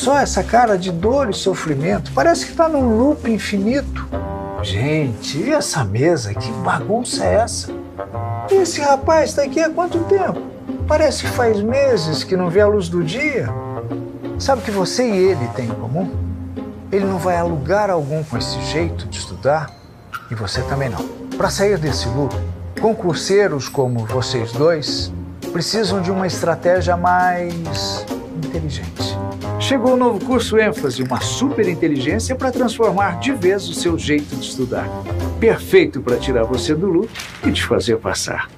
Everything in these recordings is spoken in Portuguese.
só essa cara de dor e sofrimento. Parece que está num loop infinito. Gente, e essa mesa? Que bagunça é essa? Esse rapaz está aqui há quanto tempo? Parece que faz meses que não vê a luz do dia. Sabe o que você e ele têm em comum? Ele não vai a lugar algum com esse jeito de estudar e você também não. Para sair desse loop, concurseiros como vocês dois precisam de uma estratégia mais inteligente. Chegou o novo curso ênfase, uma super inteligência para transformar de vez o seu jeito de estudar. Perfeito para tirar você do loop e te fazer passar.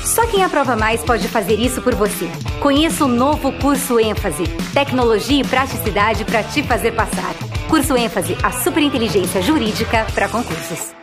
Só quem aprova mais pode fazer isso por você. Conheça o novo curso ênfase, tecnologia e praticidade para te fazer passar. Curso ênfase, a super inteligência jurídica para concursos.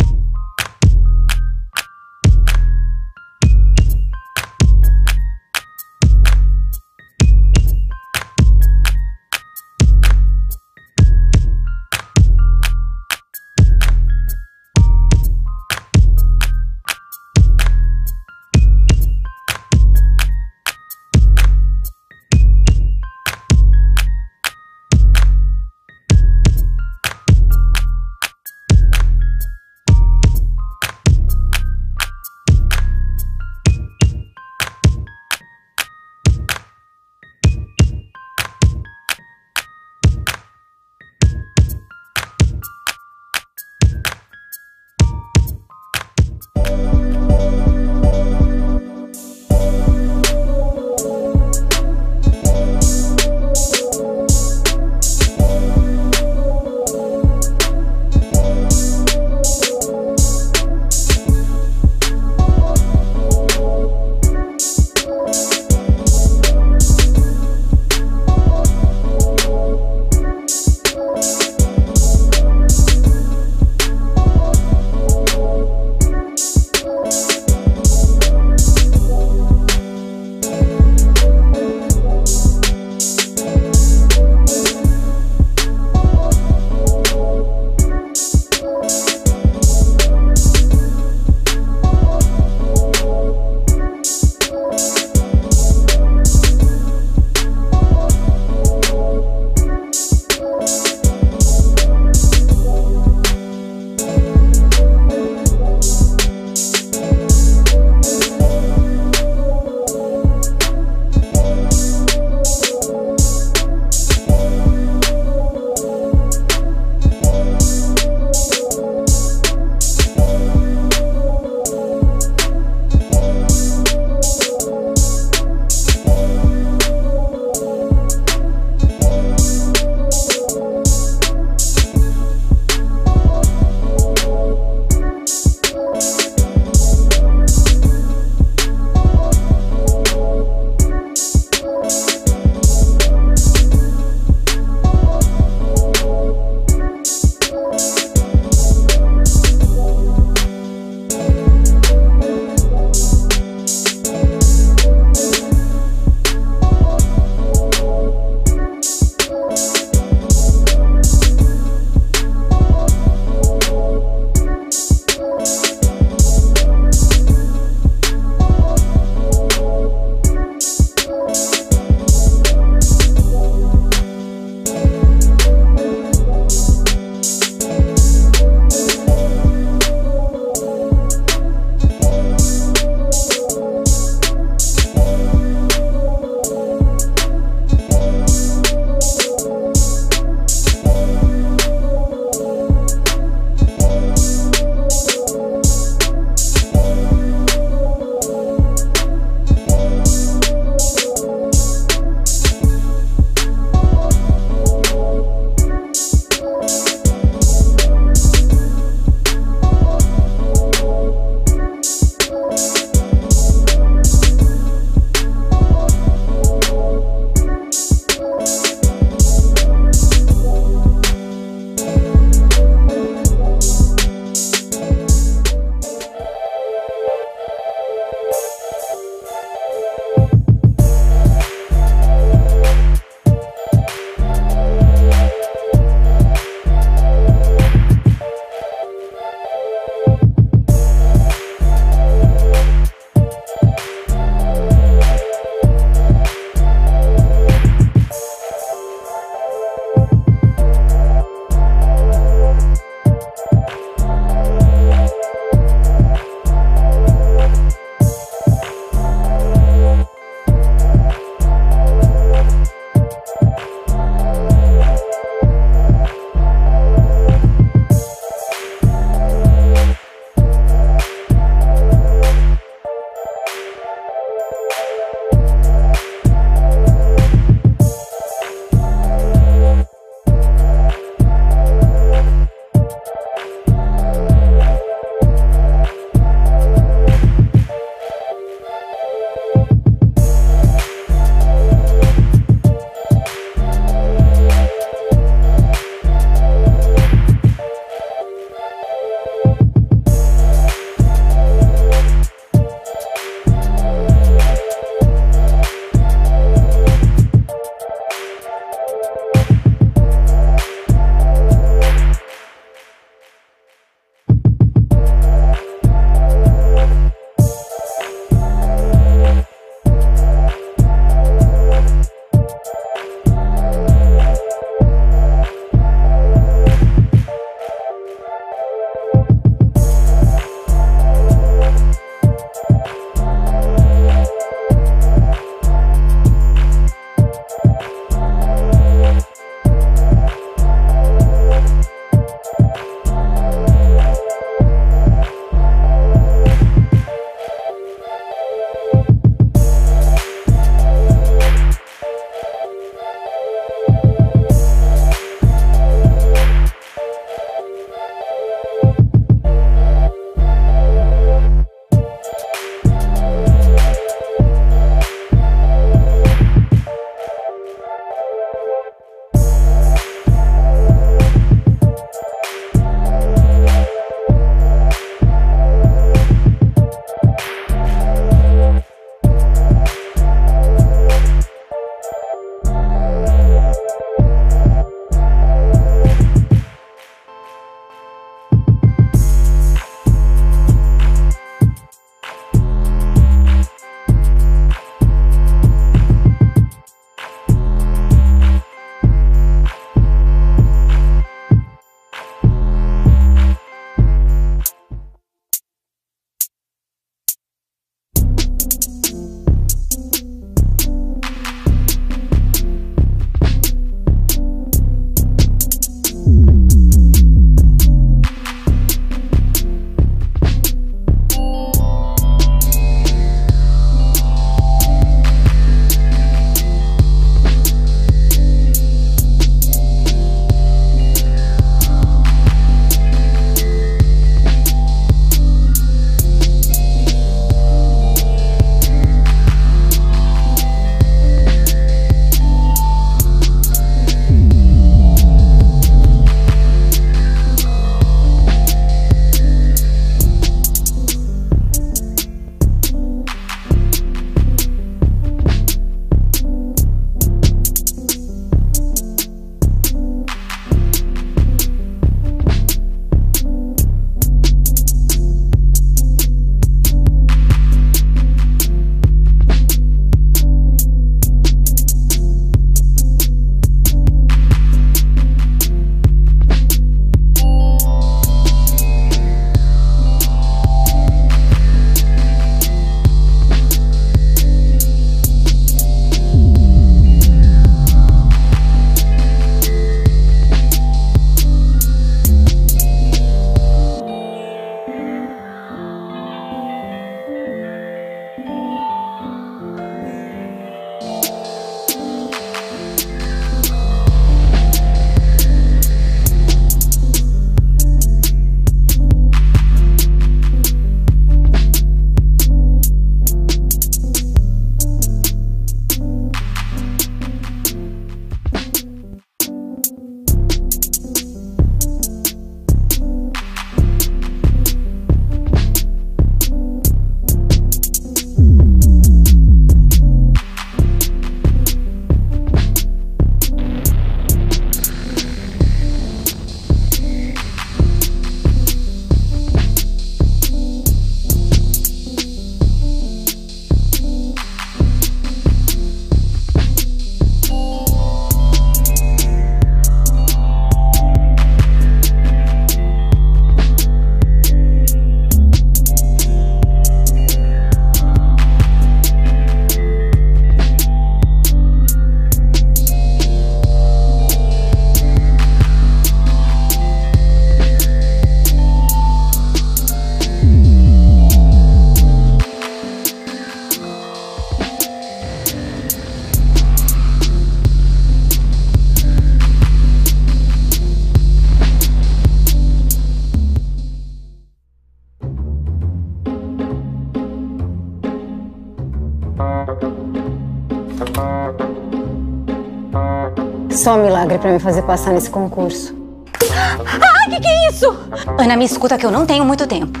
Só um milagre para me fazer passar nesse concurso. Ah, que que é isso? Ana, me escuta que eu não tenho muito tempo.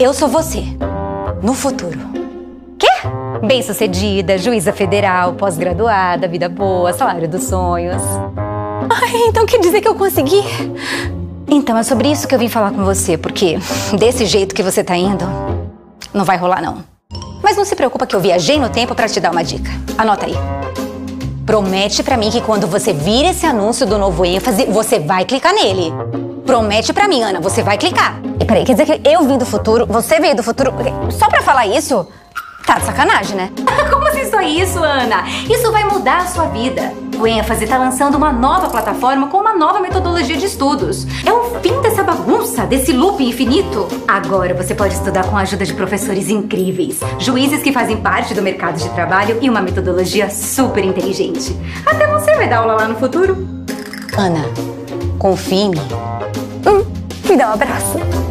Eu sou você. No futuro. Quê? Bem-sucedida, juíza federal, pós-graduada, vida boa, salário dos sonhos. Ai, então quer dizer que eu consegui? Então é sobre isso que eu vim falar com você, porque desse jeito que você tá indo, não vai rolar não. Mas não se preocupa que eu viajei no tempo para te dar uma dica. Anota aí. Promete para mim que quando você vir esse anúncio do novo ênfase, você vai clicar nele. Promete para mim, Ana, você vai clicar. E peraí, quer dizer que eu vim do futuro, você veio do futuro, só pra falar isso? Tá de sacanagem, né? Isso, Ana? Isso vai mudar a sua vida. O ênfase tá lançando uma nova plataforma com uma nova metodologia de estudos. É o fim dessa bagunça, desse loop infinito. Agora você pode estudar com a ajuda de professores incríveis, juízes que fazem parte do mercado de trabalho e uma metodologia super inteligente. Até você vai dar aula lá no futuro. Ana, confie em mim. Hum, me dá um abraço.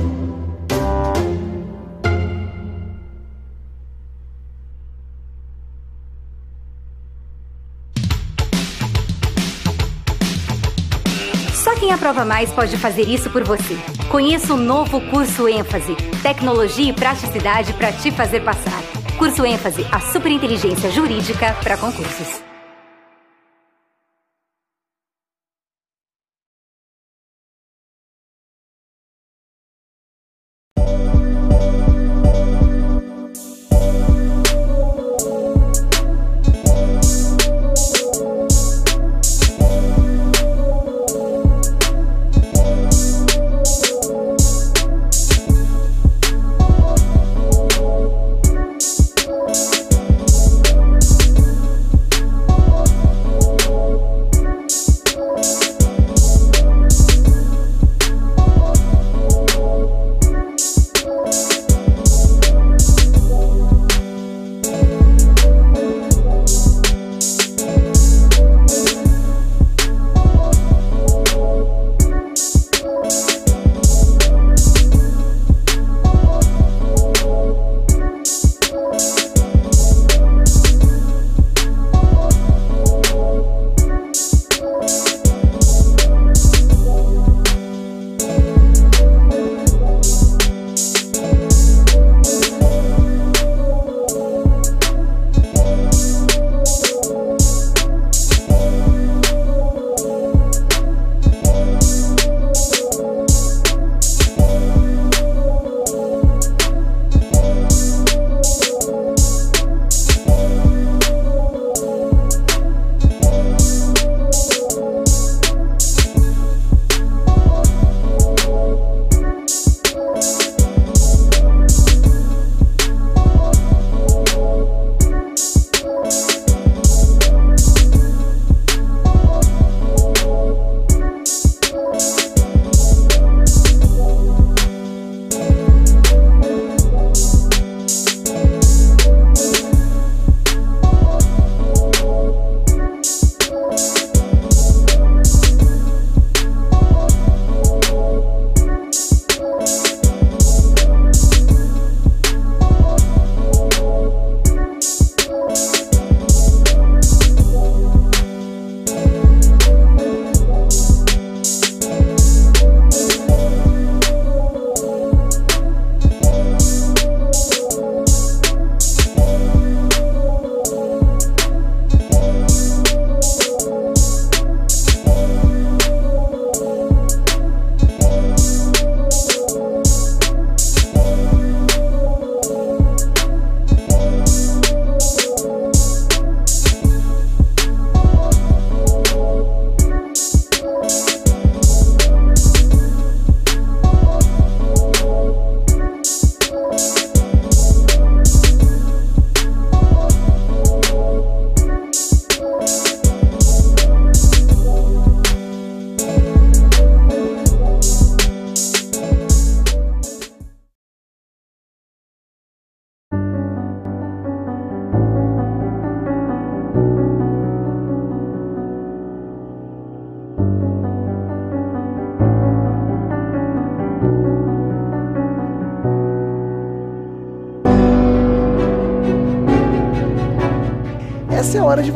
Aprova mais pode fazer isso por você. Conheça o novo curso ênfase, tecnologia e praticidade para te fazer passar. Curso ênfase, a superinteligência jurídica para concursos.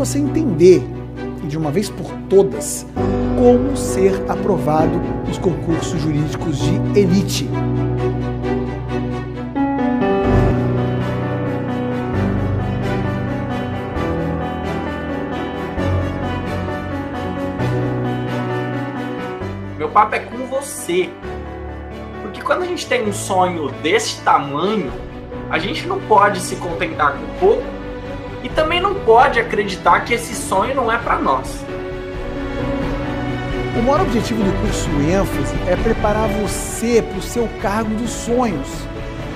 Você entender, de uma vez por todas, como ser aprovado nos concursos jurídicos de elite. Meu papo é com você. Porque quando a gente tem um sonho desse tamanho, a gente não pode se contentar com pouco e também não pode acreditar que esse sonho não é para nós. O maior objetivo do curso ênfase é preparar você para o seu cargo dos sonhos.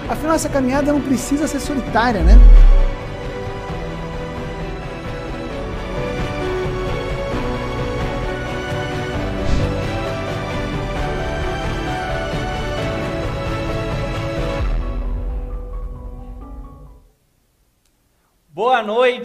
Afinal, essa caminhada não precisa ser solitária, né?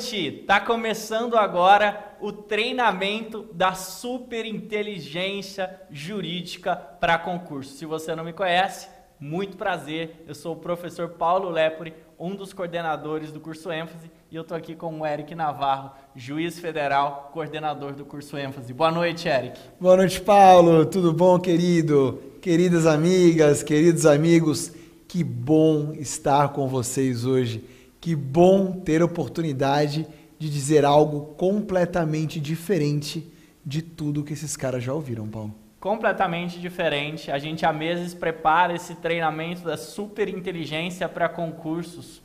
Noite! Tá começando agora o treinamento da superinteligência jurídica para concurso. Se você não me conhece, muito prazer. Eu sou o professor Paulo Lepore, um dos coordenadores do curso ênfase, e eu estou aqui com o Eric Navarro, juiz federal, coordenador do curso ênfase. Boa noite, Eric. Boa noite, Paulo. Tudo bom, querido? Queridas amigas, queridos amigos, que bom estar com vocês hoje. Que bom ter a oportunidade de dizer algo completamente diferente de tudo que esses caras já ouviram, Paulo. Completamente diferente. A gente há meses prepara esse treinamento da superinteligência para concursos,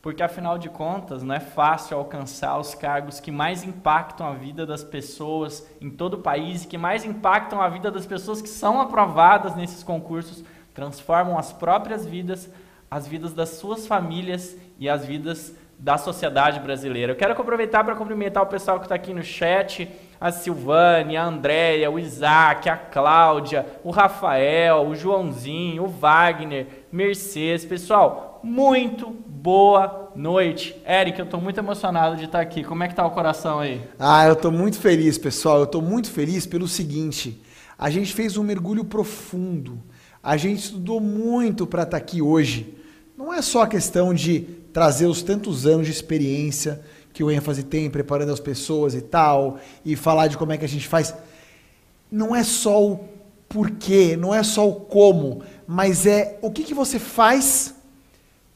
porque afinal de contas não é fácil alcançar os cargos que mais impactam a vida das pessoas em todo o país e que mais impactam a vida das pessoas que são aprovadas nesses concursos, transformam as próprias vidas, as vidas das suas famílias e as vidas da sociedade brasileira. Eu quero aproveitar para cumprimentar o pessoal que está aqui no chat, a Silvane, a Andréia, o Isaac, a Cláudia, o Rafael, o Joãozinho, o Wagner, Mercedes. Pessoal, muito boa noite. Eric, eu estou muito emocionado de estar aqui. Como é que está o coração aí? Ah, eu estou muito feliz, pessoal. Eu estou muito feliz pelo seguinte. A gente fez um mergulho profundo. A gente estudou muito para estar aqui hoje. Não é só a questão de trazer os tantos anos de experiência que o ênfase tem preparando as pessoas e tal, e falar de como é que a gente faz. Não é só o porquê, não é só o como, mas é o que, que você faz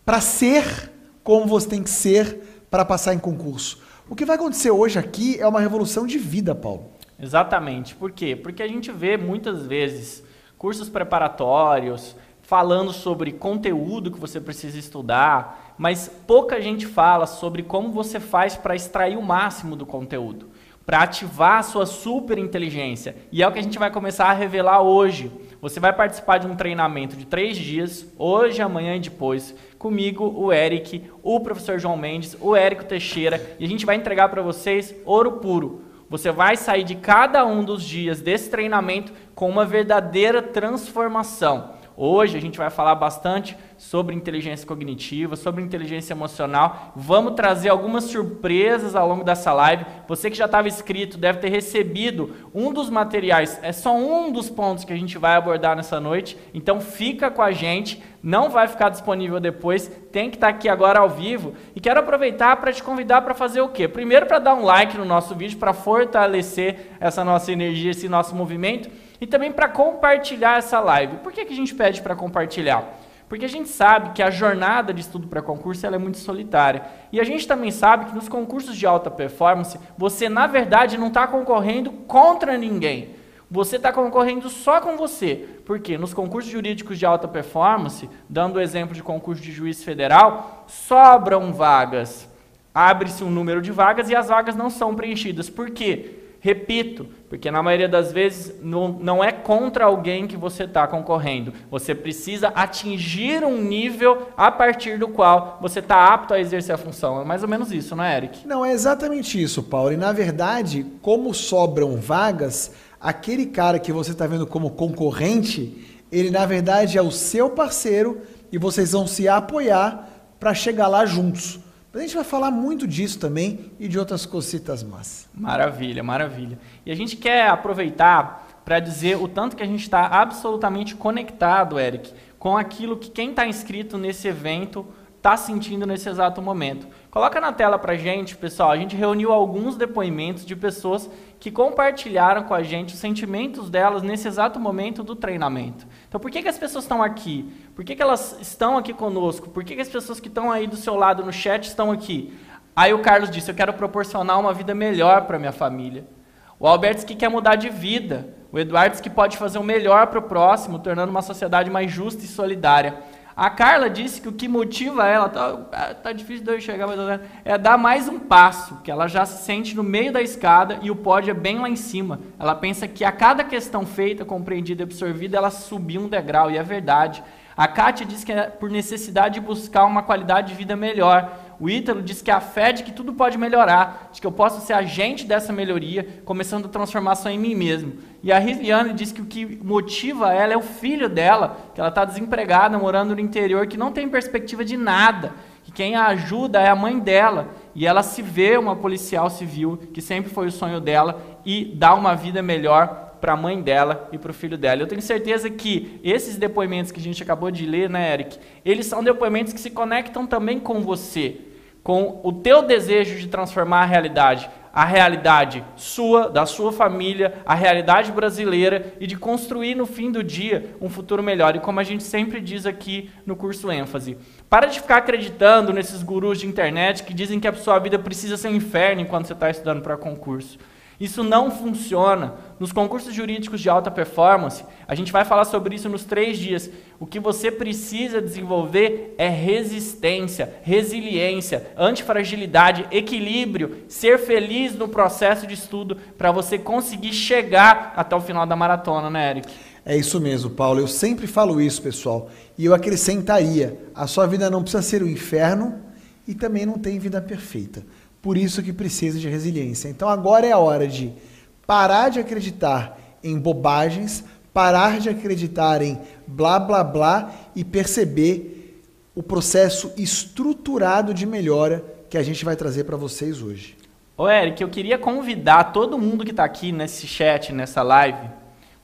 para ser como você tem que ser para passar em concurso. O que vai acontecer hoje aqui é uma revolução de vida, Paulo. Exatamente. Por quê? Porque a gente vê muitas vezes cursos preparatórios falando sobre conteúdo que você precisa estudar, mas pouca gente fala sobre como você faz para extrair o máximo do conteúdo, para ativar a sua super inteligência. E é o que a gente vai começar a revelar hoje. Você vai participar de um treinamento de três dias, hoje, amanhã e depois, comigo, o Eric, o professor João Mendes, o Érico Teixeira, e a gente vai entregar para vocês ouro puro. Você vai sair de cada um dos dias desse treinamento com uma verdadeira transformação. Hoje a gente vai falar bastante sobre inteligência cognitiva, sobre inteligência emocional. Vamos trazer algumas surpresas ao longo dessa live. Você que já estava inscrito deve ter recebido um dos materiais. É só um dos pontos que a gente vai abordar nessa noite. Então fica com a gente. Não vai ficar disponível depois. Tem que estar aqui agora ao vivo. E quero aproveitar para te convidar para fazer o quê? Primeiro para dar um like no nosso vídeo para fortalecer essa nossa energia, esse nosso movimento e também para compartilhar essa live. Por que, que a gente pede para compartilhar? Porque a gente sabe que a jornada de estudo para concurso é muito solitária. E a gente também sabe que nos concursos de alta performance, você na verdade não está concorrendo contra ninguém. Você está concorrendo só com você. Porque nos concursos jurídicos de alta performance, dando o exemplo de concurso de juiz federal, sobram vagas. Abre-se um número de vagas e as vagas não são preenchidas. Por quê? Repito, porque na maioria das vezes não, não é contra alguém que você está concorrendo. Você precisa atingir um nível a partir do qual você está apto a exercer a função. É mais ou menos isso, não é, Eric? Não, é exatamente isso, Paulo. E na verdade, como sobram vagas, aquele cara que você está vendo como concorrente, ele na verdade é o seu parceiro e vocês vão se apoiar para chegar lá juntos. A gente vai falar muito disso também e de outras cositas más. Maravilha, maravilha. E a gente quer aproveitar para dizer o tanto que a gente está absolutamente conectado, Eric, com aquilo que quem está inscrito nesse evento está sentindo nesse exato momento. Coloca na tela pra gente, pessoal. A gente reuniu alguns depoimentos de pessoas que compartilharam com a gente os sentimentos delas nesse exato momento do treinamento. Então, por que, que as pessoas estão aqui? Por que, que elas estão aqui conosco? Por que, que as pessoas que estão aí do seu lado no chat estão aqui? Aí o Carlos disse: Eu quero proporcionar uma vida melhor para minha família. O Alberto que quer mudar de vida. O Eduardo que pode fazer o melhor para o próximo, tornando uma sociedade mais justa e solidária. A Carla disse que o que motiva ela, tá, é, tá difícil de eu enxergar, mas é dar mais um passo, que ela já se sente no meio da escada e o pódio é bem lá em cima. Ela pensa que a cada questão feita, compreendida e absorvida, ela subiu um degrau, e é verdade. A Kátia diz que é por necessidade de buscar uma qualidade de vida melhor. O Ítalo diz que a fé de que tudo pode melhorar, de que eu posso ser agente dessa melhoria, começando a transformação em mim mesmo. E a Riviane diz que o que motiva ela é o filho dela, que ela está desempregada, morando no interior, que não tem perspectiva de nada, que quem a ajuda é a mãe dela. E ela se vê uma policial civil, que sempre foi o sonho dela, e dá uma vida melhor para a mãe dela e para o filho dela. Eu tenho certeza que esses depoimentos que a gente acabou de ler, né, Eric, eles são depoimentos que se conectam também com você com o teu desejo de transformar a realidade, a realidade sua, da sua família, a realidade brasileira e de construir no fim do dia um futuro melhor. E como a gente sempre diz aqui no curso ênfase, para de ficar acreditando nesses gurus de internet que dizem que a sua vida precisa ser um inferno enquanto você está estudando para concurso. Isso não funciona. Nos concursos jurídicos de alta performance, a gente vai falar sobre isso nos três dias. O que você precisa desenvolver é resistência, resiliência, antifragilidade, equilíbrio, ser feliz no processo de estudo para você conseguir chegar até o final da maratona, né, Eric? É isso mesmo, Paulo. Eu sempre falo isso, pessoal. E eu acrescentaria: a sua vida não precisa ser o um inferno e também não tem vida perfeita. Por isso que precisa de resiliência. Então agora é a hora de parar de acreditar em bobagens, parar de acreditar em blá blá blá e perceber o processo estruturado de melhora que a gente vai trazer para vocês hoje. Ô Eric, eu queria convidar todo mundo que está aqui nesse chat, nessa live,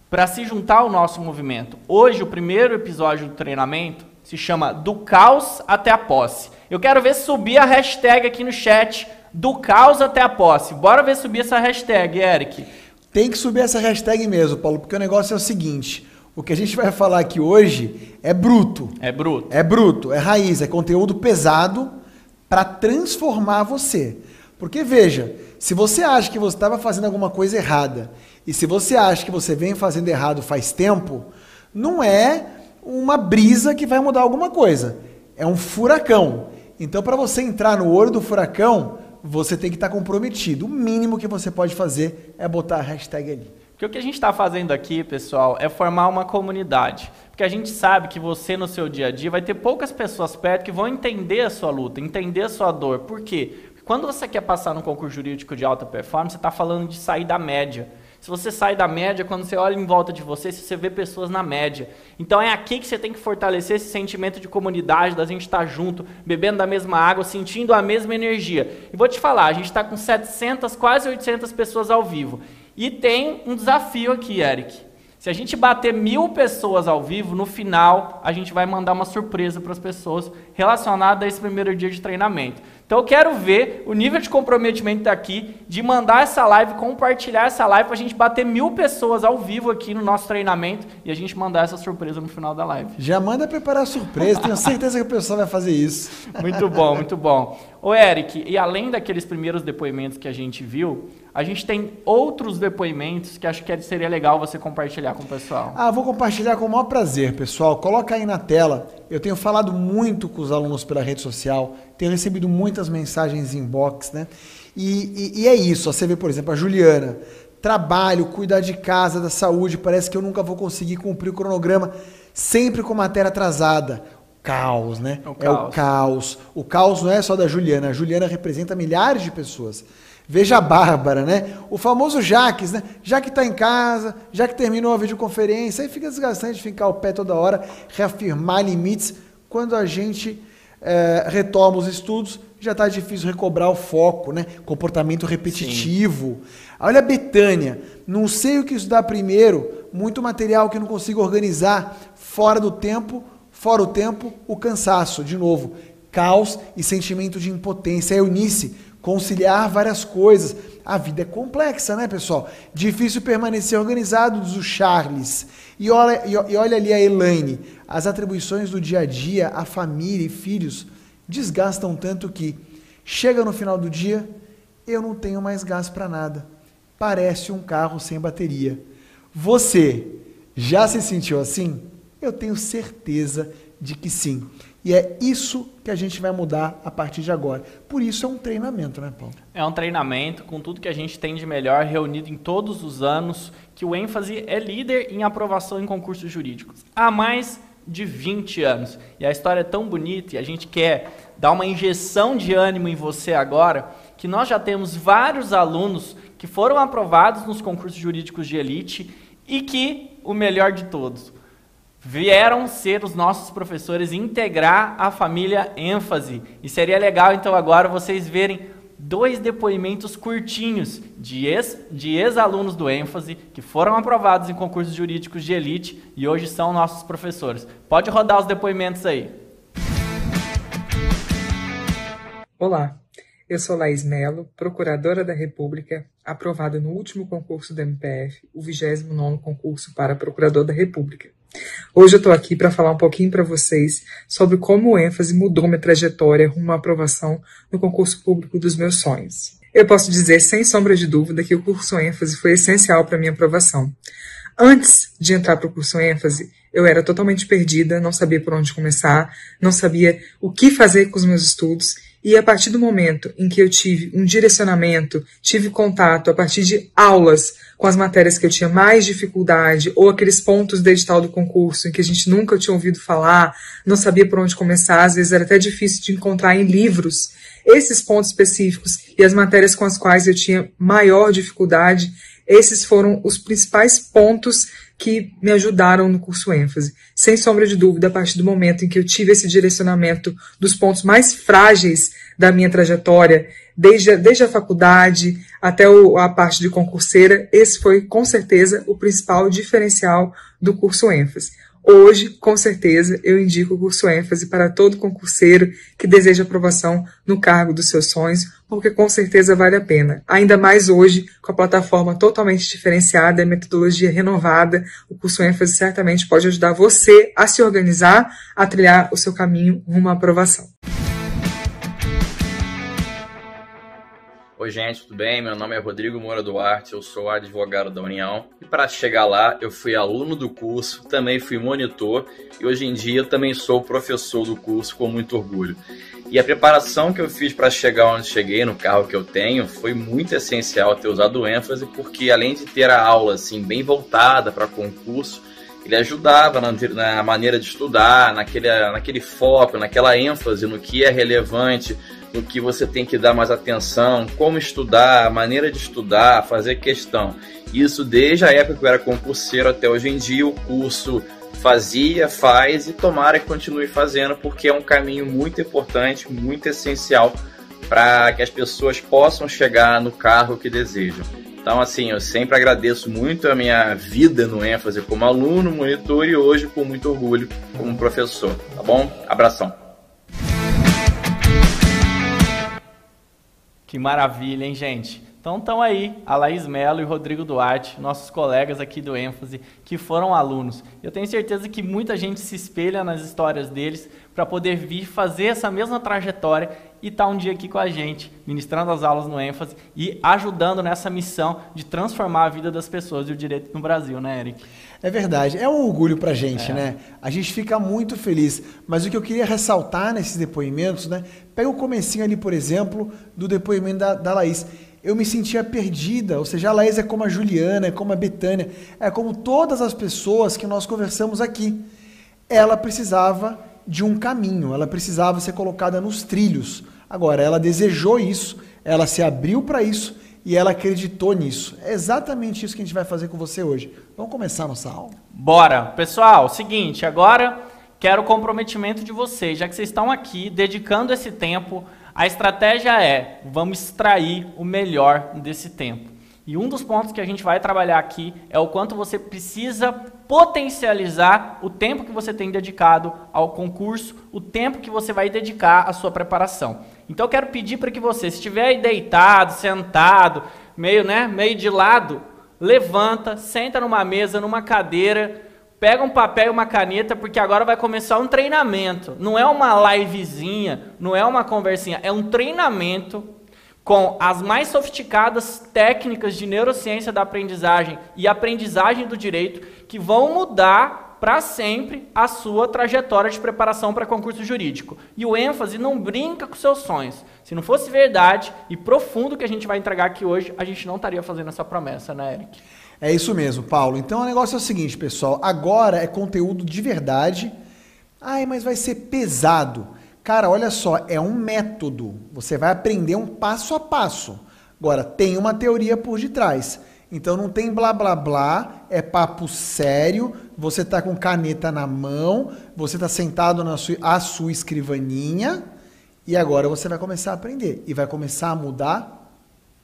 para se juntar ao nosso movimento. Hoje, o primeiro episódio do treinamento se chama Do Caos até a Posse. Eu quero ver subir a hashtag aqui no chat do caos até a posse. Bora ver subir essa hashtag, Eric. Tem que subir essa hashtag mesmo, Paulo, porque o negócio é o seguinte: o que a gente vai falar aqui hoje é bruto. É bruto. É bruto, é raiz, é conteúdo pesado para transformar você. Porque veja, se você acha que você estava fazendo alguma coisa errada e se você acha que você vem fazendo errado faz tempo, não é uma brisa que vai mudar alguma coisa. É um furacão. Então, para você entrar no olho do furacão, você tem que estar comprometido. O mínimo que você pode fazer é botar a hashtag ali. Porque o que a gente está fazendo aqui, pessoal, é formar uma comunidade. Porque a gente sabe que você, no seu dia a dia, vai ter poucas pessoas perto que vão entender a sua luta, entender a sua dor. Por quê? Porque quando você quer passar no concurso jurídico de alta performance, você está falando de sair da média. Se você sai da média, quando você olha em volta de você, você vê pessoas na média. Então é aqui que você tem que fortalecer esse sentimento de comunidade, da gente estar junto, bebendo da mesma água, sentindo a mesma energia. E vou te falar, a gente está com 700, quase 800 pessoas ao vivo. E tem um desafio aqui, Eric. Se a gente bater mil pessoas ao vivo, no final a gente vai mandar uma surpresa para as pessoas relacionada a esse primeiro dia de treinamento. Então eu quero ver o nível de comprometimento daqui, de mandar essa live, compartilhar essa live para a gente bater mil pessoas ao vivo aqui no nosso treinamento e a gente mandar essa surpresa no final da live. Já manda preparar a surpresa, tenho certeza que a pessoa vai fazer isso. Muito bom, muito bom. Ô Eric, e além daqueles primeiros depoimentos que a gente viu, a gente tem outros depoimentos que acho que seria legal você compartilhar com o pessoal. Ah, vou compartilhar com o maior prazer, pessoal. Coloca aí na tela. Eu tenho falado muito com os alunos pela rede social, tenho recebido muitas mensagens em inbox, né? E, e, e é isso. Você vê, por exemplo, a Juliana. Trabalho, cuidar de casa, da saúde, parece que eu nunca vou conseguir cumprir o cronograma, sempre com matéria atrasada caos, né? É o caos. É o caos. O caos não é só da Juliana. A Juliana representa milhares de pessoas. Veja a Bárbara, né? O famoso Jaques, né? Já que está em casa, já que terminou a videoconferência, aí fica desgastante ficar o pé toda hora, reafirmar limites. Quando a gente é, retoma os estudos, já está difícil recobrar o foco, né? Comportamento repetitivo. Sim. Olha a Betânia, não sei o que estudar primeiro, muito material que não consigo organizar, fora do tempo, fora o tempo, o cansaço, de novo caos e sentimento de impotência. A Eunice, conciliar várias coisas. A vida é complexa, né, pessoal? Difícil permanecer organizado, diz o Charles. E olha, e olha ali a Elaine. As atribuições do dia a dia, a família e filhos desgastam tanto que chega no final do dia, eu não tenho mais gás para nada. Parece um carro sem bateria. Você já se sentiu assim? Eu tenho certeza de que sim. E é isso que a gente vai mudar a partir de agora. Por isso é um treinamento, né, Paulo? É um treinamento com tudo que a gente tem de melhor reunido em todos os anos, que o ênfase é líder em aprovação em concursos jurídicos. Há mais de 20 anos. E a história é tão bonita e a gente quer dar uma injeção de ânimo em você agora, que nós já temos vários alunos que foram aprovados nos concursos jurídicos de elite e que, o melhor de todos, vieram ser os nossos professores integrar a família ênfase. E seria legal então agora vocês verem dois depoimentos curtinhos de ex, ex-alunos do ênfase que foram aprovados em concursos jurídicos de elite e hoje são nossos professores. Pode rodar os depoimentos aí. Olá, eu sou Laís Melo, procuradora da República, aprovada no último concurso do MPF, o 29º concurso para procurador da República. Hoje eu estou aqui para falar um pouquinho para vocês sobre como o ênfase mudou minha trajetória rumo à aprovação no concurso público dos meus sonhos. Eu posso dizer sem sombra de dúvida que o curso ênfase foi essencial para minha aprovação. Antes de entrar para o curso ênfase, eu era totalmente perdida, não sabia por onde começar, não sabia o que fazer com os meus estudos e a partir do momento em que eu tive um direcionamento, tive contato a partir de aulas com as matérias que eu tinha mais dificuldade, ou aqueles pontos do edital do concurso em que a gente nunca tinha ouvido falar, não sabia por onde começar, às vezes era até difícil de encontrar em livros esses pontos específicos e as matérias com as quais eu tinha maior dificuldade, esses foram os principais pontos que me ajudaram no curso ênfase. Sem sombra de dúvida, a partir do momento em que eu tive esse direcionamento dos pontos mais frágeis da minha trajetória, desde, desde a faculdade até o, a parte de concurseira, esse foi com certeza o principal diferencial do curso ênfase. Hoje, com certeza, eu indico o curso ênfase para todo concurseiro que deseja aprovação no cargo dos seus sonhos, porque com certeza vale a pena. Ainda mais hoje, com a plataforma totalmente diferenciada e metodologia renovada, o curso ênfase certamente pode ajudar você a se organizar, a trilhar o seu caminho rumo à aprovação. Oi, gente, tudo bem? Meu nome é Rodrigo Moura Duarte, eu sou advogado da União. E para chegar lá, eu fui aluno do curso, também fui monitor e hoje em dia também sou professor do curso com muito orgulho. E a preparação que eu fiz para chegar onde cheguei, no carro que eu tenho, foi muito essencial ter usado ênfase, porque além de ter a aula assim bem voltada para concurso, ele ajudava na, na, maneira de estudar, naquele, naquele foco, naquela ênfase no que é relevante, no que você tem que dar mais atenção, como estudar, a maneira de estudar, fazer questão. Isso desde a época que eu era concurseiro até hoje em dia, o curso fazia, faz e tomara que continue fazendo, porque é um caminho muito importante, muito essencial para que as pessoas possam chegar no carro que desejam. Então, assim, eu sempre agradeço muito a minha vida no ênfase como aluno, monitor e hoje com muito orgulho como professor. Tá bom? Abração. Que maravilha, hein, gente? Então estão aí a Laís Mello e o Rodrigo Duarte, nossos colegas aqui do ênfase, que foram alunos. Eu tenho certeza que muita gente se espelha nas histórias deles para poder vir fazer essa mesma trajetória e estar tá um dia aqui com a gente, ministrando as aulas no ênfase e ajudando nessa missão de transformar a vida das pessoas e o direito no Brasil, né, Eric? É verdade, é um orgulho pra gente, é. né? A gente fica muito feliz. Mas o que eu queria ressaltar nesses depoimentos, né? Pega o comecinho ali, por exemplo, do depoimento da, da Laís. Eu me sentia perdida, ou seja, a Laís é como a Juliana, é como a Betânia, é como todas as pessoas que nós conversamos aqui. Ela precisava de um caminho, ela precisava ser colocada nos trilhos. Agora, ela desejou isso, ela se abriu para isso e ela acreditou nisso. É exatamente isso que a gente vai fazer com você hoje. Vamos começar nossa aula? Bora! Pessoal, seguinte, agora quero o comprometimento de vocês, já que vocês estão aqui dedicando esse tempo. A estratégia é: vamos extrair o melhor desse tempo. E um dos pontos que a gente vai trabalhar aqui é o quanto você precisa potencializar o tempo que você tem dedicado ao concurso, o tempo que você vai dedicar à sua preparação. Então eu quero pedir para que você, se estiver aí deitado, sentado, meio, né, meio de lado, levanta, senta numa mesa, numa cadeira, pega um papel e uma caneta, porque agora vai começar um treinamento. Não é uma livezinha, não é uma conversinha, é um treinamento com as mais sofisticadas técnicas de neurociência da aprendizagem e aprendizagem do direito que vão mudar para sempre a sua trajetória de preparação para concurso jurídico. E o ênfase não brinca com seus sonhos. Se não fosse verdade e profundo que a gente vai entregar aqui hoje, a gente não estaria fazendo essa promessa, né, Eric? É isso mesmo, Paulo. Então o negócio é o seguinte, pessoal. Agora é conteúdo de verdade. Ai, mas vai ser pesado. Cara, olha só, é um método. Você vai aprender um passo a passo. Agora, tem uma teoria por detrás. Então não tem blá blá blá, é papo sério. Você tá com caneta na mão, você tá sentado na sua, à sua escrivaninha e agora você vai começar a aprender e vai começar a mudar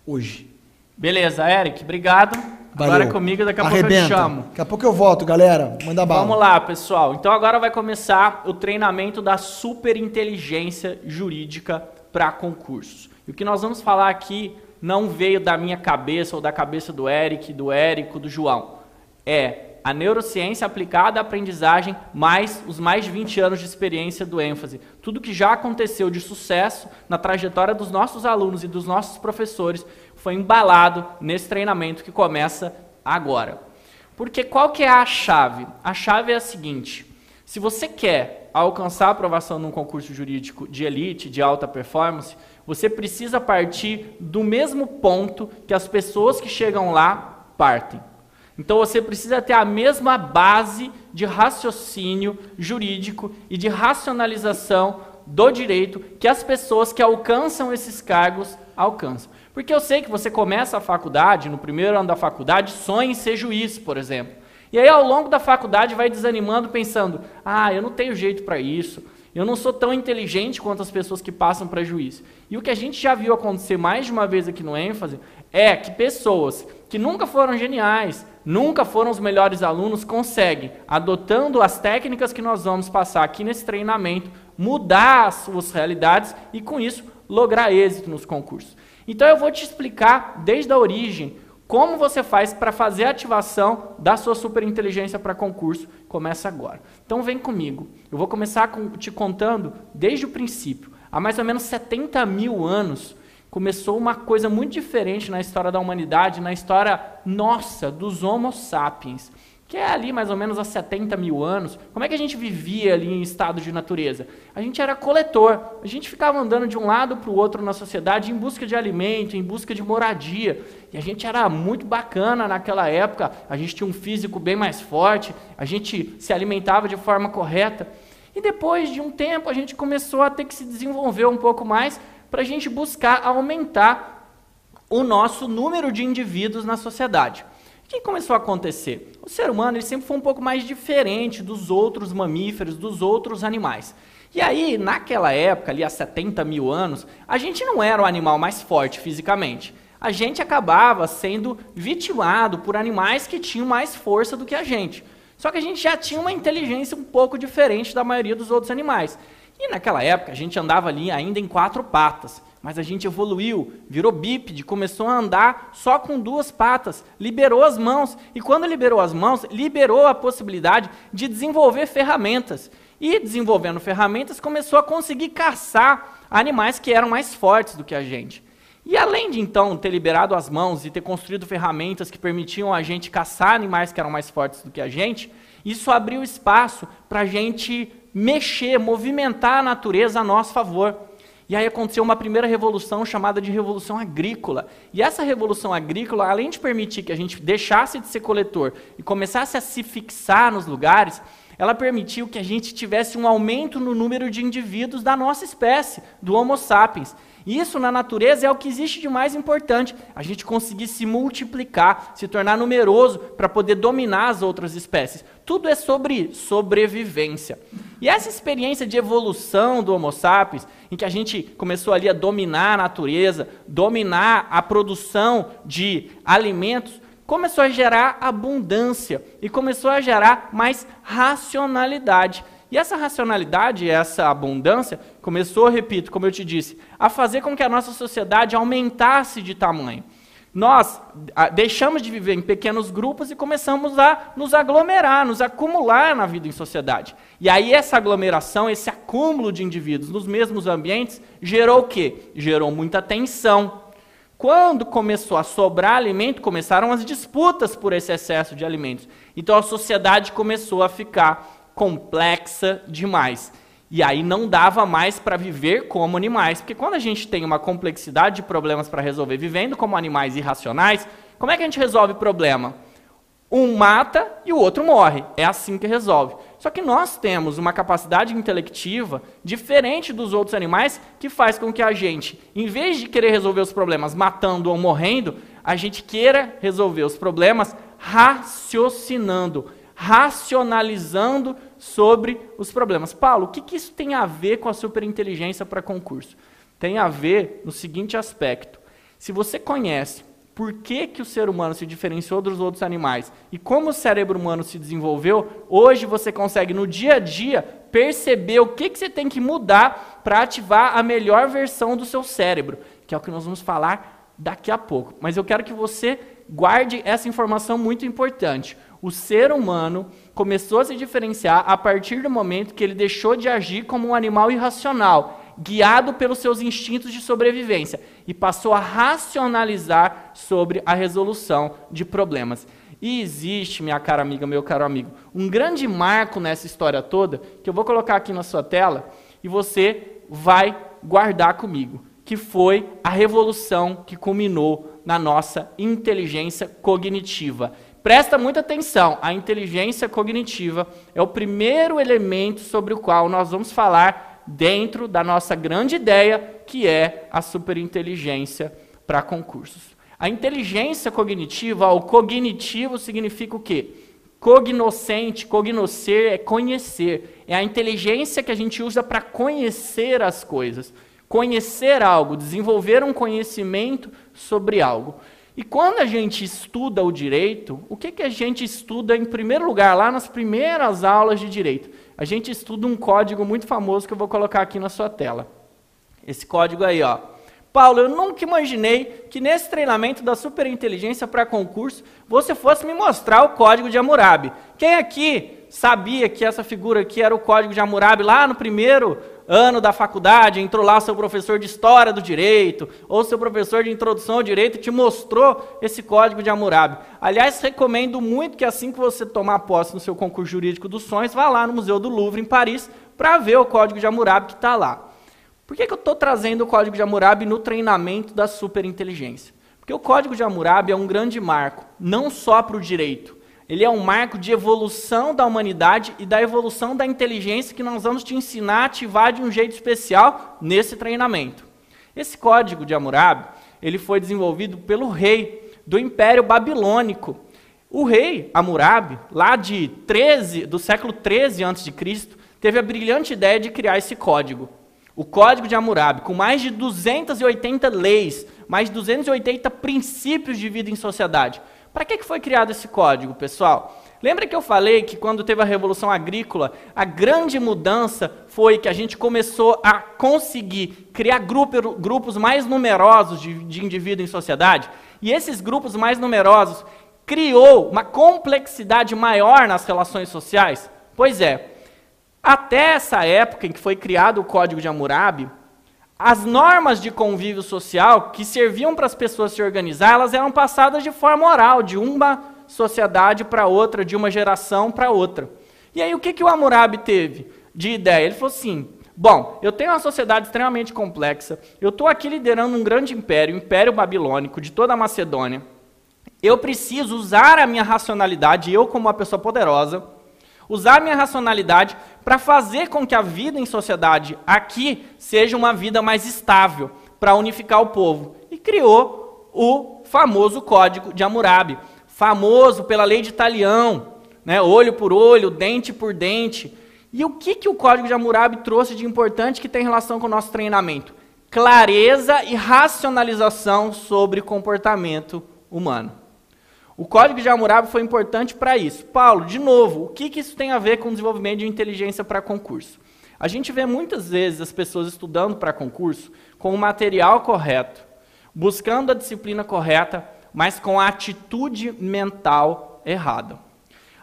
hoje. Beleza, Eric, obrigado. Valeu. Agora é comigo, daqui a Arrebenta. pouco eu te chamo. Daqui a pouco eu volto, galera. Manda bala. Vamos lá, pessoal. Então agora vai começar o treinamento da superinteligência jurídica para concursos. E o que nós vamos falar aqui não veio da minha cabeça ou da cabeça do Eric, do Érico, do João. É a neurociência aplicada à aprendizagem mais os mais de 20 anos de experiência do ênfase. Tudo que já aconteceu de sucesso na trajetória dos nossos alunos e dos nossos professores foi embalado nesse treinamento que começa agora. Porque qual que é a chave? A chave é a seguinte: se você quer alcançar a aprovação num concurso jurídico de elite, de alta performance, você precisa partir do mesmo ponto que as pessoas que chegam lá partem. Então você precisa ter a mesma base de raciocínio jurídico e de racionalização do direito que as pessoas que alcançam esses cargos alcançam. Porque eu sei que você começa a faculdade, no primeiro ano da faculdade, sonha em ser juiz, por exemplo. E aí, ao longo da faculdade, vai desanimando, pensando: ah, eu não tenho jeito para isso, eu não sou tão inteligente quanto as pessoas que passam para juiz. E o que a gente já viu acontecer mais de uma vez aqui no ênfase é que pessoas que nunca foram geniais, nunca foram os melhores alunos, conseguem, adotando as técnicas que nós vamos passar aqui nesse treinamento, mudar as suas realidades e, com isso, lograr êxito nos concursos. Então eu vou te explicar desde a origem como você faz para fazer a ativação da sua superinteligência para concurso. Começa agora. Então vem comigo. Eu vou começar com, te contando desde o princípio. Há mais ou menos 70 mil anos começou uma coisa muito diferente na história da humanidade, na história nossa, dos Homo sapiens que é ali mais ou menos há 70 mil anos, como é que a gente vivia ali em estado de natureza? A gente era coletor, a gente ficava andando de um lado para o outro na sociedade em busca de alimento, em busca de moradia. E a gente era muito bacana naquela época, a gente tinha um físico bem mais forte, a gente se alimentava de forma correta. E depois de um tempo a gente começou a ter que se desenvolver um pouco mais para a gente buscar aumentar o nosso número de indivíduos na sociedade. O que começou a acontecer? O ser humano ele sempre foi um pouco mais diferente dos outros mamíferos, dos outros animais. E aí, naquela época, ali há 70 mil anos, a gente não era o animal mais forte fisicamente. A gente acabava sendo vitimado por animais que tinham mais força do que a gente. Só que a gente já tinha uma inteligência um pouco diferente da maioria dos outros animais. E naquela época a gente andava ali ainda em quatro patas. Mas a gente evoluiu, virou bípede, começou a andar só com duas patas, liberou as mãos. E quando liberou as mãos, liberou a possibilidade de desenvolver ferramentas. E desenvolvendo ferramentas, começou a conseguir caçar animais que eram mais fortes do que a gente. E além de então ter liberado as mãos e ter construído ferramentas que permitiam a gente caçar animais que eram mais fortes do que a gente, isso abriu espaço para a gente mexer, movimentar a natureza a nosso favor. E aí aconteceu uma primeira revolução chamada de revolução agrícola. E essa revolução agrícola, além de permitir que a gente deixasse de ser coletor e começasse a se fixar nos lugares, ela permitiu que a gente tivesse um aumento no número de indivíduos da nossa espécie, do Homo sapiens. Isso na natureza é o que existe de mais importante. A gente conseguir se multiplicar, se tornar numeroso para poder dominar as outras espécies. Tudo é sobre sobrevivência. E essa experiência de evolução do Homo sapiens, em que a gente começou ali a dominar a natureza, dominar a produção de alimentos, começou a gerar abundância e começou a gerar mais racionalidade. E essa racionalidade, essa abundância, começou, repito, como eu te disse, a fazer com que a nossa sociedade aumentasse de tamanho. Nós deixamos de viver em pequenos grupos e começamos a nos aglomerar, nos acumular na vida em sociedade. E aí essa aglomeração, esse acúmulo de indivíduos nos mesmos ambientes, gerou o quê? Gerou muita tensão. Quando começou a sobrar alimento, começaram as disputas por esse excesso de alimentos. Então a sociedade começou a ficar complexa demais. E aí não dava mais para viver como animais, porque quando a gente tem uma complexidade de problemas para resolver vivendo como animais irracionais, como é que a gente resolve o problema? Um mata e o outro morre. É assim que resolve. Só que nós temos uma capacidade intelectiva diferente dos outros animais que faz com que a gente, em vez de querer resolver os problemas matando ou morrendo, a gente queira resolver os problemas raciocinando, racionalizando sobre os problemas. Paulo, o que, que isso tem a ver com a superinteligência para concurso? Tem a ver no seguinte aspecto. Se você conhece por que, que o ser humano se diferenciou dos outros animais e como o cérebro humano se desenvolveu, hoje você consegue, no dia a dia, perceber o que, que você tem que mudar para ativar a melhor versão do seu cérebro, que é o que nós vamos falar daqui a pouco. Mas eu quero que você guarde essa informação muito importante. O ser humano começou a se diferenciar a partir do momento que ele deixou de agir como um animal irracional, guiado pelos seus instintos de sobrevivência, e passou a racionalizar sobre a resolução de problemas. E existe, minha cara amiga, meu caro amigo, um grande marco nessa história toda, que eu vou colocar aqui na sua tela, e você vai guardar comigo, que foi a revolução que culminou na nossa inteligência cognitiva. Presta muita atenção, a inteligência cognitiva é o primeiro elemento sobre o qual nós vamos falar dentro da nossa grande ideia, que é a superinteligência para concursos. A inteligência cognitiva, o cognitivo significa o quê? Cognoscente, cognoscer é conhecer. É a inteligência que a gente usa para conhecer as coisas. Conhecer algo, desenvolver um conhecimento sobre algo. E quando a gente estuda o direito, o que, que a gente estuda em primeiro lugar, lá nas primeiras aulas de direito? A gente estuda um código muito famoso que eu vou colocar aqui na sua tela. Esse código aí, ó. Paulo, eu nunca imaginei que nesse treinamento da superinteligência para concurso você fosse me mostrar o código de Hammurabi. Quem aqui sabia que essa figura aqui era o código de Hammurabi lá no primeiro ano da faculdade, entrou lá seu professor de história do direito, ou seu professor de introdução ao direito te mostrou esse código de Hammurabi. Aliás, recomendo muito que assim que você tomar posse no seu concurso jurídico dos sonhos, vá lá no Museu do Louvre, em Paris, para ver o código de Hammurabi que está lá. Por que, que eu estou trazendo o código de Hammurabi no treinamento da superinteligência? Porque o código de Hammurabi é um grande marco, não só para o direito, ele é um marco de evolução da humanidade e da evolução da inteligência que nós vamos te ensinar a ativar de um jeito especial nesse treinamento. Esse código de Hammurabi, ele foi desenvolvido pelo rei do Império Babilônico. O rei Hammurabi, lá de 13, do século 13 a.C., teve a brilhante ideia de criar esse código. O Código de Hammurabi, com mais de 280 leis, mais de 280 princípios de vida em sociedade. Para que foi criado esse código, pessoal? Lembra que eu falei que quando teve a Revolução Agrícola, a grande mudança foi que a gente começou a conseguir criar grupo, grupos mais numerosos de, de indivíduos em sociedade? E esses grupos mais numerosos criou uma complexidade maior nas relações sociais? Pois é, até essa época em que foi criado o Código de Hammurabi, as normas de convívio social que serviam para as pessoas se organizar, elas eram passadas de forma oral, de uma sociedade para outra, de uma geração para outra. E aí o que, que o Hammurabi teve de ideia? Ele falou assim: bom, eu tenho uma sociedade extremamente complexa, eu estou aqui liderando um grande império, o Império Babilônico de toda a Macedônia. Eu preciso usar a minha racionalidade, eu como uma pessoa poderosa, usar minha racionalidade para fazer com que a vida em sociedade aqui seja uma vida mais estável, para unificar o povo. E criou o famoso Código de Hammurabi, famoso pela lei de Talião, né? olho por olho, dente por dente. E o que, que o Código de Hammurabi trouxe de importante que tem relação com o nosso treinamento? Clareza e racionalização sobre comportamento humano. O código de Hammurabi foi importante para isso. Paulo, de novo, o que, que isso tem a ver com o desenvolvimento de inteligência para concurso? A gente vê muitas vezes as pessoas estudando para concurso com o material correto, buscando a disciplina correta, mas com a atitude mental errada.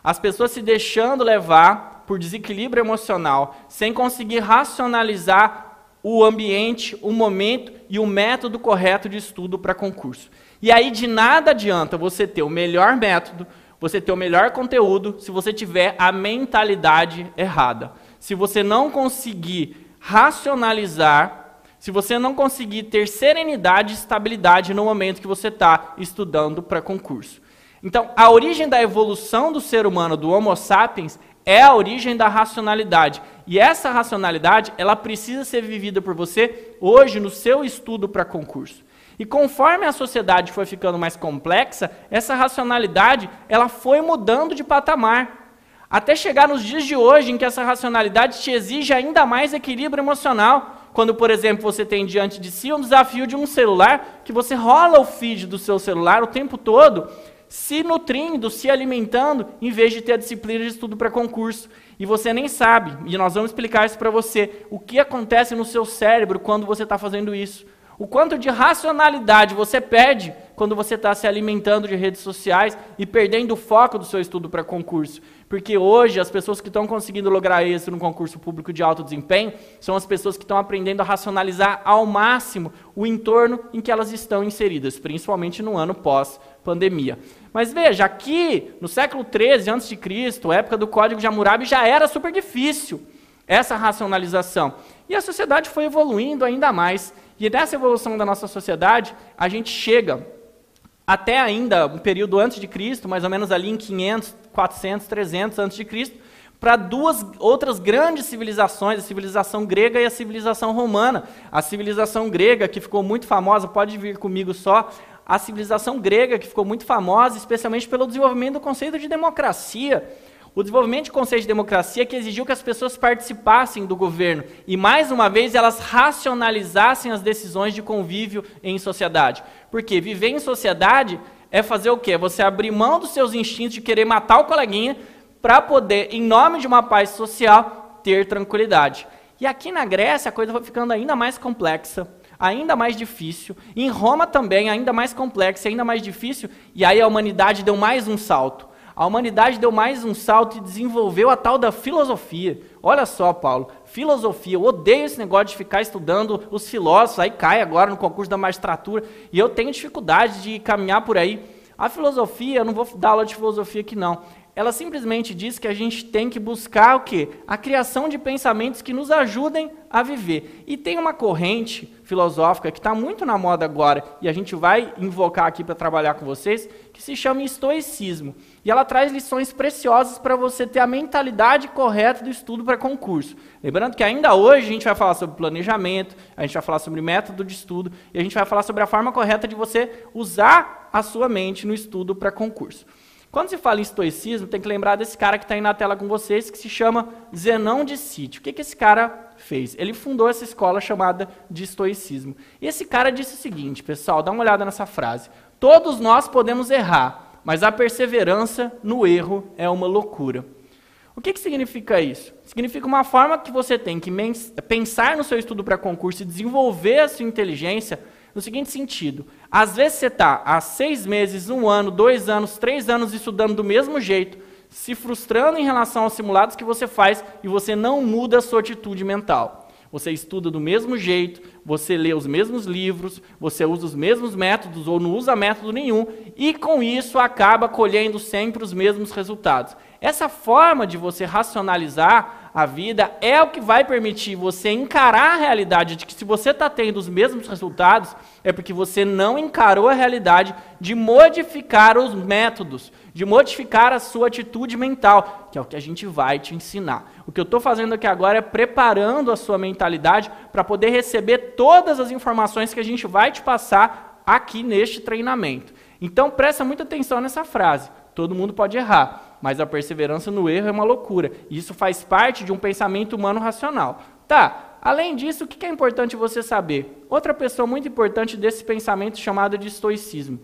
As pessoas se deixando levar por desequilíbrio emocional, sem conseguir racionalizar o ambiente, o momento e o método correto de estudo para concurso. E aí de nada adianta você ter o melhor método, você ter o melhor conteúdo, se você tiver a mentalidade errada. Se você não conseguir racionalizar, se você não conseguir ter serenidade e estabilidade no momento que você está estudando para concurso. Então, a origem da evolução do ser humano, do Homo sapiens, é a origem da racionalidade. E essa racionalidade, ela precisa ser vivida por você hoje no seu estudo para concurso. E conforme a sociedade foi ficando mais complexa, essa racionalidade ela foi mudando de patamar. Até chegar nos dias de hoje, em que essa racionalidade te exige ainda mais equilíbrio emocional. Quando, por exemplo, você tem diante de si um desafio de um celular, que você rola o feed do seu celular o tempo todo, se nutrindo, se alimentando, em vez de ter a disciplina de estudo para concurso. E você nem sabe, e nós vamos explicar isso para você, o que acontece no seu cérebro quando você está fazendo isso. O quanto de racionalidade você perde quando você está se alimentando de redes sociais e perdendo o foco do seu estudo para concurso. Porque hoje as pessoas que estão conseguindo lograr êxito no concurso público de alto desempenho são as pessoas que estão aprendendo a racionalizar ao máximo o entorno em que elas estão inseridas, principalmente no ano pós-pandemia. Mas veja, aqui no século 13 a.C., época do Código de Hammurabi, já era super difícil essa racionalização. E a sociedade foi evoluindo ainda mais. E nessa evolução da nossa sociedade, a gente chega até ainda um período antes de Cristo, mais ou menos ali em 500, 400, 300 antes de Cristo, para duas outras grandes civilizações, a civilização grega e a civilização romana. A civilização grega, que ficou muito famosa, pode vir comigo só, a civilização grega, que ficou muito famosa, especialmente pelo desenvolvimento do conceito de democracia. O desenvolvimento de conceito de democracia que exigiu que as pessoas participassem do governo e, mais uma vez, elas racionalizassem as decisões de convívio em sociedade. Porque viver em sociedade é fazer o quê? Você abrir mão dos seus instintos de querer matar o coleguinha para poder, em nome de uma paz social, ter tranquilidade. E aqui na Grécia a coisa foi ficando ainda mais complexa, ainda mais difícil. Em Roma também, ainda mais complexa, ainda mais difícil. E aí a humanidade deu mais um salto a humanidade deu mais um salto e desenvolveu a tal da filosofia. Olha só, Paulo, filosofia. Eu odeio esse negócio de ficar estudando os filósofos, aí cai agora no concurso da magistratura, e eu tenho dificuldade de caminhar por aí. A filosofia, eu não vou dar aula de filosofia aqui não. Ela simplesmente diz que a gente tem que buscar o quê? A criação de pensamentos que nos ajudem a viver. E tem uma corrente filosófica que está muito na moda agora, e a gente vai invocar aqui para trabalhar com vocês, que se chama estoicismo. E ela traz lições preciosas para você ter a mentalidade correta do estudo para concurso. Lembrando que ainda hoje a gente vai falar sobre planejamento, a gente vai falar sobre método de estudo, e a gente vai falar sobre a forma correta de você usar a sua mente no estudo para concurso. Quando se fala em estoicismo, tem que lembrar desse cara que está aí na tela com vocês, que se chama Zenão de Sítio. O que, que esse cara fez? Ele fundou essa escola chamada de estoicismo. E esse cara disse o seguinte, pessoal, dá uma olhada nessa frase. Todos nós podemos errar, mas a perseverança no erro é uma loucura. O que, que significa isso? Significa uma forma que você tem que pensar no seu estudo para concurso e desenvolver a sua inteligência no seguinte sentido: às vezes você está há seis meses, um ano, dois anos, três anos estudando do mesmo jeito, se frustrando em relação aos simulados que você faz e você não muda a sua atitude mental. Você estuda do mesmo jeito, você lê os mesmos livros, você usa os mesmos métodos ou não usa método nenhum, e com isso acaba colhendo sempre os mesmos resultados. Essa forma de você racionalizar a vida é o que vai permitir você encarar a realidade de que se você está tendo os mesmos resultados, é porque você não encarou a realidade de modificar os métodos, de modificar a sua atitude mental, que é o que a gente vai te ensinar. O que eu estou fazendo aqui agora é preparando a sua mentalidade para poder receber todas as informações que a gente vai te passar aqui neste treinamento. Então presta muita atenção nessa frase. Todo mundo pode errar, mas a perseverança no erro é uma loucura. Isso faz parte de um pensamento humano racional. Tá, além disso, o que é importante você saber? Outra pessoa muito importante desse pensamento chamado de estoicismo.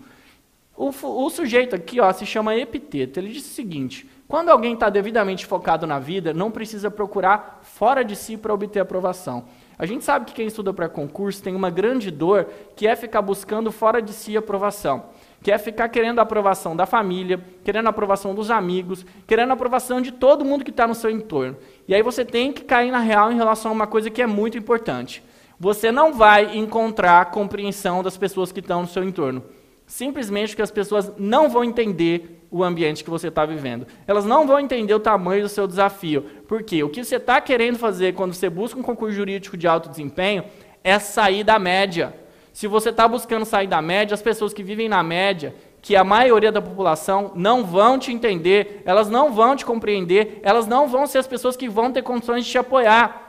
O, o sujeito aqui ó, se chama epiteto. Ele diz o seguinte: quando alguém está devidamente focado na vida, não precisa procurar fora de si para obter aprovação. A gente sabe que quem estuda para concurso tem uma grande dor que é ficar buscando fora de si aprovação. Que é ficar querendo a aprovação da família, querendo a aprovação dos amigos, querendo a aprovação de todo mundo que está no seu entorno. E aí você tem que cair na real em relação a uma coisa que é muito importante. Você não vai encontrar compreensão das pessoas que estão no seu entorno. Simplesmente porque as pessoas não vão entender o ambiente que você está vivendo. Elas não vão entender o tamanho do seu desafio. Porque o que você está querendo fazer quando você busca um concurso jurídico de alto desempenho é sair da média. Se você está buscando sair da média, as pessoas que vivem na média, que a maioria da população não vão te entender, elas não vão te compreender, elas não vão ser as pessoas que vão ter condições de te apoiar.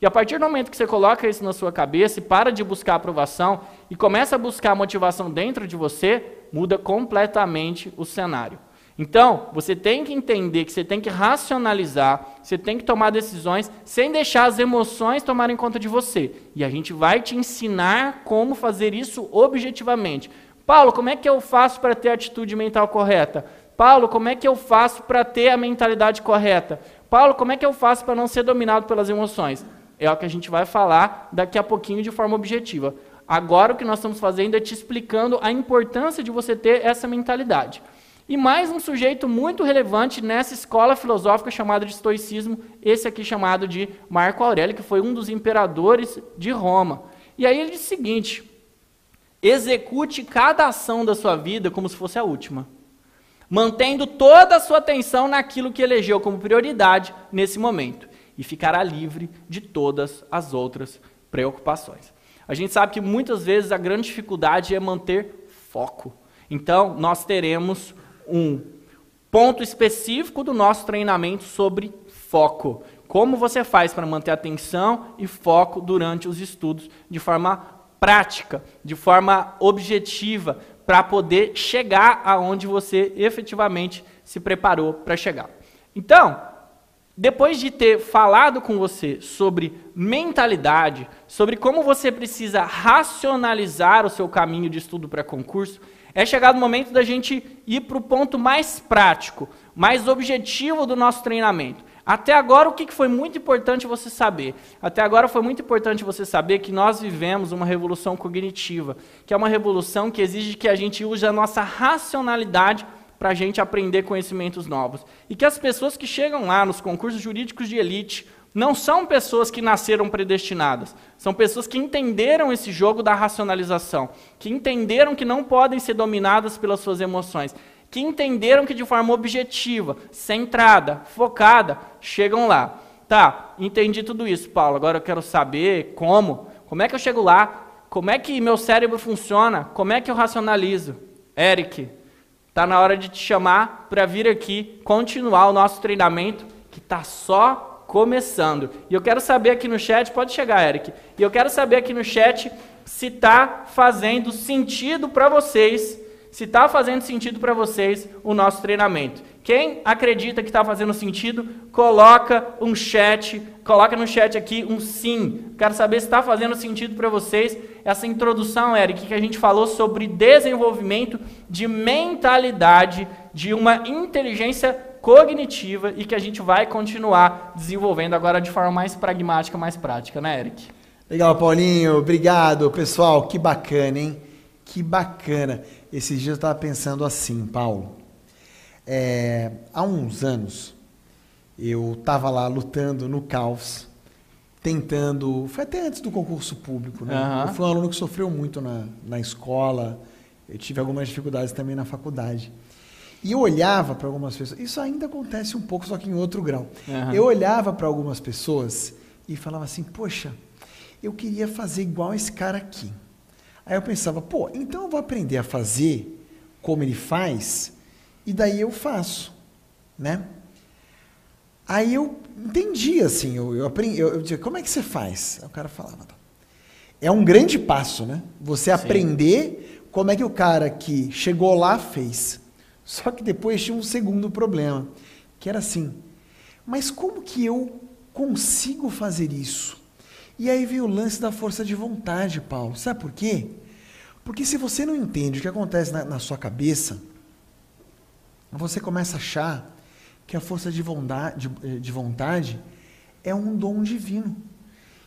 E a partir do momento que você coloca isso na sua cabeça e para de buscar aprovação e começa a buscar motivação dentro de você, muda completamente o cenário. Então, você tem que entender que você tem que racionalizar, você tem que tomar decisões sem deixar as emoções tomarem conta de você. E a gente vai te ensinar como fazer isso objetivamente. Paulo, como é que eu faço para ter a atitude mental correta? Paulo, como é que eu faço para ter a mentalidade correta? Paulo, como é que eu faço para não ser dominado pelas emoções? É o que a gente vai falar daqui a pouquinho de forma objetiva. Agora o que nós estamos fazendo é te explicando a importância de você ter essa mentalidade. E mais um sujeito muito relevante nessa escola filosófica chamada de estoicismo, esse aqui chamado de Marco Aurélio, que foi um dos imperadores de Roma. E aí ele diz o seguinte: execute cada ação da sua vida como se fosse a última, mantendo toda a sua atenção naquilo que elegeu como prioridade nesse momento, e ficará livre de todas as outras preocupações. A gente sabe que muitas vezes a grande dificuldade é manter foco. Então, nós teremos um ponto específico do nosso treinamento sobre foco. Como você faz para manter atenção e foco durante os estudos de forma prática, de forma objetiva, para poder chegar aonde você efetivamente se preparou para chegar. Então, depois de ter falado com você sobre mentalidade, sobre como você precisa racionalizar o seu caminho de estudo para concurso, é chegado o momento da gente ir para o ponto mais prático, mais objetivo do nosso treinamento. Até agora, o que foi muito importante você saber? Até agora foi muito importante você saber que nós vivemos uma revolução cognitiva, que é uma revolução que exige que a gente use a nossa racionalidade para a gente aprender conhecimentos novos. E que as pessoas que chegam lá nos concursos jurídicos de elite, não são pessoas que nasceram predestinadas. São pessoas que entenderam esse jogo da racionalização, que entenderam que não podem ser dominadas pelas suas emoções, que entenderam que de forma objetiva, centrada, focada, chegam lá. Tá, entendi tudo isso, Paulo. Agora eu quero saber como. Como é que eu chego lá? Como é que meu cérebro funciona? Como é que eu racionalizo? Eric, está na hora de te chamar para vir aqui continuar o nosso treinamento que está só começando. E eu quero saber aqui no chat, pode chegar, Eric. E eu quero saber aqui no chat se está fazendo sentido para vocês, se está fazendo sentido para vocês o nosso treinamento. Quem acredita que está fazendo sentido, coloca um chat, coloca no chat aqui um sim. Quero saber se está fazendo sentido para vocês essa introdução, Eric, que a gente falou sobre desenvolvimento de mentalidade, de uma inteligência cognitiva e que a gente vai continuar desenvolvendo agora de forma mais pragmática, mais prática, né, Eric? Legal, Paulinho. Obrigado, pessoal. Que bacana, hein? Que bacana. Esses dias eu estava pensando assim, Paulo. É, há uns anos, eu estava lá lutando no caos, tentando. Foi até antes do concurso público, né? Uhum. Eu fui um aluno que sofreu muito na, na escola, eu tive algumas dificuldades também na faculdade. E eu olhava para algumas pessoas, isso ainda acontece um pouco, só que em outro grau. Uhum. Eu olhava para algumas pessoas e falava assim: Poxa, eu queria fazer igual esse cara aqui. Aí eu pensava: Pô, então eu vou aprender a fazer como ele faz e daí eu faço, né? Aí eu entendi assim, eu, eu aprendi, eu, eu dizia, como é que você faz? Aí o cara falava, tá. é um grande passo, né? Você Sim. aprender como é que o cara que chegou lá fez. Só que depois tinha um segundo problema, que era assim: mas como que eu consigo fazer isso? E aí veio o lance da força de vontade, Paulo. Sabe por quê? Porque se você não entende o que acontece na, na sua cabeça, você começa a achar que a força de vontade, de, de vontade é um dom divino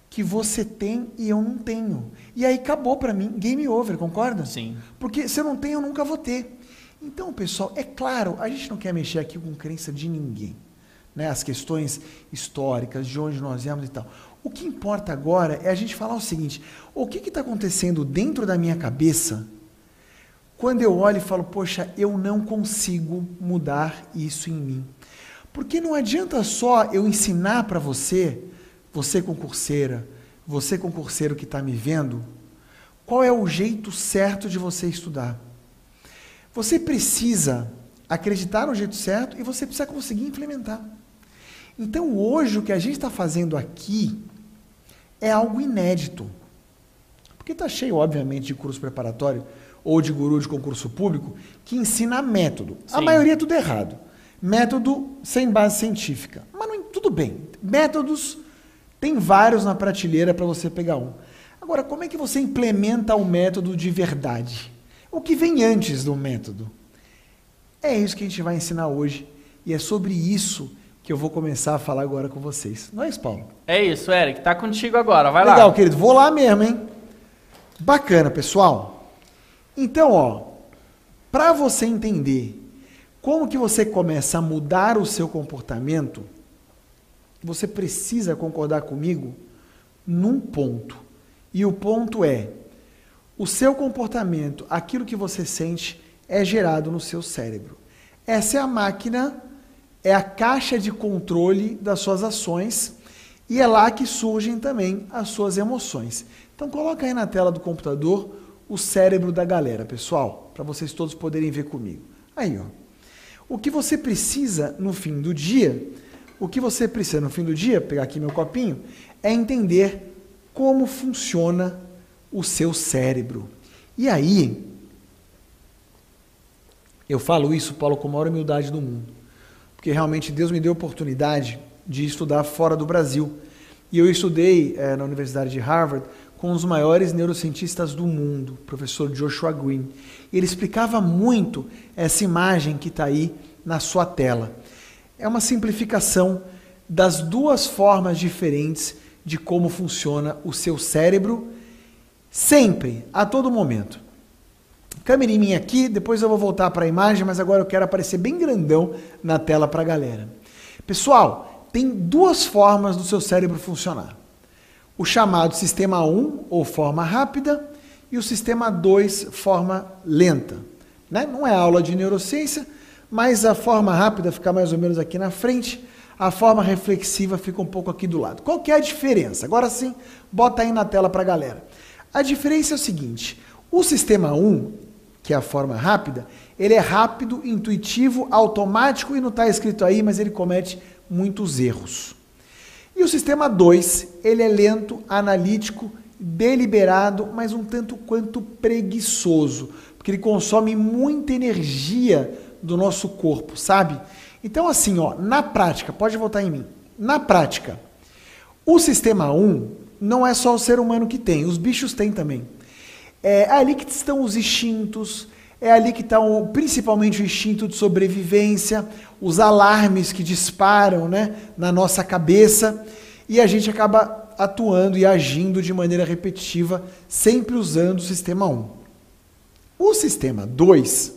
que você tem e eu não tenho. E aí acabou para mim, game over, concorda? Sim. Porque se eu não tenho, eu nunca vou ter. Então, pessoal, é claro, a gente não quer mexer aqui com crença de ninguém. Né? As questões históricas, de onde nós viemos e tal. O que importa agora é a gente falar o seguinte: o que está acontecendo dentro da minha cabeça quando eu olho e falo, poxa, eu não consigo mudar isso em mim? Porque não adianta só eu ensinar para você você concurseira, você concurseiro que está me vendo, qual é o jeito certo de você estudar. Você precisa acreditar no jeito certo e você precisa conseguir implementar. Então hoje o que a gente está fazendo aqui é algo inédito. Porque está cheio, obviamente, de curso preparatório ou de guru de concurso público que ensina método. Sim. A maioria é tudo errado. Método sem base científica. Mas não, tudo bem. Métodos tem vários na prateleira para você pegar um. Agora, como é que você implementa o método de verdade? O que vem antes do método? É isso que a gente vai ensinar hoje e é sobre isso que eu vou começar a falar agora com vocês. Não é isso, Paulo? É isso, Eric. Tá contigo agora. Vai Legal, lá. Legal, querido. Vou lá mesmo, hein? Bacana, pessoal. Então, ó, para você entender como que você começa a mudar o seu comportamento, você precisa concordar comigo num ponto. E o ponto é: o seu comportamento, aquilo que você sente, é gerado no seu cérebro. Essa é a máquina, é a caixa de controle das suas ações e é lá que surgem também as suas emoções. Então coloca aí na tela do computador o cérebro da galera, pessoal, para vocês todos poderem ver comigo. Aí, ó. O que você precisa no fim do dia o que você precisa no fim do dia, pegar aqui meu copinho, é entender como funciona o seu cérebro. E aí, eu falo isso, Paulo, com a maior humildade do mundo. Porque realmente Deus me deu a oportunidade de estudar fora do Brasil. E eu estudei é, na Universidade de Harvard com os maiores neurocientistas do mundo, o professor Joshua Green. Ele explicava muito essa imagem que está aí na sua tela é uma simplificação das duas formas diferentes de como funciona o seu cérebro, sempre, a todo momento. Câmera em mim aqui, depois eu vou voltar para a imagem, mas agora eu quero aparecer bem grandão na tela para a galera. Pessoal, tem duas formas do seu cérebro funcionar. O chamado sistema 1, ou forma rápida, e o sistema 2, forma lenta. Né? Não é aula de neurociência, mas a forma rápida fica mais ou menos aqui na frente, a forma reflexiva fica um pouco aqui do lado. Qual que é a diferença? Agora sim, bota aí na tela para a galera. A diferença é o seguinte, o sistema 1, que é a forma rápida, ele é rápido, intuitivo, automático e não está escrito aí, mas ele comete muitos erros. E o sistema 2, ele é lento, analítico, deliberado, mas um tanto quanto preguiçoso, porque ele consome muita energia do nosso corpo, sabe? Então, assim, ó, na prática, pode voltar em mim. Na prática, o sistema 1 não é só o ser humano que tem, os bichos têm também. É ali que estão os instintos, é ali que está principalmente o instinto de sobrevivência, os alarmes que disparam né, na nossa cabeça, e a gente acaba atuando e agindo de maneira repetitiva, sempre usando o sistema 1. O sistema 2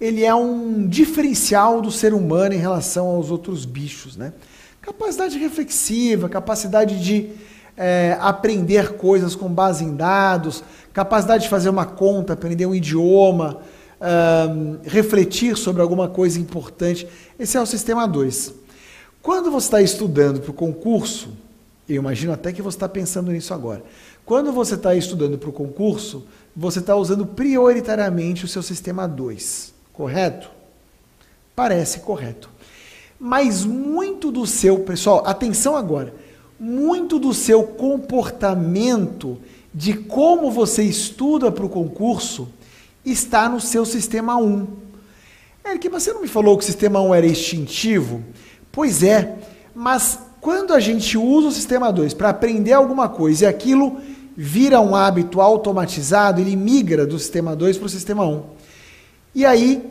ele é um diferencial do ser humano em relação aos outros bichos, né? Capacidade reflexiva, capacidade de é, aprender coisas com base em dados, capacidade de fazer uma conta, aprender um idioma, um, refletir sobre alguma coisa importante. Esse é o sistema 2. Quando você está estudando para o concurso, eu imagino até que você está pensando nisso agora. Quando você está estudando para o concurso, você está usando prioritariamente o seu sistema 2. Correto? Parece correto. Mas muito do seu, pessoal, atenção agora, muito do seu comportamento, de como você estuda para o concurso, está no seu sistema 1. Eric, você não me falou que o sistema 1 era instintivo? Pois é, mas quando a gente usa o sistema 2 para aprender alguma coisa e aquilo vira um hábito automatizado, ele migra do sistema 2 para o sistema 1. Um. E aí,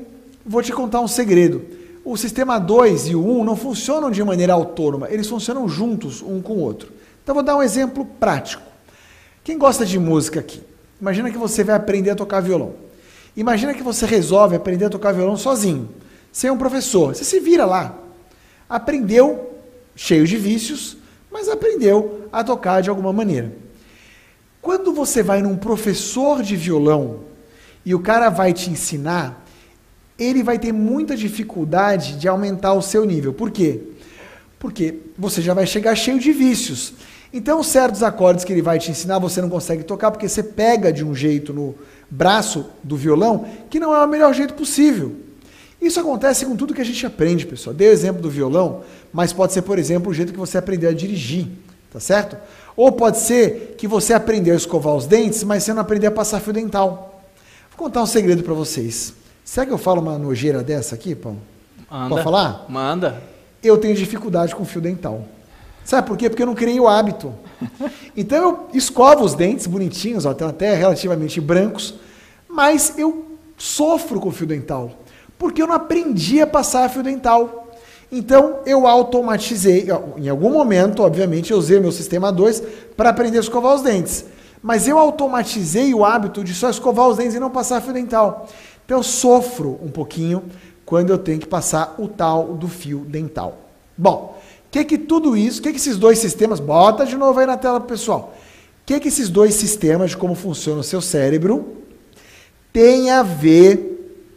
vou te contar um segredo. O sistema 2 e o 1 um não funcionam de maneira autônoma, eles funcionam juntos, um com o outro. Então, vou dar um exemplo prático. Quem gosta de música aqui? Imagina que você vai aprender a tocar violão. Imagina que você resolve aprender a tocar violão sozinho, sem um professor. Você se vira lá. Aprendeu, cheio de vícios, mas aprendeu a tocar de alguma maneira. Quando você vai num professor de violão e o cara vai te ensinar, ele vai ter muita dificuldade de aumentar o seu nível. Por quê? Porque você já vai chegar cheio de vícios. Então, certos acordes que ele vai te ensinar, você não consegue tocar porque você pega de um jeito no braço do violão que não é o melhor jeito possível. Isso acontece com tudo que a gente aprende, pessoal. Dei o exemplo do violão, mas pode ser, por exemplo, o jeito que você aprendeu a dirigir, tá certo? Ou pode ser que você aprendeu a escovar os dentes, mas você não aprendeu a passar fio dental. Vou contar um segredo para vocês. Será que eu falo uma nojeira dessa aqui, Pão? Manda. Pode falar? Manda. Eu tenho dificuldade com fio dental. Sabe por quê? Porque eu não criei o hábito. Então eu escovo os dentes bonitinhos, ó, até relativamente brancos, mas eu sofro com fio dental. Porque eu não aprendi a passar fio dental. Então eu automatizei, em algum momento, obviamente, eu usei meu sistema 2 para aprender a escovar os dentes. Mas eu automatizei o hábito de só escovar os dentes e não passar fio dental. Então eu sofro um pouquinho quando eu tenho que passar o tal do fio dental. Bom, que que tudo isso, que que esses dois sistemas, bota de novo aí na tela pessoal. Que que esses dois sistemas de como funciona o seu cérebro tem a ver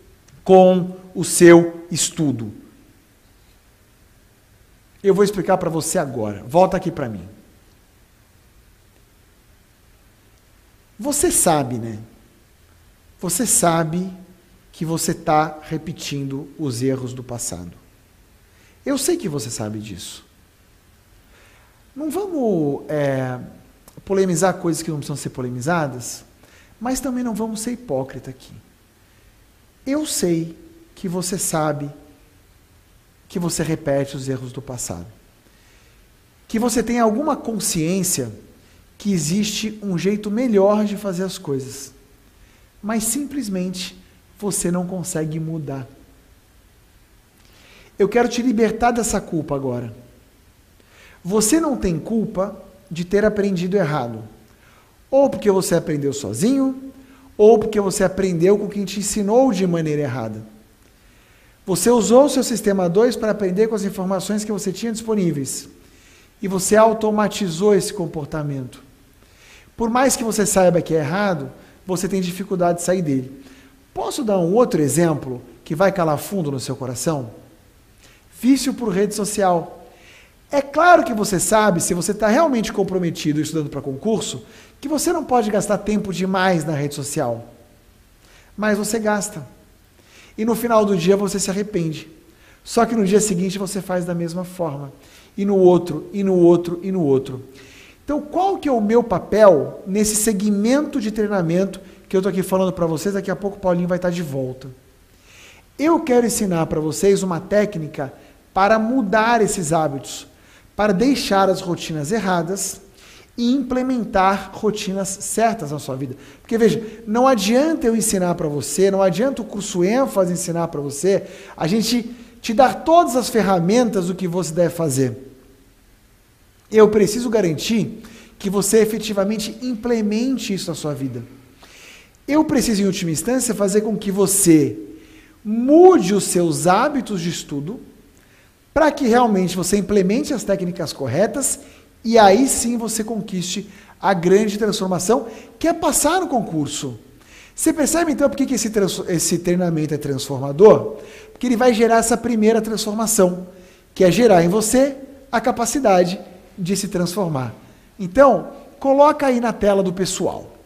com o seu estudo? Eu vou explicar para você agora. Volta aqui para mim. Você sabe, né? Você sabe que você está repetindo os erros do passado. Eu sei que você sabe disso. Não vamos é, polemizar coisas que não precisam ser polemizadas, mas também não vamos ser hipócrita aqui. Eu sei que você sabe que você repete os erros do passado. Que você tem alguma consciência que existe um jeito melhor de fazer as coisas. Mas simplesmente você não consegue mudar. Eu quero te libertar dessa culpa agora. Você não tem culpa de ter aprendido errado. Ou porque você aprendeu sozinho, ou porque você aprendeu com quem te ensinou de maneira errada. Você usou o seu sistema 2 para aprender com as informações que você tinha disponíveis. E você automatizou esse comportamento. Por mais que você saiba que é errado, você tem dificuldade de sair dele. Posso dar um outro exemplo que vai calar fundo no seu coração? Vício por rede social. É claro que você sabe, se você está realmente comprometido estudando para concurso, que você não pode gastar tempo demais na rede social. Mas você gasta e no final do dia você se arrepende. Só que no dia seguinte você faz da mesma forma. E no outro, e no outro, e no outro. Então, qual que é o meu papel nesse segmento de treinamento que eu estou aqui falando para vocês? Daqui a pouco o Paulinho vai estar de volta. Eu quero ensinar para vocês uma técnica para mudar esses hábitos, para deixar as rotinas erradas e implementar rotinas certas na sua vida. Porque veja, não adianta eu ensinar para você, não adianta o curso ênfase ensinar para você, a gente te dar todas as ferramentas do que você deve fazer. Eu preciso garantir que você efetivamente implemente isso na sua vida. Eu preciso, em última instância, fazer com que você mude os seus hábitos de estudo para que realmente você implemente as técnicas corretas e aí sim você conquiste a grande transformação, que é passar no concurso. Você percebe então por que esse, esse treinamento é transformador? Porque ele vai gerar essa primeira transformação, que é gerar em você a capacidade de se transformar. Então, coloca aí na tela do pessoal.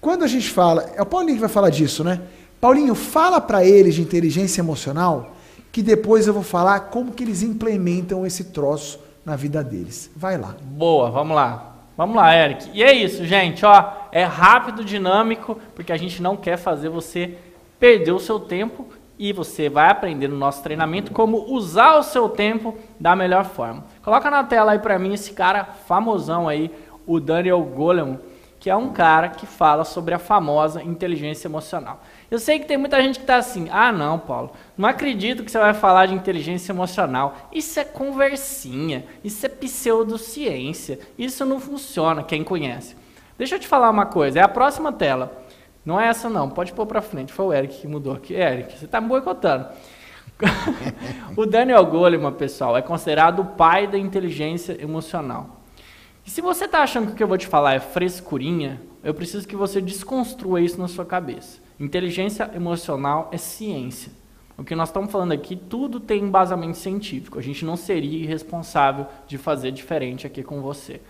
Quando a gente fala, é o Paulinho que vai falar disso, né? Paulinho, fala para eles de inteligência emocional, que depois eu vou falar como que eles implementam esse troço na vida deles. Vai lá. Boa, vamos lá. Vamos lá, Eric. E é isso, gente, ó, é rápido, dinâmico, porque a gente não quer fazer você perder o seu tempo e você vai aprender no nosso treinamento como usar o seu tempo da melhor forma. Coloca na tela aí para mim esse cara famosão aí, o Daniel Goleman, que é um cara que fala sobre a famosa inteligência emocional. Eu sei que tem muita gente que está assim, ah não, Paulo, não acredito que você vai falar de inteligência emocional. Isso é conversinha, isso é pseudociência, isso não funciona, quem conhece. Deixa eu te falar uma coisa, é a próxima tela. Não é essa não, pode pôr para frente, foi o Eric que mudou aqui. Eric, você está me boicotando. o Daniel Goleman, pessoal, é considerado o pai da inteligência emocional. E se você está achando que o que eu vou te falar é frescurinha, eu preciso que você desconstrua isso na sua cabeça. Inteligência emocional é ciência. O que nós estamos falando aqui, tudo tem embasamento científico. A gente não seria irresponsável de fazer diferente aqui com você.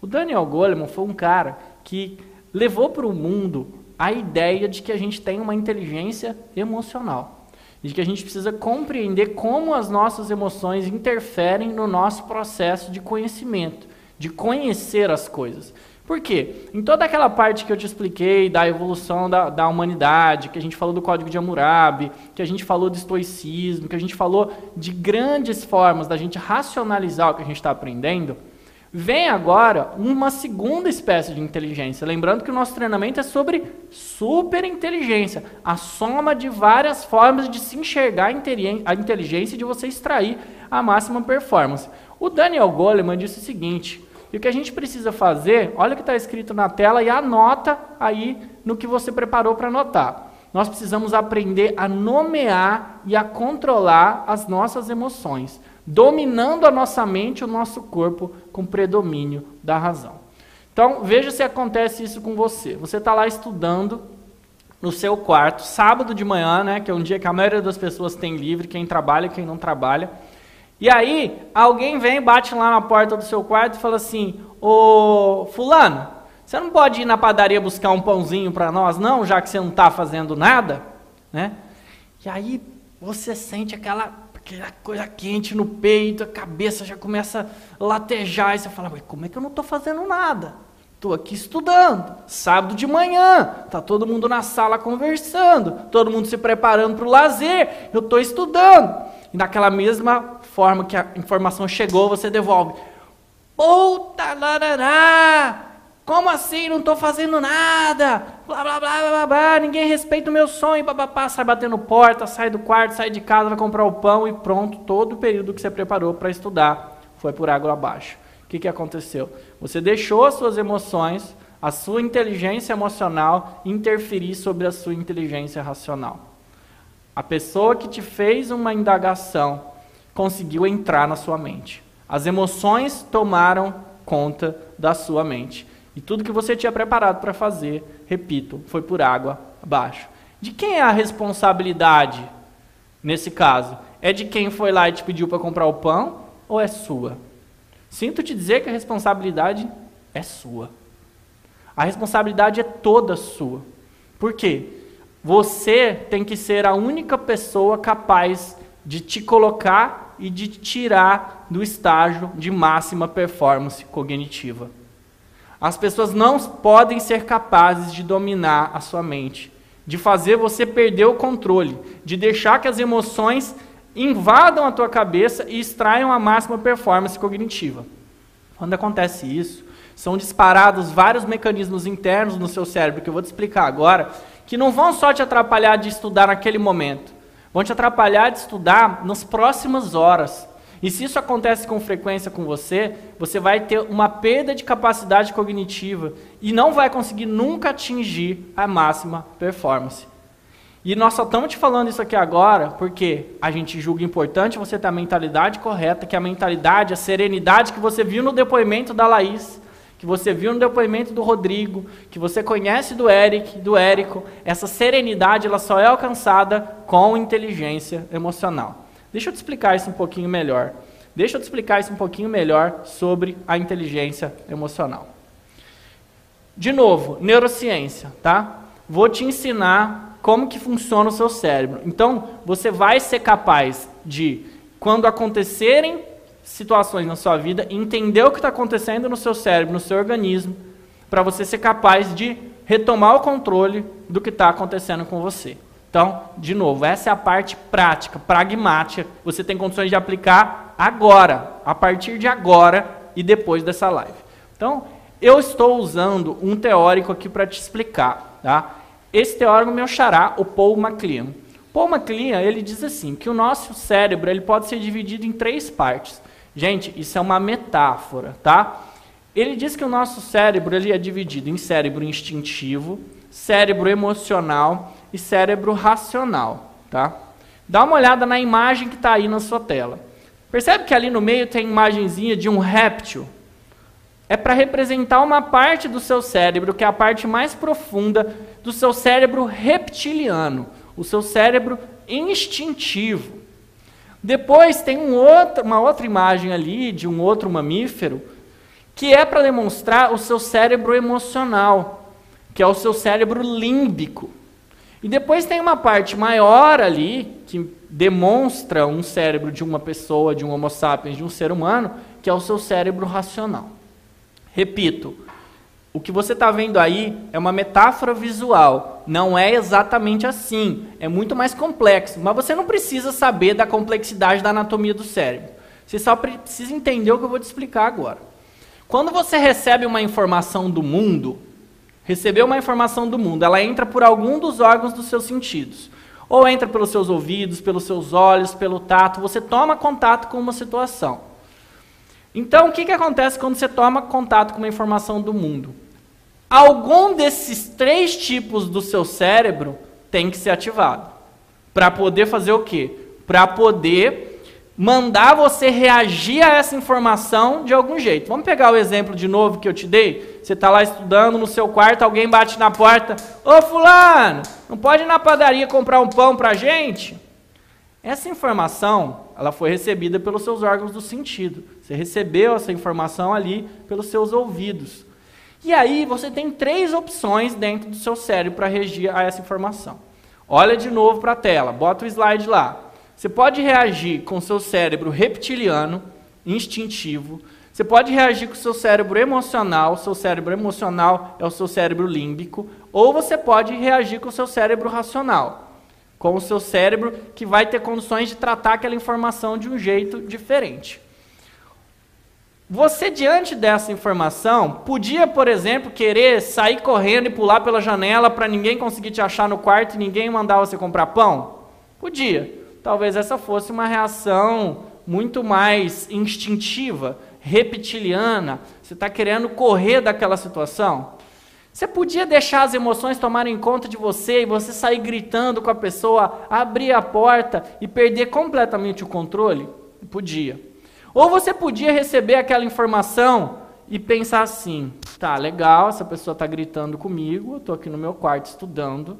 O Daniel Goleman foi um cara que levou para o mundo a ideia de que a gente tem uma inteligência emocional. De que a gente precisa compreender como as nossas emoções interferem no nosso processo de conhecimento de conhecer as coisas. Por quê? Em toda aquela parte que eu te expliquei da evolução da, da humanidade, que a gente falou do Código de Hammurabi, que a gente falou do estoicismo, que a gente falou de grandes formas da gente racionalizar o que a gente está aprendendo, vem agora uma segunda espécie de inteligência. Lembrando que o nosso treinamento é sobre superinteligência, a soma de várias formas de se enxergar a inteligência e de você extrair a máxima performance. O Daniel Goleman disse o seguinte: e o que a gente precisa fazer, olha o que está escrito na tela e anota aí no que você preparou para anotar. Nós precisamos aprender a nomear e a controlar as nossas emoções, dominando a nossa mente e o nosso corpo com predomínio da razão. Então, veja se acontece isso com você. Você está lá estudando no seu quarto, sábado de manhã, né, que é um dia que a maioria das pessoas tem livre, quem trabalha e quem não trabalha. E aí, alguém vem, bate lá na porta do seu quarto e fala assim: Ô Fulano, você não pode ir na padaria buscar um pãozinho para nós, não, já que você não está fazendo nada? Né? E aí você sente aquela, aquela coisa quente no peito, a cabeça já começa a latejar, e você fala: Mas como é que eu não estou fazendo nada? Estou aqui estudando, sábado de manhã, está todo mundo na sala conversando, todo mundo se preparando para o lazer, eu estou estudando. E naquela mesma forma que a informação chegou, você devolve. Puta larará! Como assim? Não estou fazendo nada! Blá, blá, blá, blá, blá, ninguém respeita o meu sonho, babapá, sai batendo porta, sai do quarto, sai de casa, vai comprar o pão e pronto, todo o período que você preparou para estudar foi por água abaixo. O que, que aconteceu? Você deixou as suas emoções, a sua inteligência emocional interferir sobre a sua inteligência racional. A pessoa que te fez uma indagação conseguiu entrar na sua mente. As emoções tomaram conta da sua mente. E tudo que você tinha preparado para fazer, repito, foi por água abaixo. De quem é a responsabilidade nesse caso? É de quem foi lá e te pediu para comprar o pão ou é sua? Sinto te dizer que a responsabilidade é sua. A responsabilidade é toda sua. Por quê? Você tem que ser a única pessoa capaz de te colocar e de tirar do estágio de máxima performance cognitiva. As pessoas não podem ser capazes de dominar a sua mente, de fazer você perder o controle, de deixar que as emoções invadam a tua cabeça e extraiam a máxima performance cognitiva. Quando acontece isso, são disparados vários mecanismos internos no seu cérebro, que eu vou te explicar agora, que não vão só te atrapalhar de estudar naquele momento, vão te atrapalhar de estudar nas próximas horas. E se isso acontece com frequência com você, você vai ter uma perda de capacidade cognitiva e não vai conseguir nunca atingir a máxima performance. E nós só estamos te falando isso aqui agora porque a gente julga importante você ter a mentalidade correta, que a mentalidade, a serenidade que você viu no depoimento da Laís, que você viu no depoimento do Rodrigo, que você conhece do Eric, do Érico, essa serenidade ela só é alcançada com inteligência emocional. Deixa eu te explicar isso um pouquinho melhor. Deixa eu te explicar isso um pouquinho melhor sobre a inteligência emocional. De novo, neurociência, tá? Vou te ensinar como que funciona o seu cérebro. Então, você vai ser capaz de, quando acontecerem situações na sua vida, entender o que está acontecendo no seu cérebro, no seu organismo, para você ser capaz de retomar o controle do que está acontecendo com você. Então, de novo, essa é a parte prática, pragmática. Você tem condições de aplicar agora, a partir de agora e depois dessa live. Então, Eu estou usando um teórico aqui para te explicar, tá? Esse teórico meu xará, o Paul MacLean. Paul MacLean, ele diz assim, que o nosso cérebro ele pode ser dividido em três partes. Gente, isso é uma metáfora, tá? Ele diz que o nosso cérebro ele é dividido em cérebro instintivo, cérebro emocional e cérebro racional, tá? Dá uma olhada na imagem que está aí na sua tela. Percebe que ali no meio tem a imagenzinha de um réptil? É para representar uma parte do seu cérebro, que é a parte mais profunda do seu cérebro reptiliano, o seu cérebro instintivo. Depois tem um outro, uma outra imagem ali de um outro mamífero, que é para demonstrar o seu cérebro emocional, que é o seu cérebro límbico. E depois tem uma parte maior ali, que demonstra um cérebro de uma pessoa, de um Homo sapiens, de um ser humano, que é o seu cérebro racional. Repito, o que você está vendo aí é uma metáfora visual. Não é exatamente assim. É muito mais complexo. Mas você não precisa saber da complexidade da anatomia do cérebro. Você só precisa entender o que eu vou te explicar agora. Quando você recebe uma informação do mundo, recebeu uma informação do mundo, ela entra por algum dos órgãos dos seus sentidos. Ou entra pelos seus ouvidos, pelos seus olhos, pelo tato, você toma contato com uma situação. Então, o que, que acontece quando você toma contato com uma informação do mundo? Algum desses três tipos do seu cérebro tem que ser ativado. Para poder fazer o quê? Para poder mandar você reagir a essa informação de algum jeito. Vamos pegar o exemplo de novo que eu te dei? Você está lá estudando no seu quarto, alguém bate na porta. Ô fulano, não pode ir na padaria comprar um pão para gente? Essa informação, ela foi recebida pelos seus órgãos do sentido. Você recebeu essa informação ali pelos seus ouvidos. E aí você tem três opções dentro do seu cérebro para reagir a essa informação. Olha de novo para a tela, bota o slide lá. Você pode reagir com o seu cérebro reptiliano, instintivo. Você pode reagir com o seu cérebro emocional. Seu cérebro emocional é o seu cérebro límbico. Ou você pode reagir com o seu cérebro racional. Com o seu cérebro que vai ter condições de tratar aquela informação de um jeito diferente. Você, diante dessa informação, podia, por exemplo, querer sair correndo e pular pela janela para ninguém conseguir te achar no quarto e ninguém mandar você comprar pão? Podia talvez essa fosse uma reação muito mais instintiva, reptiliana. Você está querendo correr daquela situação? Você podia deixar as emoções tomarem conta de você e você sair gritando com a pessoa, abrir a porta e perder completamente o controle? Podia. Ou você podia receber aquela informação e pensar assim: tá, legal, essa pessoa está gritando comigo, eu estou aqui no meu quarto estudando,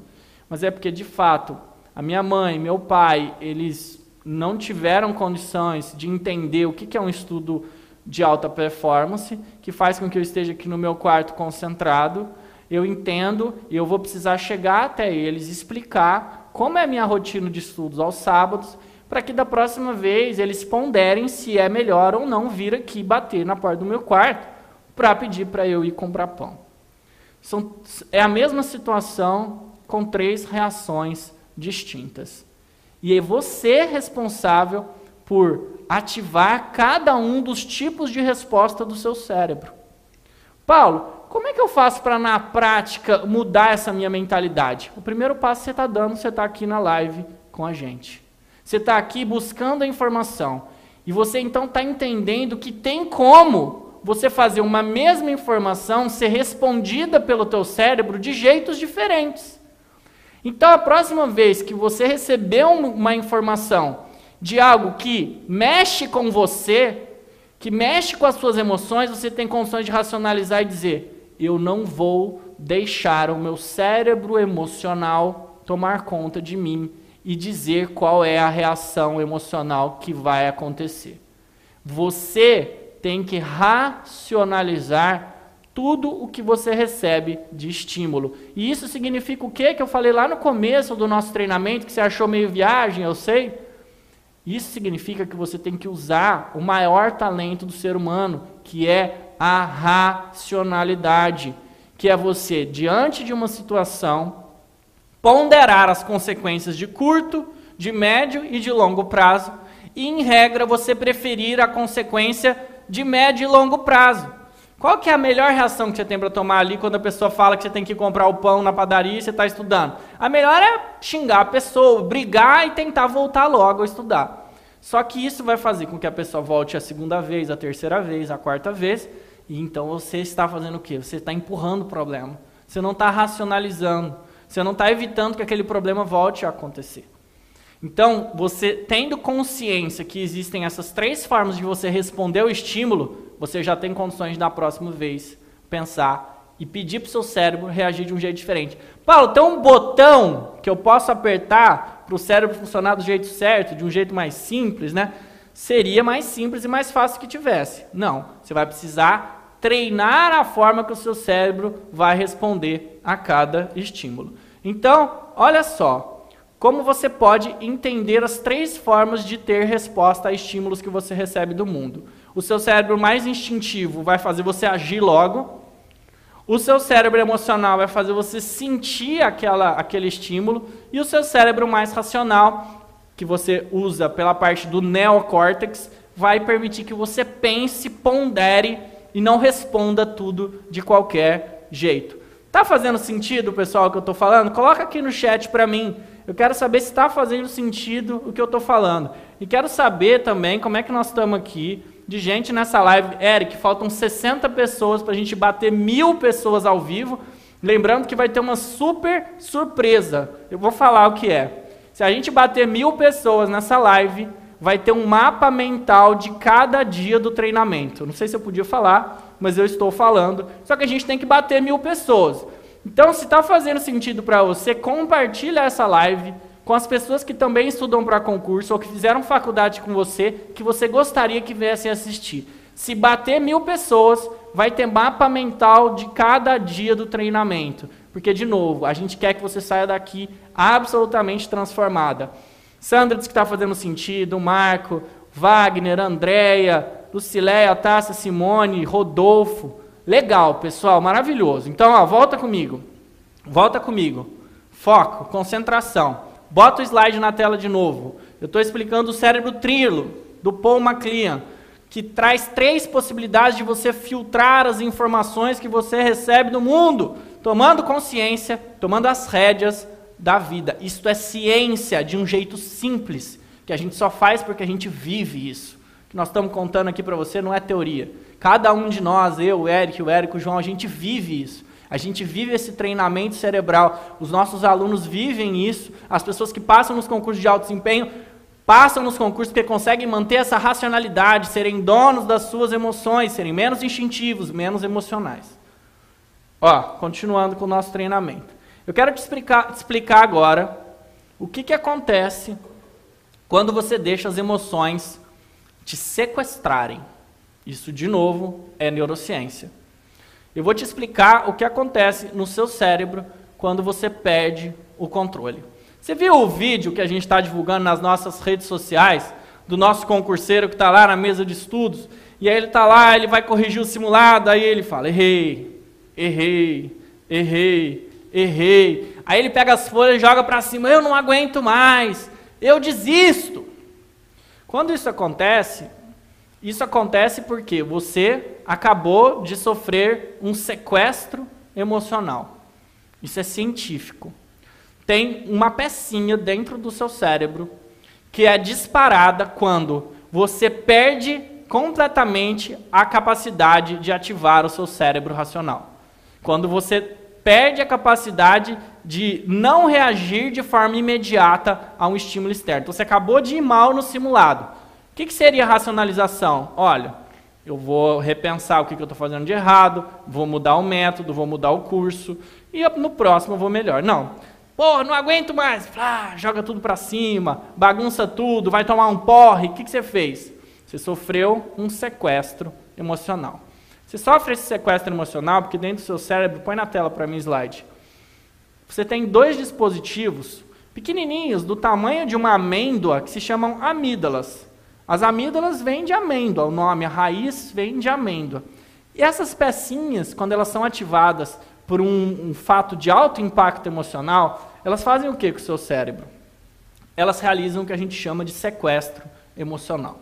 mas é porque de fato a minha mãe, meu pai, eles não tiveram condições de entender o que é um estudo de alta performance, que faz com que eu esteja aqui no meu quarto concentrado. Eu entendo e eu vou precisar chegar até eles, explicar como é a minha rotina de estudos aos sábados, para que da próxima vez eles ponderem se é melhor ou não vir aqui bater na porta do meu quarto para pedir para eu ir comprar pão. São, é a mesma situação com três reações distintas. E é você responsável por ativar cada um dos tipos de resposta do seu cérebro. Paulo, como é que eu faço para, na prática, mudar essa minha mentalidade? O primeiro passo você está dando, você está aqui na live com a gente. Você está aqui buscando a informação. E você então está entendendo que tem como você fazer uma mesma informação ser respondida pelo teu cérebro de jeitos diferentes. Então, a próxima vez que você receber uma informação de algo que mexe com você, que mexe com as suas emoções, você tem condições de racionalizar e dizer: eu não vou deixar o meu cérebro emocional tomar conta de mim e dizer qual é a reação emocional que vai acontecer. Você tem que racionalizar tudo o que você recebe de estímulo. E isso significa o quê? Que eu falei lá no começo do nosso treinamento, que você achou meio viagem, eu sei. Isso significa que você tem que usar o maior talento do ser humano, que é a racionalidade, que é você, diante de uma situação, ponderar as consequências de curto, de médio e de longo prazo, e em regra você preferir a consequência de médio e longo prazo. Qual que é a melhor reação que você tem para tomar ali quando a pessoa fala que você tem que comprar o pão na padaria e você está estudando? A melhor é xingar a pessoa, brigar e tentar voltar logo a estudar. Só que isso vai fazer com que a pessoa volte a segunda vez, a terceira vez, a quarta vez, e então você está fazendo o quê? Você está empurrando o problema. Você não está racionalizando. Você não está evitando que aquele problema volte a acontecer. Então, você tendo consciência que existem essas três formas de você responder ao estímulo, você já tem condições da próxima vez, pensar e pedir para o seu cérebro reagir de um jeito diferente. Paulo, tem um botão que eu posso apertar para o cérebro funcionar do jeito certo, de um jeito mais simples, né? Seria mais simples e mais fácil que tivesse. Não, você vai precisar treinar a forma que o seu cérebro vai responder a cada estímulo. Então, olha só, como você pode entender as três formas de ter resposta a estímulos que você recebe do mundo. O seu cérebro mais instintivo vai fazer você agir logo. O seu cérebro emocional vai fazer você sentir aquela, aquele estímulo. E o seu cérebro mais racional, que você usa pela parte do neocórtex, vai permitir que você pense, pondere e não responda tudo de qualquer jeito. Tá fazendo sentido, pessoal, o que eu estou falando? Coloca aqui no chat para mim eu quero saber se está fazendo sentido o que eu estou falando. E quero saber também como é que nós estamos aqui de gente nessa live. Eric, faltam 60 pessoas para a gente bater mil pessoas ao vivo. Lembrando que vai ter uma super surpresa. Eu vou falar o que é. Se a gente bater mil pessoas nessa live, vai ter um mapa mental de cada dia do treinamento. Não sei se eu podia falar, mas eu estou falando. Só que a gente tem que bater mil pessoas. Então, se está fazendo sentido para você, compartilha essa live com as pessoas que também estudam para concurso ou que fizeram faculdade com você, que você gostaria que viessem assistir. Se bater mil pessoas, vai ter mapa mental de cada dia do treinamento. Porque, de novo, a gente quer que você saia daqui absolutamente transformada. Sandra disse que está fazendo sentido, Marco, Wagner, Andréia, Lucileia, Tássia, Simone, Rodolfo. Legal, pessoal, maravilhoso. Então, ó, volta comigo. Volta comigo. Foco, concentração. Bota o slide na tela de novo. Eu estou explicando o cérebro trilo do Paul MacLean, que traz três possibilidades de você filtrar as informações que você recebe do mundo, tomando consciência, tomando as rédeas da vida. Isto é ciência de um jeito simples, que a gente só faz porque a gente vive isso. Que nós estamos contando aqui para você não é teoria. Cada um de nós, eu, o Eric, o Érico, o João, a gente vive isso. A gente vive esse treinamento cerebral. Os nossos alunos vivem isso. As pessoas que passam nos concursos de alto desempenho passam nos concursos porque conseguem manter essa racionalidade, serem donos das suas emoções, serem menos instintivos, menos emocionais. Ó, continuando com o nosso treinamento. Eu quero te explicar, te explicar agora o que, que acontece quando você deixa as emoções te sequestrarem. Isso, de novo, é neurociência. Eu vou te explicar o que acontece no seu cérebro quando você perde o controle. Você viu o vídeo que a gente está divulgando nas nossas redes sociais do nosso concurseiro que está lá na mesa de estudos? E aí ele está lá, ele vai corrigir o simulado, aí ele fala: errei, errei, errei, errei. Aí ele pega as folhas e joga para cima: eu não aguento mais, eu desisto. Quando isso acontece, isso acontece porque você acabou de sofrer um sequestro emocional. Isso é científico. Tem uma pecinha dentro do seu cérebro que é disparada quando você perde completamente a capacidade de ativar o seu cérebro racional. Quando você perde a capacidade de não reagir de forma imediata a um estímulo externo. Então, você acabou de ir mal no simulado que, que seria racionalização? Olha, eu vou repensar o que, que eu estou fazendo de errado, vou mudar o método, vou mudar o curso, e no próximo eu vou melhor. Não. Pô, não aguento mais. Ah, joga tudo para cima, bagunça tudo, vai tomar um porre. O que, que você fez? Você sofreu um sequestro emocional. Você sofre esse sequestro emocional porque dentro do seu cérebro, põe na tela para mim slide. Você tem dois dispositivos pequenininhos, do tamanho de uma amêndoa, que se chamam amígdalas. As amígdalas vêm de amêndoa, o nome, a raiz vem de amêndoa. E essas pecinhas, quando elas são ativadas por um, um fato de alto impacto emocional, elas fazem o que com o seu cérebro? Elas realizam o que a gente chama de sequestro emocional.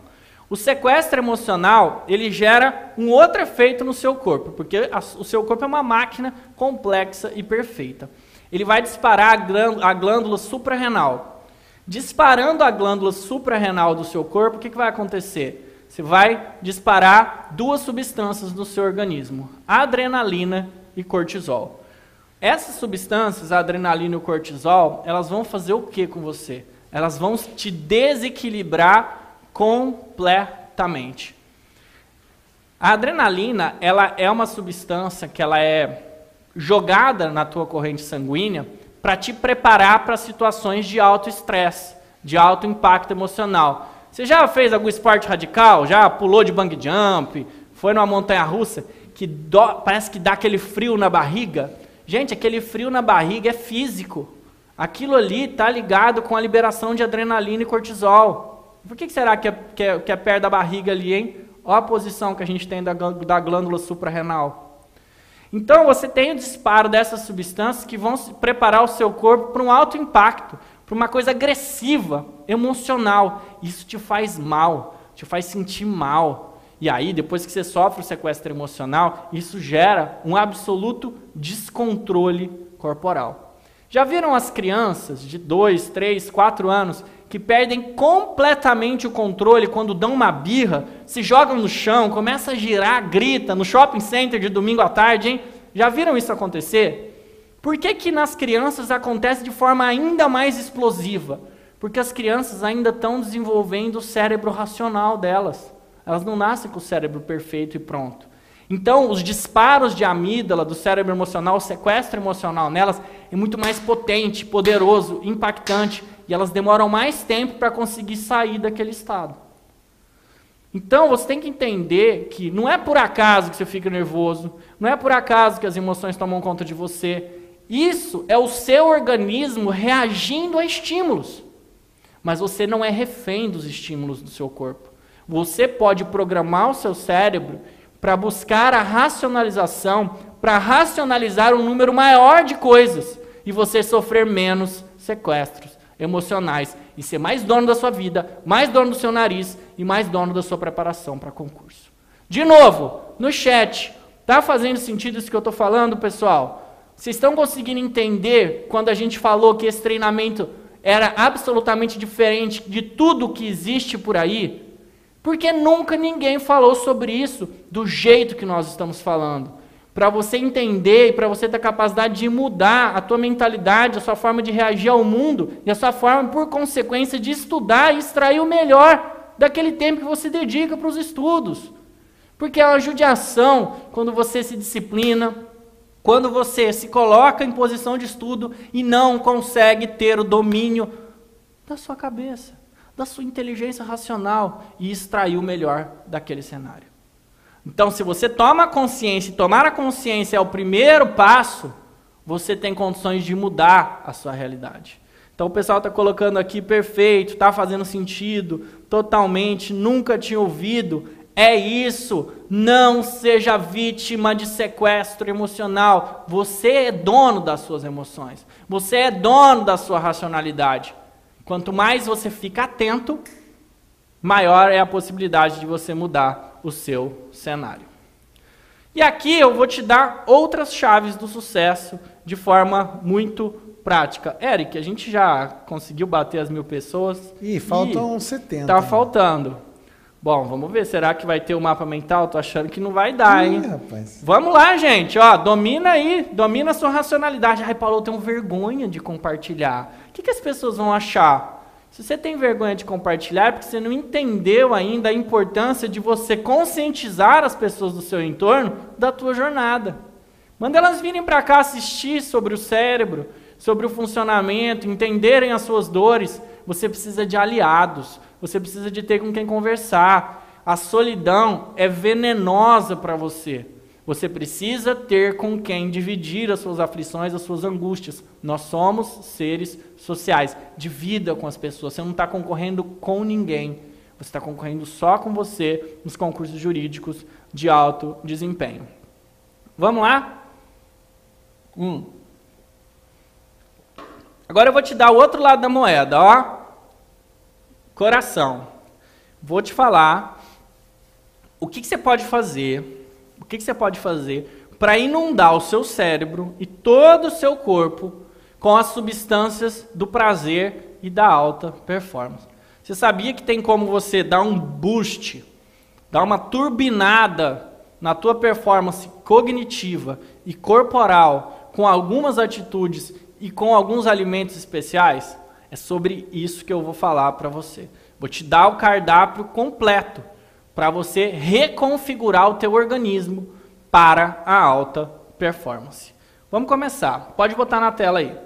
O sequestro emocional, ele gera um outro efeito no seu corpo, porque a, o seu corpo é uma máquina complexa e perfeita. Ele vai disparar a glândula, suprarrenal. Disparando a glândula suprarrenal do seu corpo, o que, que vai acontecer? Você vai disparar duas substâncias no seu organismo: adrenalina e cortisol. Essas substâncias, a adrenalina e o cortisol, elas vão fazer o que com você? Elas vão te desequilibrar completamente. A adrenalina, ela é uma substância que ela é jogada na tua corrente sanguínea para te preparar para situações de alto estresse, de alto impacto emocional. Você já fez algum esporte radical? Já pulou de bang jump? Foi numa montanha russa que parece que dá aquele frio na barriga? Gente, aquele frio na barriga é físico. Aquilo ali está ligado com a liberação de adrenalina e cortisol. Por que será que é, que é, que é perto da barriga ali, hein? Olha a posição que a gente tem da, da glândula suprarrenal. Então, você tem o disparo dessas substâncias que vão preparar o seu corpo para um alto impacto, para uma coisa agressiva, emocional. Isso te faz mal, te faz sentir mal. E aí, depois que você sofre o sequestro emocional, isso gera um absoluto descontrole corporal. Já viram as crianças de 2, 3, 4 anos que perdem completamente o controle quando dão uma birra, se jogam no chão, começa a girar, grita no shopping center de domingo à tarde, hein? Já viram isso acontecer? Por que, que nas crianças acontece de forma ainda mais explosiva? Porque as crianças ainda estão desenvolvendo o cérebro racional delas. Elas não nascem com o cérebro perfeito e pronto. Então, os disparos de amígdala do cérebro emocional, o sequestro emocional nelas é muito mais potente, poderoso, impactante e elas demoram mais tempo para conseguir sair daquele estado. Então você tem que entender que não é por acaso que você fica nervoso, não é por acaso que as emoções tomam conta de você. Isso é o seu organismo reagindo a estímulos. Mas você não é refém dos estímulos do seu corpo. Você pode programar o seu cérebro para buscar a racionalização, para racionalizar um número maior de coisas e você sofrer menos sequestros emocionais e ser mais dono da sua vida, mais dono do seu nariz e mais dono da sua preparação para concurso. De novo, no chat, tá fazendo sentido isso que eu estou falando, pessoal? Vocês estão conseguindo entender quando a gente falou que esse treinamento era absolutamente diferente de tudo que existe por aí? Porque nunca ninguém falou sobre isso do jeito que nós estamos falando para você entender e para você ter a capacidade de mudar a tua mentalidade, a sua forma de reagir ao mundo e a sua forma, por consequência, de estudar e extrair o melhor daquele tempo que você dedica para os estudos. Porque é uma judiação quando você se disciplina, quando você se coloca em posição de estudo e não consegue ter o domínio da sua cabeça, da sua inteligência racional e extrair o melhor daquele cenário. Então, se você toma consciência, e tomar a consciência é o primeiro passo, você tem condições de mudar a sua realidade. Então, o pessoal está colocando aqui perfeito, está fazendo sentido, totalmente, nunca tinha ouvido. É isso, não seja vítima de sequestro emocional. Você é dono das suas emoções, você é dono da sua racionalidade. Quanto mais você fica atento, maior é a possibilidade de você mudar o seu cenário. E aqui eu vou te dar outras chaves do sucesso de forma muito prática. Eric, a gente já conseguiu bater as mil pessoas. Ih, faltam e 70. Tá faltando. Bom, vamos ver. Será que vai ter o mapa mental? Tô achando que não vai dar, hein? Ih, rapaz. Vamos lá, gente. Ó, domina aí, domina a sua racionalidade. Ai, Paulo, eu tenho vergonha de compartilhar. O que, que as pessoas vão achar? Se você tem vergonha de compartilhar, porque você não entendeu ainda a importância de você conscientizar as pessoas do seu entorno da tua jornada. Manda elas virem para cá assistir sobre o cérebro, sobre o funcionamento, entenderem as suas dores. Você precisa de aliados, você precisa de ter com quem conversar. A solidão é venenosa para você. Você precisa ter com quem dividir as suas aflições, as suas angústias. Nós somos seres sociais. Divida com as pessoas. Você não está concorrendo com ninguém. Você está concorrendo só com você nos concursos jurídicos de alto desempenho. Vamos lá? Hum. Agora eu vou te dar o outro lado da moeda, ó. Coração. Vou te falar o que, que você pode fazer? O que, que você pode fazer para inundar o seu cérebro e todo o seu corpo com as substâncias do prazer e da alta performance? Você sabia que tem como você dar um boost, dar uma turbinada na tua performance cognitiva e corporal com algumas atitudes e com alguns alimentos especiais? É sobre isso que eu vou falar para você. Vou te dar o cardápio completo para você reconfigurar o teu organismo para a alta performance. Vamos começar. Pode botar na tela aí.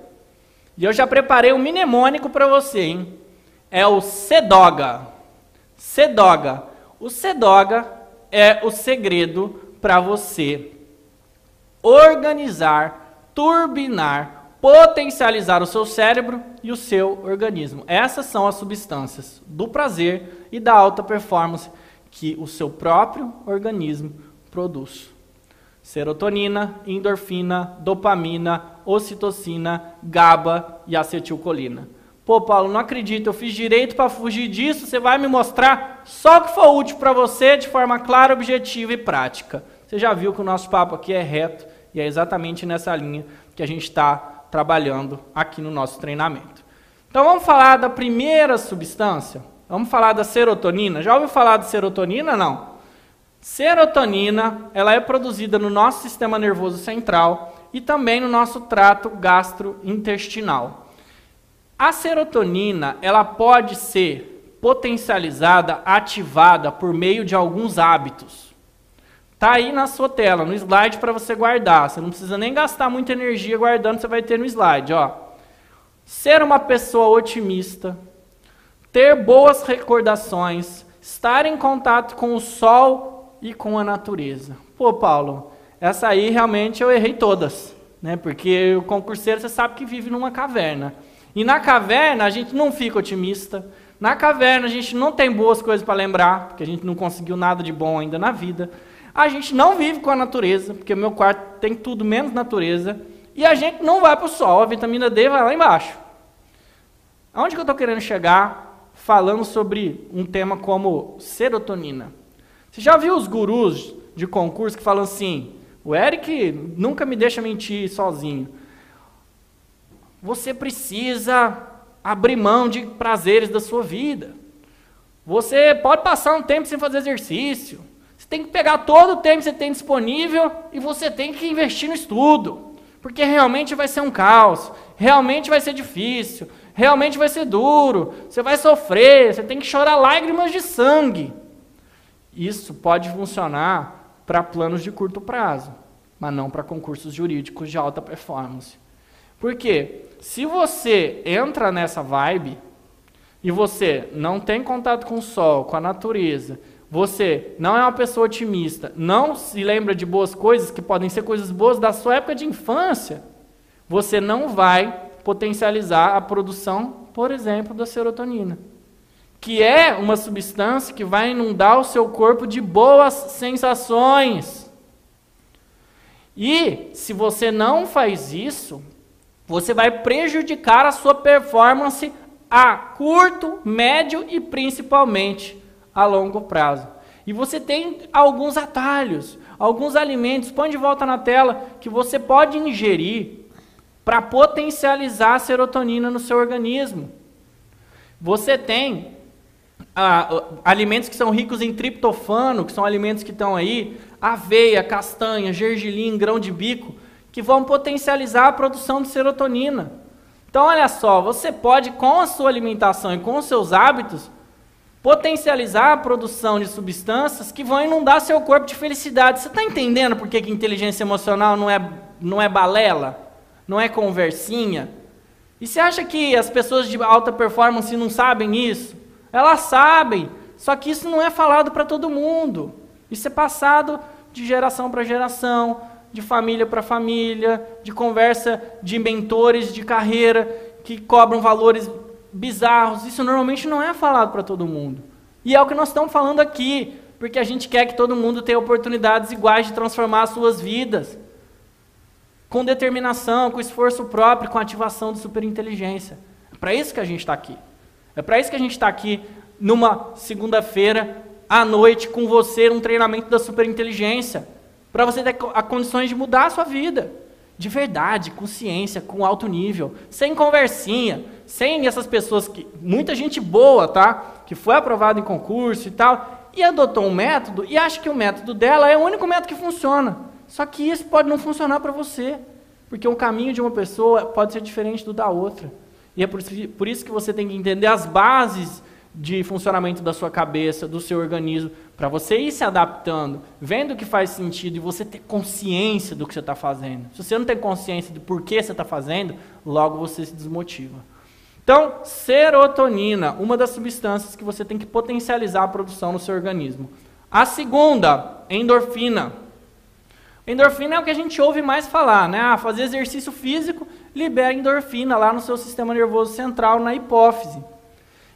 E eu já preparei um mnemônico para você, hein? É o Sedoga. Sedoga. O Sedoga é o segredo para você organizar, turbinar, potencializar o seu cérebro e o seu organismo. Essas são as substâncias do prazer e da alta performance que o seu próprio organismo produz. Serotonina, endorfina, dopamina, ocitocina, GABA e acetilcolina. Pô, Paulo, não acredito, eu fiz direito para fugir disso, você vai me mostrar só o que for útil para você de forma clara, objetiva e prática. Você já viu que o nosso papo aqui é reto e é exatamente nessa linha que a gente está trabalhando aqui no nosso treinamento. Então vamos falar da primeira substância, Vamos falar da serotonina. Já ouviu falar de serotonina? Não. Serotonina, ela é produzida no nosso sistema nervoso central e também no nosso trato gastrointestinal. A serotonina, ela pode ser potencializada, ativada por meio de alguns hábitos. Tá aí na sua tela, no slide para você guardar. Você não precisa nem gastar muita energia guardando, você vai ter no slide, ó. Ser uma pessoa otimista, ter boas recordações, estar em contato com o sol e com a natureza. Pô, Paulo, essa aí realmente eu errei todas, né? Porque o concurseiro você sabe que vive numa caverna. E na caverna a gente não fica otimista. Na caverna a gente não tem boas coisas para lembrar, porque a gente não conseguiu nada de bom ainda na vida. A gente não vive com a natureza, porque o meu quarto tem tudo menos natureza. E a gente não vai para o sol, a vitamina D vai lá embaixo. Aonde que eu estou querendo chegar? falando sobre um tema como serotonina. Você já viu os gurus de concurso que falam assim: o Eric nunca me deixa mentir sozinho. Você precisa abrir mão de prazeres da sua vida. Você pode passar um tempo sem fazer exercício. Você tem que pegar todo o tempo que você tem disponível e você tem que investir no estudo. Porque realmente vai ser um caos, realmente vai ser difícil, realmente vai ser duro, você vai sofrer, você tem que chorar lágrimas de sangue. Isso pode funcionar para planos de curto prazo, mas não para concursos jurídicos de alta performance. Por quê? Se você entra nessa vibe e você não tem contato com o sol, com a natureza, você não é uma pessoa otimista, não se lembra de boas coisas que podem ser coisas boas da sua época de infância, você não vai potencializar a produção, por exemplo, da serotonina, que é uma substância que vai inundar o seu corpo de boas sensações. E se você não faz isso, você vai prejudicar a sua performance a curto, médio e principalmente a longo prazo. E você tem alguns atalhos, alguns alimentos, põe de volta na tela, que você pode ingerir para potencializar a serotonina no seu organismo. Você tem ah, alimentos que são ricos em triptofano, que são alimentos que estão aí, aveia, castanha, gergelim, grão de bico, que vão potencializar a produção de serotonina. Então, olha só, você pode, com a sua alimentação e com os seus hábitos, potencializar a produção de substâncias que vão inundar seu corpo de felicidade. Você está entendendo por que, que inteligência emocional não é, não é balela? não é conversinha. E você acha que as pessoas de alta performance não sabem isso? Elas sabem, só que isso não é falado para todo mundo. Isso é passado de geração para geração, de família para família, de conversa de mentores de carreira que cobram valores bizarros. Isso normalmente não é falado para todo mundo. E é o que nós estamos falando aqui, porque a gente quer que todo mundo tenha oportunidades iguais de transformar as suas vidas com determinação, com esforço próprio, com ativação de superinteligência. É para isso que a gente está aqui. É para isso que a gente está aqui numa segunda-feira à noite com você um treinamento da superinteligência, para você ter a condições de mudar a sua vida. De verdade, com ciência, com alto nível, sem conversinha, sem essas pessoas que. Muita gente boa, tá? Que foi aprovada em concurso e tal, e adotou um método e acha que o método dela é o único método que funciona. Só que isso pode não funcionar para você, porque o caminho de uma pessoa pode ser diferente do da outra. E é por isso, por isso que você tem que entender as bases de funcionamento da sua cabeça, do seu organismo, para você ir se adaptando, vendo o que faz sentido e você ter consciência do que você está fazendo. Se você não tem consciência do porquê você está fazendo, logo você se desmotiva. Então, serotonina, uma das substâncias que você tem que potencializar a produção no seu organismo. A segunda, endorfina. Endorfina é o que a gente ouve mais falar, né? Ah, fazer exercício físico libera endorfina lá no seu sistema nervoso central, na hipófise.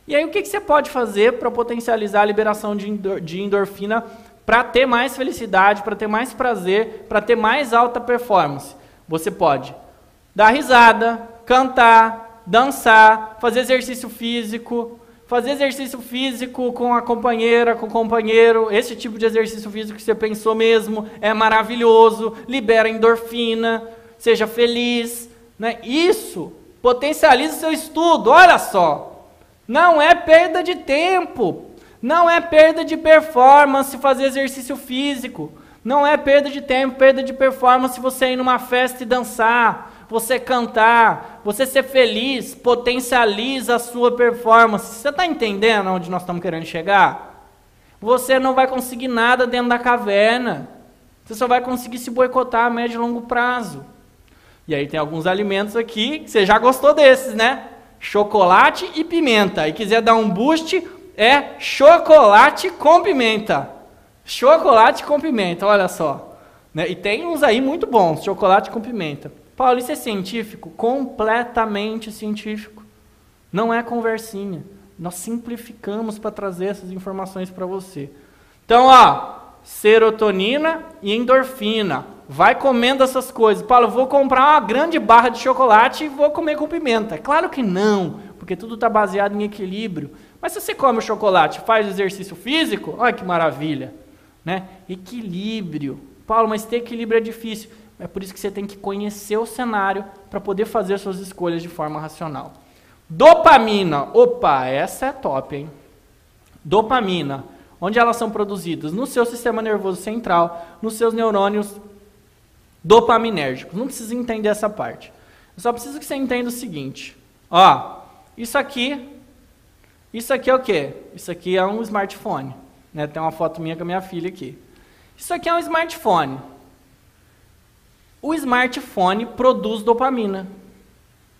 E aí, o que, que você pode fazer para potencializar a liberação de endorfina para ter mais felicidade, para ter mais prazer, para ter mais alta performance? Você pode dar risada, cantar, dançar, fazer exercício físico, fazer exercício físico com a companheira, com o companheiro, esse tipo de exercício físico que você pensou mesmo, é maravilhoso, libera endorfina, seja feliz. Né? Isso potencializa o seu estudo, olha só. Não é perda de tempo, não é perda de performance fazer exercício físico, não é perda de tempo, perda de performance você ir numa festa e dançar, você cantar, você ser feliz, potencializa a sua performance. Você está entendendo onde nós estamos querendo chegar? Você não vai conseguir nada dentro da caverna. Você só vai conseguir se boicotar a médio e longo prazo. E aí tem alguns alimentos aqui que você já gostou desses, né? chocolate e pimenta. E quiser dar um boost, é chocolate com pimenta. Chocolate com pimenta, olha só. Né? E tem uns aí muito bons, chocolate com pimenta. Paulo, isso é científico? Completamente científico. Não é conversinha. Nós simplificamos para trazer essas informações para você. Então, ó, serotonina e endorfina. Vai comendo essas coisas. Paulo, vou comprar uma grande barra de chocolate e vou comer com pimenta. Claro que não, porque tudo está baseado em equilíbrio. Mas se você come o chocolate, faz exercício físico, olha que maravilha. Né? Equilíbrio. Paulo, mas ter equilíbrio é difícil. É por isso que você tem que conhecer o cenário para poder fazer suas escolhas de forma racional. Dopamina. Opa, essa é top, hein? Dopamina. Onde elas são produzidas? No seu sistema nervoso central, nos seus neurônios dopaminérgicos. Não precisa entender essa parte. Eu só preciso que você entenda o seguinte. Ó, isso aqui, isso aqui é o quê? Isso aqui é um smartphone. Né? Tem uma foto minha com a minha filha aqui. Isso aqui é um smartphone. O smartphone produz dopamina.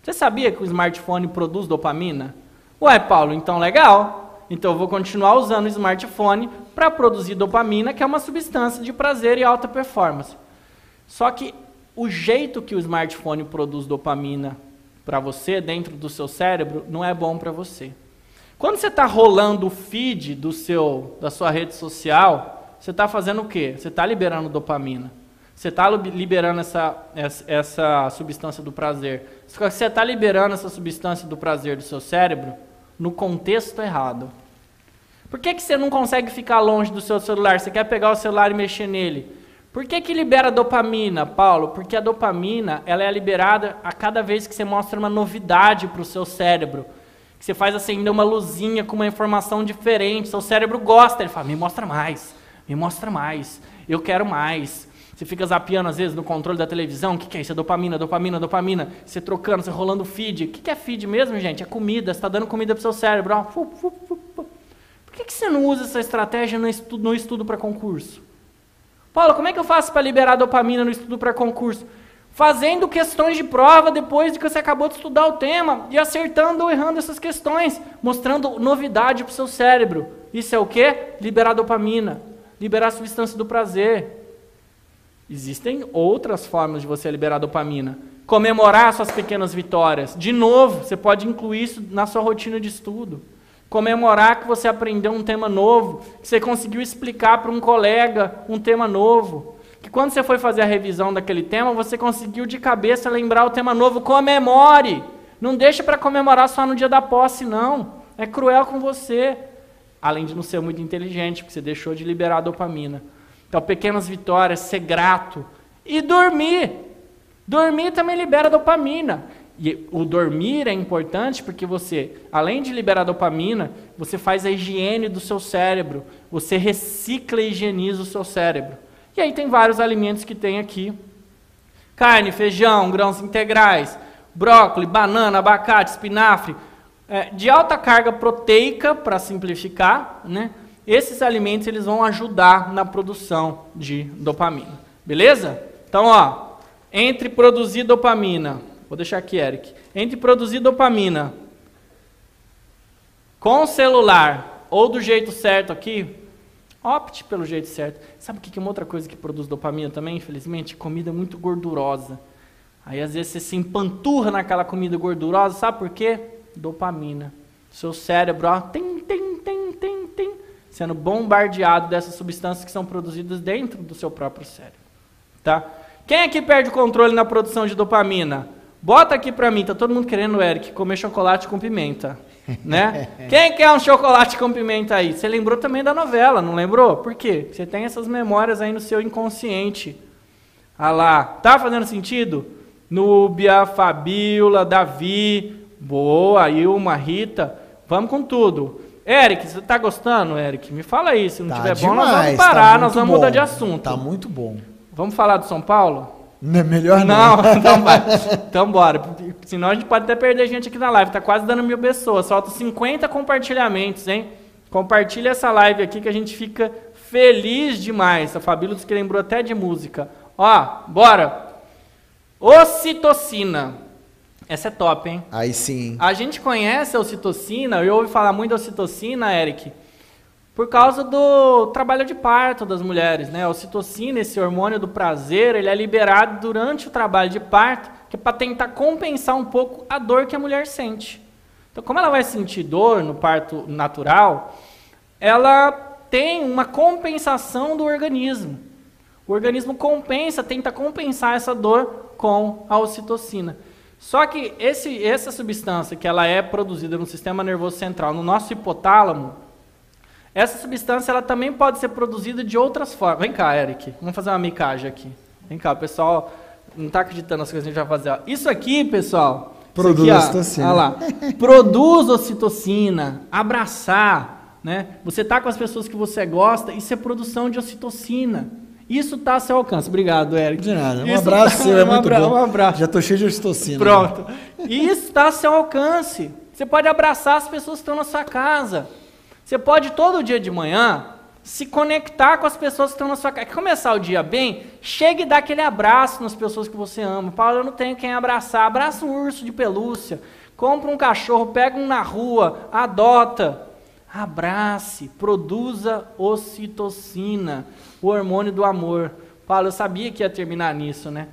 Você sabia que o smartphone produz dopamina? Ué, Paulo, então legal. Então eu vou continuar usando o smartphone para produzir dopamina, que é uma substância de prazer e alta performance. Só que o jeito que o smartphone produz dopamina para você dentro do seu cérebro não é bom para você. Quando você está rolando o feed do seu, da sua rede social, você está fazendo o quê? Você está liberando dopamina. Você está liberando essa, essa, substância do prazer. Só que você está liberando essa substância do prazer do seu cérebro no contexto errado. Por que, que você não consegue ficar longe do seu celular? Você quer pegar o celular e mexer nele? Por que, que libera dopamina, Paulo? Porque a dopamina ela é liberada a cada vez que você mostra uma novidade para o seu cérebro. Que você faz acender uma luzinha com uma informação diferente. Seu cérebro gosta. Ele fala, me mostra mais, me mostra mais, eu quero mais. Você fica zapeando às vezes no controle da televisão. O que, que é isso? É dopamina, dopamina, dopamina. Você trocando, você rolando feed. O que, que é feed mesmo, gente? É comida. Você está dando comida para o seu cérebro. Por que, que você não usa essa estratégia no estudo, estudo para concurso? Paulo, como é que eu faço para liberar dopamina no estudo para concurso? Fazendo questões de prova depois de que você acabou de estudar o tema e acertando ou errando essas questões, mostrando novidade para o seu cérebro. Isso é o que? Liberar dopamina, liberar a substância do prazer. Existem outras formas de você liberar dopamina. Comemorar suas pequenas vitórias. De novo, você pode incluir isso na sua rotina de estudo comemorar que você aprendeu um tema novo, que você conseguiu explicar para um colega um tema novo, que quando você foi fazer a revisão daquele tema, você conseguiu de cabeça lembrar o tema novo, comemore. Não deixe para comemorar só no dia da posse, não. É cruel com você. além de não ser muito inteligente, porque você deixou de liberar dopamina. Então, pequenas vitórias, ser grato e dormir. Dormir também libera dopamina. E o dormir é importante porque você, além de liberar dopamina, você faz a higiene do seu cérebro, você recicla e higieniza o seu cérebro. E aí tem vários alimentos que tem aqui: carne, feijão, grãos integrais, brócolis, banana, abacate, espinafre, é, de alta carga proteica, para simplificar, né? Esses alimentos eles vão ajudar na produção de dopamina. Beleza? Então, ó, entre produzir dopamina Vou deixar aqui, Eric. Entre produzir dopamina com celular ou do jeito certo aqui, opte pelo jeito certo. Sabe o que é uma outra coisa que produz dopamina também, infelizmente? Comida muito gordurosa. Aí às vezes você se empanturra naquela comida gordurosa, sabe por quê? Dopamina. Seu cérebro, ó, tem, tem, tem, tem, sendo bombardeado dessas substâncias que são produzidas dentro do seu próprio cérebro. Tá? Quem aqui perde o controle na produção de dopamina? Bota aqui pra mim, tá todo mundo querendo, Eric, comer chocolate com pimenta. Né? Quem quer um chocolate com pimenta aí? Você lembrou também da novela, não lembrou? Por quê? Você tem essas memórias aí no seu inconsciente. Ah lá, tá fazendo sentido? Núbia, Fabiola, Davi, boa, Ilma, Rita, vamos com tudo. Eric, você tá gostando, Eric? Me fala aí, se não Tá tiver bom, demais, nós vamos tá parar, nós muito vamos bom. mudar de assunto. Tá muito bom. Vamos falar do São Paulo? Não é melhor não. Não, então vai. Então bora. Senão a gente pode até perder gente aqui na live. Tá quase dando mil pessoas. Faltam 50 compartilhamentos, hein? Compartilha essa live aqui que a gente fica feliz demais. A Fabíola disse que lembrou até de música. Ó, bora. Ocitocina. Essa é top, hein? Aí sim. A gente conhece a ocitocina, eu ouvi falar muito da ocitocina, Eric, por causa do trabalho de parto das mulheres, né? A ocitocina, esse hormônio do prazer, ele é liberado durante o trabalho de parto, que é para tentar compensar um pouco a dor que a mulher sente. Então, como ela vai sentir dor no parto natural, ela tem uma compensação do organismo. O organismo compensa, tenta compensar essa dor com a ocitocina. Só que esse, essa substância que ela é produzida no sistema nervoso central, no nosso hipotálamo, essa substância ela também pode ser produzida de outras formas. Vem cá, Eric, vamos fazer uma micagem aqui. Vem cá, o pessoal não está acreditando nas coisas que a gente vai fazer. ó. Isso aqui, pessoal, Produz aqui, ó, ocitocina. olha lá, produz ocitocina, abraçar, né? Você está com as pessoas que você gosta, isso é produção de ocitocina. Isso está a seu alcance. Obrigado, Eric. De nada. Um Isso abraço tá- seu, é um muito abra- bom. Um abraço. Já tô cheio de ocitocina. Pronto. Isso está a seu alcance. Você pode abraçar as pessoas que estão na sua casa. Você pode todo dia de manhã se conectar com as pessoas que estão na sua casa. Quer começar o dia bem? Chegue e dá aquele abraço nas pessoas que você ama. Paulo, eu não tenho quem abraçar. Abraça um urso de pelúcia. Compra um cachorro, pega um na rua, adota. Abrace, produza ocitocina, o hormônio do amor. Paulo, eu sabia que ia terminar nisso, né?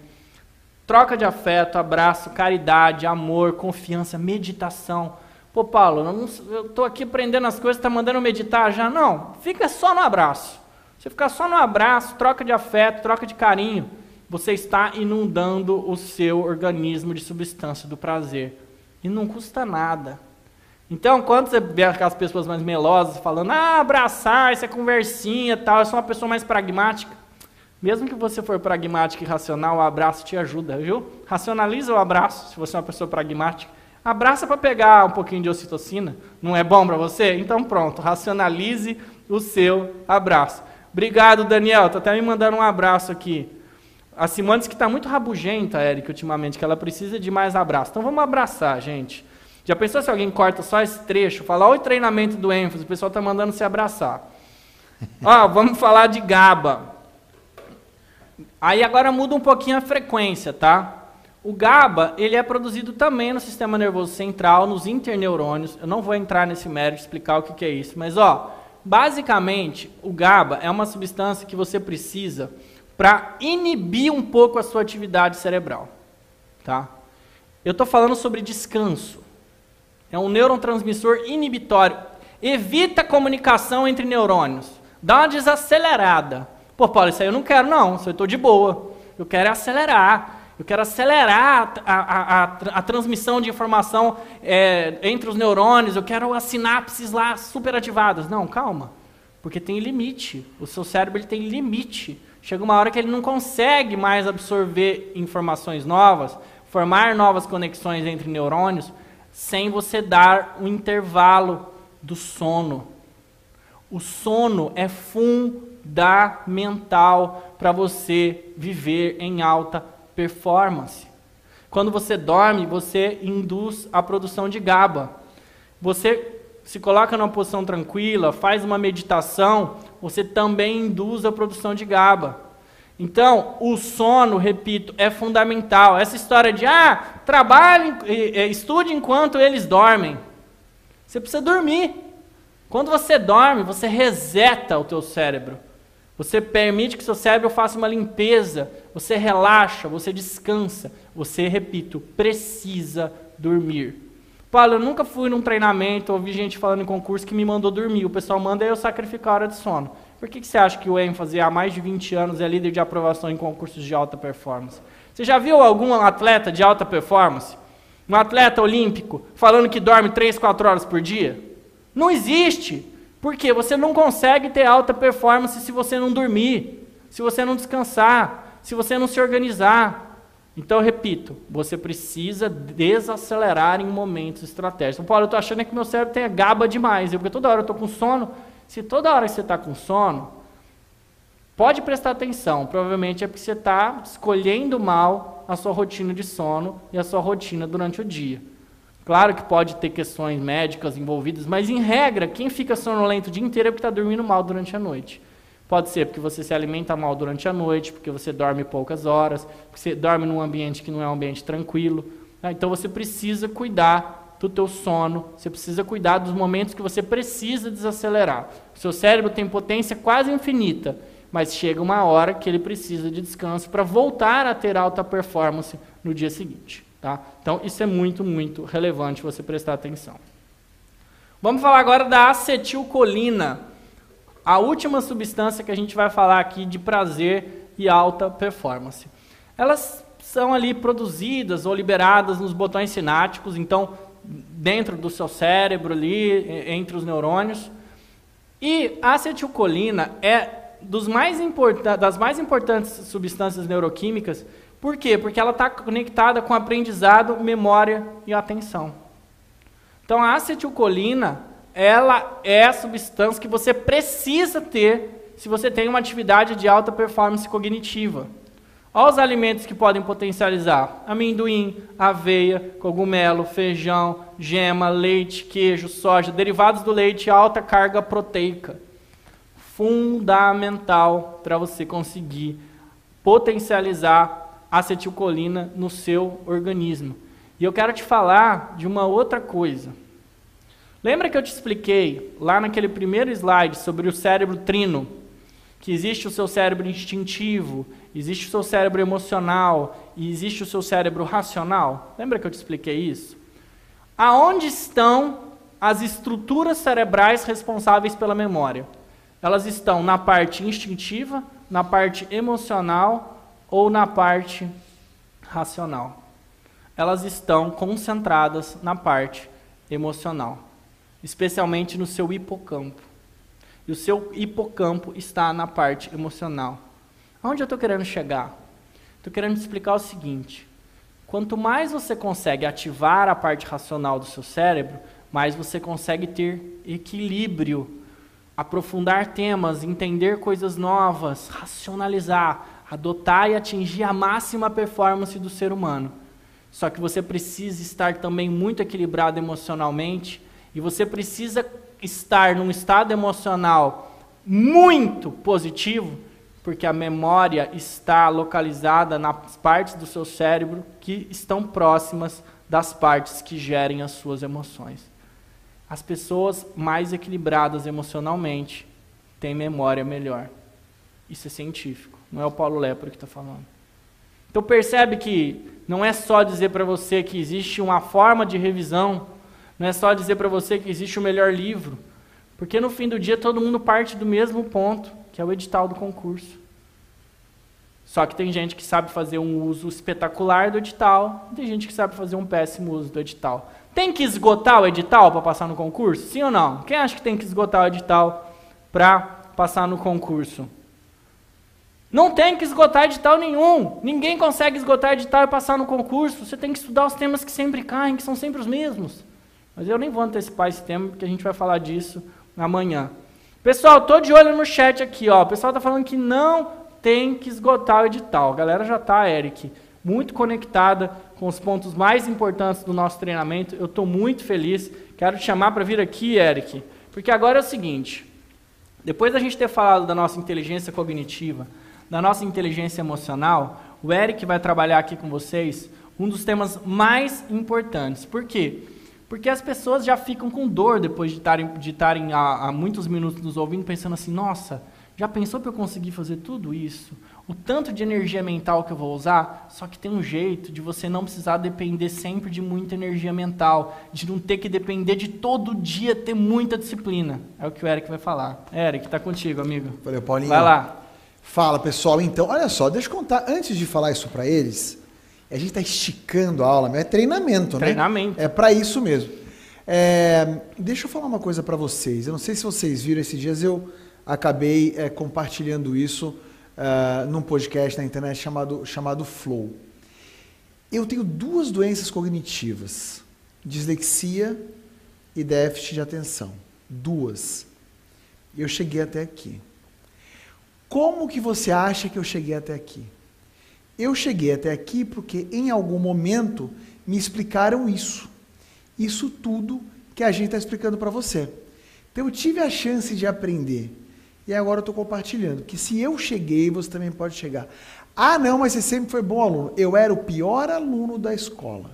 Troca de afeto, abraço, caridade, amor, confiança, meditação. Pô, Paulo, eu estou aqui aprendendo as coisas, está mandando meditar já? Não, fica só no abraço. Você ficar só no abraço, troca de afeto, troca de carinho, você está inundando o seu organismo de substância do prazer. E não custa nada. Então, quando você vê aquelas pessoas mais melosas falando, ah, abraçar, isso é conversinha tal, eu sou uma pessoa mais pragmática. Mesmo que você for pragmático e racional, o abraço te ajuda, viu? Racionaliza o abraço, se você é uma pessoa pragmática. Abraça para pegar um pouquinho de ocitocina. Não é bom para você? Então pronto, racionalize o seu abraço. Obrigado, Daniel. Tá até me mandando um abraço aqui. A Simone disse que está muito rabugenta, Eric, ultimamente, que ela precisa de mais abraço. Então vamos abraçar, gente. Já pensou se alguém corta só esse trecho, fala, olha o treinamento do ênfase, o pessoal está mandando se abraçar. Ó, vamos falar de GABA. Aí agora muda um pouquinho a frequência, tá? O GABA, ele é produzido também no sistema nervoso central, nos interneurônios. Eu não vou entrar nesse mérito, explicar o que, que é isso. Mas, ó, basicamente, o GABA é uma substância que você precisa para inibir um pouco a sua atividade cerebral, tá? Eu estou falando sobre descanso. É um neurotransmissor inibitório. Evita a comunicação entre neurônios. Dá uma desacelerada. Pô, Paulo, isso aí eu não quero, não. Isso eu estou de boa. Eu quero é acelerar. eu quero acelerar a, a, a, a transmissão de informação é, entre os neurônios, eu quero as sinapses lá superativadas. Não, calma, porque tem limite. O seu cérebro ele tem limite. Chega uma hora que ele não consegue mais absorver informações novas, formar novas conexões entre neurônios, sem você dar um intervalo do sono. O sono é fundamental para você viver em alta performance. Quando você dorme, você induz a produção de GABA. Você se coloca numa posição tranquila, faz uma meditação, você também induz a produção de GABA. Então, o sono, repito, é fundamental. Essa história de, ah, trabalhe, estude enquanto eles dormem. Você precisa dormir. Quando você dorme, você reseta o teu cérebro. Você permite que seu cérebro faça uma limpeza, você relaxa, você descansa. Você, repito, precisa dormir. Paulo, eu nunca fui num treinamento, ouvi gente falando em concurso que me mandou dormir. O pessoal manda eu sacrificar a hora de sono. Por que, que você acha que o ênfase há mais de 20 anos é líder de aprovação em concursos de alta performance? Você já viu algum atleta de alta performance? Um atleta olímpico falando que dorme 3, 4 horas por dia? Não existe. Porque você não consegue ter alta performance se você não dormir, se você não descansar, se você não se organizar. Então, eu repito, você precisa desacelerar em momentos estratégicos. Paulo, eu estou achando que meu cérebro tem gaba demais, porque toda hora eu estou com sono. Se toda hora você está com sono, pode prestar atenção. Provavelmente é porque você está escolhendo mal a sua rotina de sono e a sua rotina durante o dia. Claro que pode ter questões médicas envolvidas, mas em regra, quem fica sonolento o dia inteiro é porque está dormindo mal durante a noite. Pode ser porque você se alimenta mal durante a noite, porque você dorme poucas horas, porque você dorme num ambiente que não é um ambiente tranquilo. Né? Então você precisa cuidar do teu sono, você precisa cuidar dos momentos que você precisa desacelerar. O seu cérebro tem potência quase infinita, mas chega uma hora que ele precisa de descanso para voltar a ter alta performance no dia seguinte. Tá? Então, isso é muito, muito relevante você prestar atenção. Vamos falar agora da acetilcolina, a última substância que a gente vai falar aqui de prazer e alta performance. Elas são ali produzidas ou liberadas nos botões sinápticos, então dentro do seu cérebro ali, entre os neurônios. E a acetilcolina é dos mais das mais importantes substâncias neuroquímicas por quê? Porque ela está conectada com aprendizado, memória e atenção. Então, a acetilcolina, ela é a substância que você precisa ter se você tem uma atividade de alta performance cognitiva. Olha os alimentos que podem potencializar: amendoim, aveia, cogumelo, feijão, gema, leite, queijo, soja, derivados do leite, alta carga proteica. Fundamental para você conseguir potencializar acetilcolina no seu organismo. E eu quero te falar de uma outra coisa. Lembra que eu te expliquei lá naquele primeiro slide sobre o cérebro trino? Que existe o seu cérebro instintivo, existe o seu cérebro emocional e existe o seu cérebro racional? Lembra que eu te expliquei isso? Aonde estão as estruturas cerebrais responsáveis pela memória? Elas estão na parte instintiva, na parte emocional ou na parte racional. Elas estão concentradas na parte emocional, especialmente no seu hipocampo. E o seu hipocampo está na parte emocional. Aonde eu estou querendo chegar? Estou querendo explicar o seguinte: quanto mais você consegue ativar a parte racional do seu cérebro, mais você consegue ter equilíbrio, aprofundar temas, entender coisas novas, racionalizar, adotar e atingir a máxima performance do ser humano. Só que você precisa estar também muito equilibrado emocionalmente e você precisa estar num estado emocional muito positivo, porque a memória está localizada nas partes do seu cérebro que estão próximas das partes que gerem as suas emoções. As pessoas mais equilibradas emocionalmente têm memória melhor. Isso é científico. Não é o Paulo Lepro que está falando. Então percebe que não é só dizer para você que existe uma forma de revisão, não é só dizer para você que existe o melhor livro, porque no fim do dia todo mundo parte do mesmo ponto, é o edital do concurso. Só que tem gente que sabe fazer um uso espetacular do edital, tem gente que sabe fazer um péssimo uso do edital. Tem que esgotar o edital para passar no concurso? Sim ou não? Quem acha que tem que esgotar o edital para passar no concurso? Não tem que esgotar edital nenhum. Ninguém consegue esgotar edital e passar no concurso. Você tem que estudar os temas que sempre caem, que são sempre os mesmos. Mas eu nem vou antecipar esse tema, porque a gente vai falar disso amanhã. Pessoal, tô de olho no chat aqui, ó. O pessoal tá falando que não tem que esgotar o edital. A galera já tá, Eric, muito conectada com os pontos mais importantes do nosso treinamento. Eu estou muito feliz. Quero te chamar para vir aqui, Eric, porque agora é o seguinte: depois da gente ter falado da nossa inteligência cognitiva, da nossa inteligência emocional, o Eric vai trabalhar aqui com vocês um dos temas mais importantes. Por quê? Porque as pessoas já ficam com dor depois de estarem de há, há muitos minutos nos ouvindo, pensando assim: nossa, já pensou para eu conseguir fazer tudo isso? O tanto de energia mental que eu vou usar? Só que tem um jeito de você não precisar depender sempre de muita energia mental, de não ter que depender de todo dia ter muita disciplina. É o que o Eric vai falar. Eric, tá contigo, amigo. Valeu, Paulinho. Vai lá. Fala, pessoal. Então, olha só, deixa eu contar, antes de falar isso para eles, a gente está esticando a aula, mas é treinamento, né? Treinamento. É para isso mesmo. É, deixa eu falar uma coisa para vocês. Eu não sei se vocês viram esses dias, eu acabei é, compartilhando isso uh, num podcast na internet chamado, chamado Flow. Eu tenho duas doenças cognitivas: dislexia e déficit de atenção. Duas. Eu cheguei até aqui. Como que você acha que eu cheguei até aqui? Eu cheguei até aqui porque em algum momento me explicaram isso. Isso tudo que a gente está explicando para você. Então eu tive a chance de aprender. E agora eu estou compartilhando. Que se eu cheguei, você também pode chegar. Ah, não, mas você sempre foi bom aluno. Eu era o pior aluno da escola.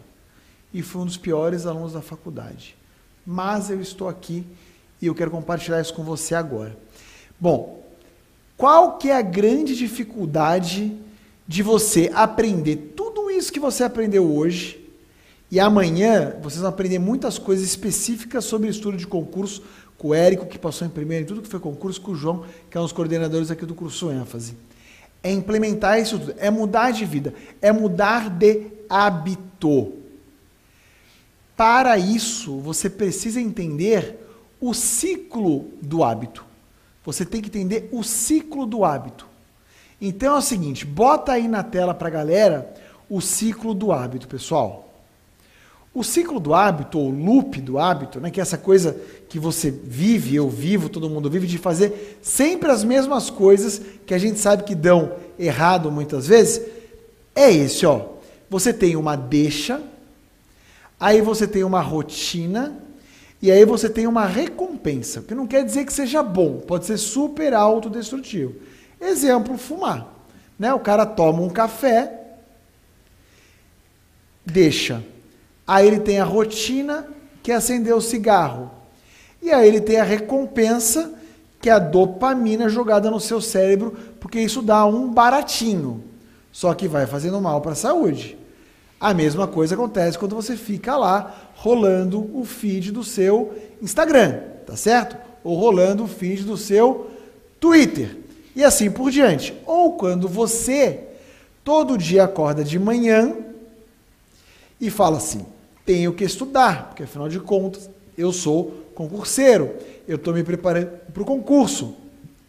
E fui um dos piores alunos da faculdade. Mas eu estou aqui e eu quero compartilhar isso com você agora. Bom, qual que é a grande dificuldade de você aprender tudo isso que você aprendeu hoje e amanhã vocês vão aprender muitas coisas específicas sobre estudo de concurso com o Érico, que passou em primeiro em tudo que foi concurso, com o João, que é um dos coordenadores aqui do curso ênfase. É implementar isso tudo, é mudar de vida, é mudar de hábito. Para isso, você precisa entender o ciclo do hábito. Você tem que entender o ciclo do hábito. Então é o seguinte, bota aí na tela para a galera o ciclo do hábito, pessoal. O ciclo do hábito, ou loop do hábito, né, que é essa coisa que você vive, eu vivo, todo mundo vive, de fazer sempre as mesmas coisas que a gente sabe que dão errado muitas vezes, é esse, ó. Você tem uma deixa, aí você tem uma rotina, e aí você tem uma recompensa, que não quer dizer que seja bom, pode ser super autodestrutivo. Exemplo, fumar. Né? O cara toma um café, deixa. Aí ele tem a rotina, que é acender o cigarro. E aí ele tem a recompensa, que é a dopamina jogada no seu cérebro, porque isso dá um baratinho. Só que vai fazendo mal para a saúde. A mesma coisa acontece quando você fica lá rolando o feed do seu Instagram, tá certo? Ou rolando o feed do seu Twitter e assim por diante. Ou quando você todo dia acorda de manhã e fala assim: tenho que estudar, porque afinal de contas eu sou concurseiro, eu estou me preparando para o concurso.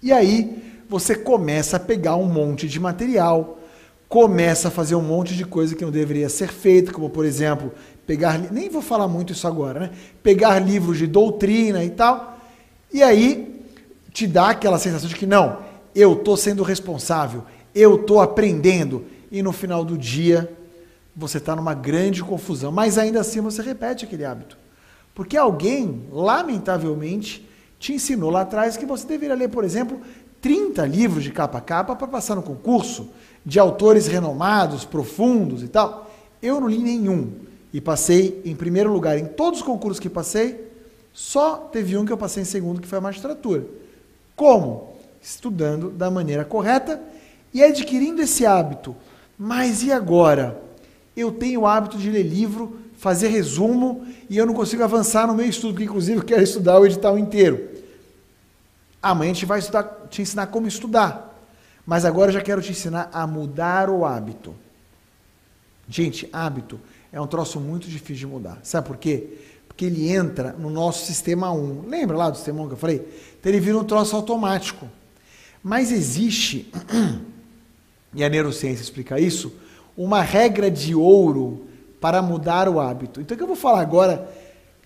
E aí você começa a pegar um monte de material, começa a fazer um monte de coisa que não deveria ser feita, como por exemplo, pegar, nem vou falar muito isso agora, né? Pegar livros de doutrina e tal. E aí te dá aquela sensação de que não, eu estou sendo responsável, eu estou aprendendo, e no final do dia você está numa grande confusão, mas ainda assim você repete aquele hábito. Porque alguém, lamentavelmente, te ensinou lá atrás que você deveria ler, por exemplo, 30 livros de capa a capa para passar no concurso, de autores renomados, profundos e tal. Eu não li nenhum e passei em primeiro lugar em todos os concursos que passei, só teve um que eu passei em segundo, que foi a magistratura. Como? Estudando da maneira correta e adquirindo esse hábito. Mas e agora? Eu tenho o hábito de ler livro, fazer resumo e eu não consigo avançar no meu estudo, porque inclusive eu quero estudar o edital inteiro. Amanhã a gente vai estudar, te ensinar como estudar. Mas agora eu já quero te ensinar a mudar o hábito. Gente, hábito é um troço muito difícil de mudar. Sabe por quê? Porque ele entra no nosso sistema 1. Lembra lá do sistema 1 que eu falei? Então ele vira um troço automático. Mas existe, e a neurociência explica isso, uma regra de ouro para mudar o hábito. Então o que eu vou falar agora,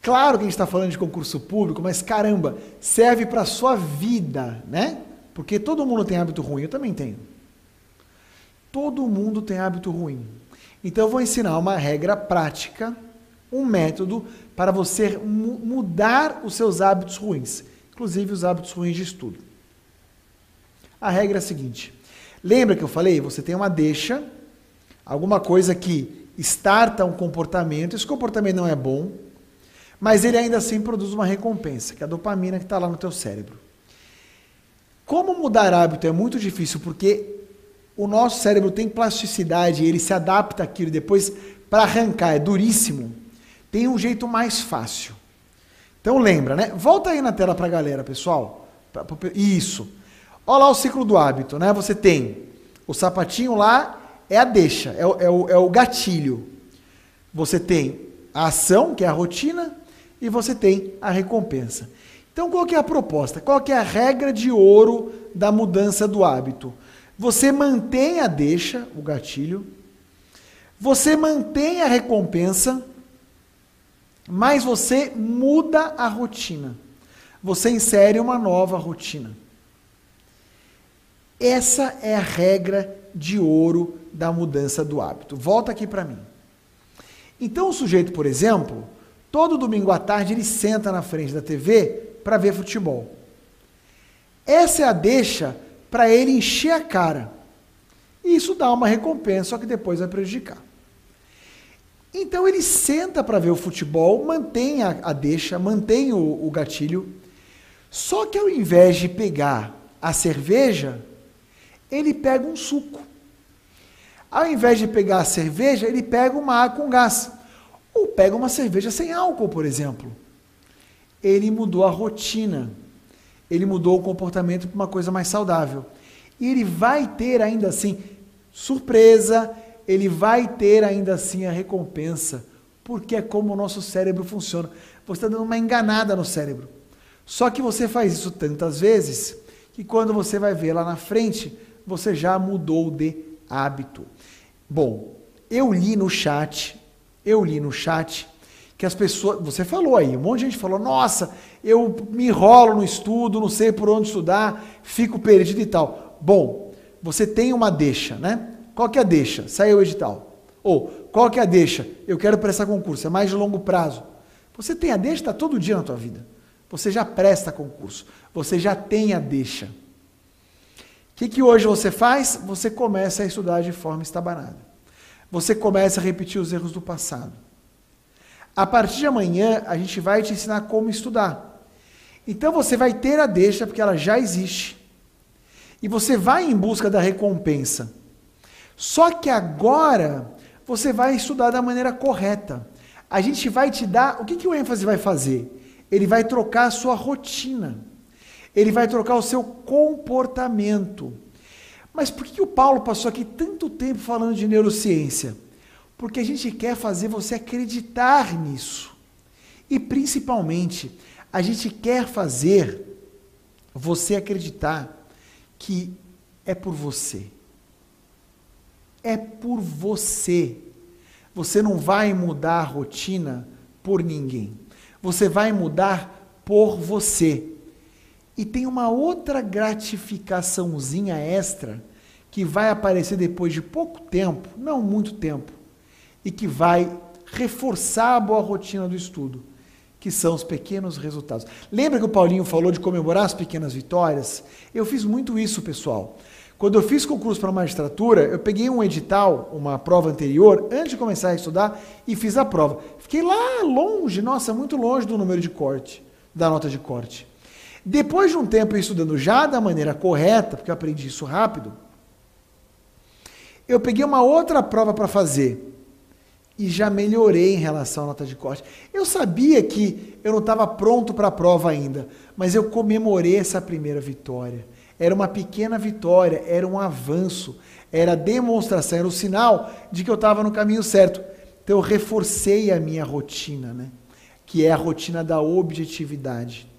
claro que a gente está falando de concurso público, mas caramba, serve para a sua vida, né? Porque todo mundo tem hábito ruim, eu também tenho. Todo mundo tem hábito ruim. Então eu vou ensinar uma regra prática, um método para você mu mudar os seus hábitos ruins, inclusive os hábitos ruins de estudo. A regra é a seguinte: lembra que eu falei? Você tem uma deixa, alguma coisa que starta um comportamento, esse comportamento não é bom, mas ele ainda assim produz uma recompensa, que é a dopamina que está lá no teu cérebro. Como mudar hábito é muito difícil, porque o nosso cérebro tem plasticidade, ele se adapta àquilo depois para arrancar, é duríssimo. Tem um jeito mais fácil. Então lembra, né? Volta aí na tela para a galera, pessoal. Isso. Olha lá o ciclo do hábito, né? Você tem o sapatinho lá, é a deixa, é o, é o, é o gatilho. Você tem a ação, que é a rotina, e você tem a recompensa. Então, qual que é a proposta? Qual que é a regra de ouro da mudança do hábito? Você mantém a deixa, o gatilho, você mantém a recompensa, mas você muda a rotina. Você insere uma nova rotina. Essa é a regra de ouro da mudança do hábito. Volta aqui para mim. Então o sujeito, por exemplo, todo domingo à tarde ele senta na frente da TV para ver futebol. Essa é a deixa para ele encher a cara. E isso dá uma recompensa, só que depois vai prejudicar. Então ele senta para ver o futebol, mantém a, a deixa, mantém o, o gatilho, só que ao invés de pegar a cerveja, ele pega um suco. Ao invés de pegar a cerveja, ele pega uma água com gás. Ou pega uma cerveja sem álcool, por exemplo. Ele mudou a rotina. Ele mudou o comportamento para uma coisa mais saudável. E ele vai ter ainda assim surpresa, ele vai ter ainda assim a recompensa, porque é como o nosso cérebro funciona. Você está dando uma enganada no cérebro. Só que você faz isso tantas vezes que quando você vai ver lá na frente, você já mudou de hábito. Bom, eu li no chat, eu li no chat que as pessoas, você falou aí, um monte de gente falou: "Nossa, eu me enrolo no estudo, não sei por onde estudar, fico perdido e tal". Bom, você tem uma deixa, né? Qual que é a deixa? Saiu o edital. Ou qual que é a deixa? Eu quero prestar concurso, é mais de longo prazo. Você tem a deixa, está todo dia na tua vida. Você já presta concurso, você já tem a deixa que, que hoje você faz? Você começa a estudar de forma estabanada. Você começa a repetir os erros do passado. A partir de amanhã, a gente vai te ensinar como estudar. Então você vai ter a deixa, porque ela já existe. E você vai em busca da recompensa. Só que agora você vai estudar da maneira correta. A gente vai te dar. O que, que o ênfase vai fazer? Ele vai trocar a sua rotina. Ele vai trocar o seu comportamento. Mas por que o Paulo passou aqui tanto tempo falando de neurociência? Porque a gente quer fazer você acreditar nisso. E principalmente, a gente quer fazer você acreditar que é por você. É por você. Você não vai mudar a rotina por ninguém. Você vai mudar por você. E tem uma outra gratificaçãozinha extra que vai aparecer depois de pouco tempo, não muito tempo, e que vai reforçar a boa rotina do estudo, que são os pequenos resultados. Lembra que o Paulinho falou de comemorar as pequenas vitórias? Eu fiz muito isso, pessoal. Quando eu fiz concurso para magistratura, eu peguei um edital, uma prova anterior, antes de começar a estudar, e fiz a prova. Fiquei lá longe, nossa, muito longe do número de corte, da nota de corte. Depois de um tempo estudando já da maneira correta, porque eu aprendi isso rápido, eu peguei uma outra prova para fazer e já melhorei em relação à nota de corte. Eu sabia que eu não estava pronto para a prova ainda, mas eu comemorei essa primeira vitória. era uma pequena vitória, era um avanço, era demonstração, era o sinal de que eu estava no caminho certo. Então eu reforcei a minha rotina, né? Que é a rotina da objetividade.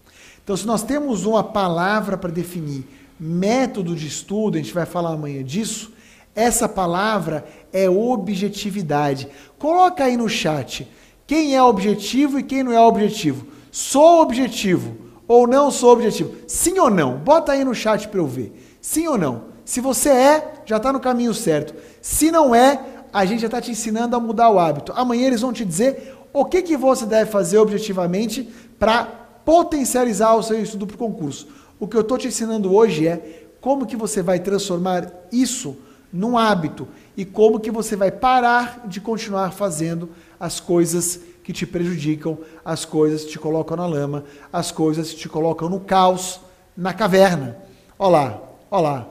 Então, se nós temos uma palavra para definir método de estudo, a gente vai falar amanhã disso, essa palavra é objetividade. Coloca aí no chat quem é objetivo e quem não é objetivo. Sou objetivo ou não sou objetivo? Sim ou não? Bota aí no chat para eu ver. Sim ou não? Se você é, já está no caminho certo. Se não é, a gente já está te ensinando a mudar o hábito. Amanhã eles vão te dizer o que, que você deve fazer objetivamente para potencializar o seu estudo para o concurso. O que eu estou te ensinando hoje é como que você vai transformar isso num hábito e como que você vai parar de continuar fazendo as coisas que te prejudicam, as coisas que te colocam na lama, as coisas que te colocam no caos, na caverna. Olha lá, olha lá.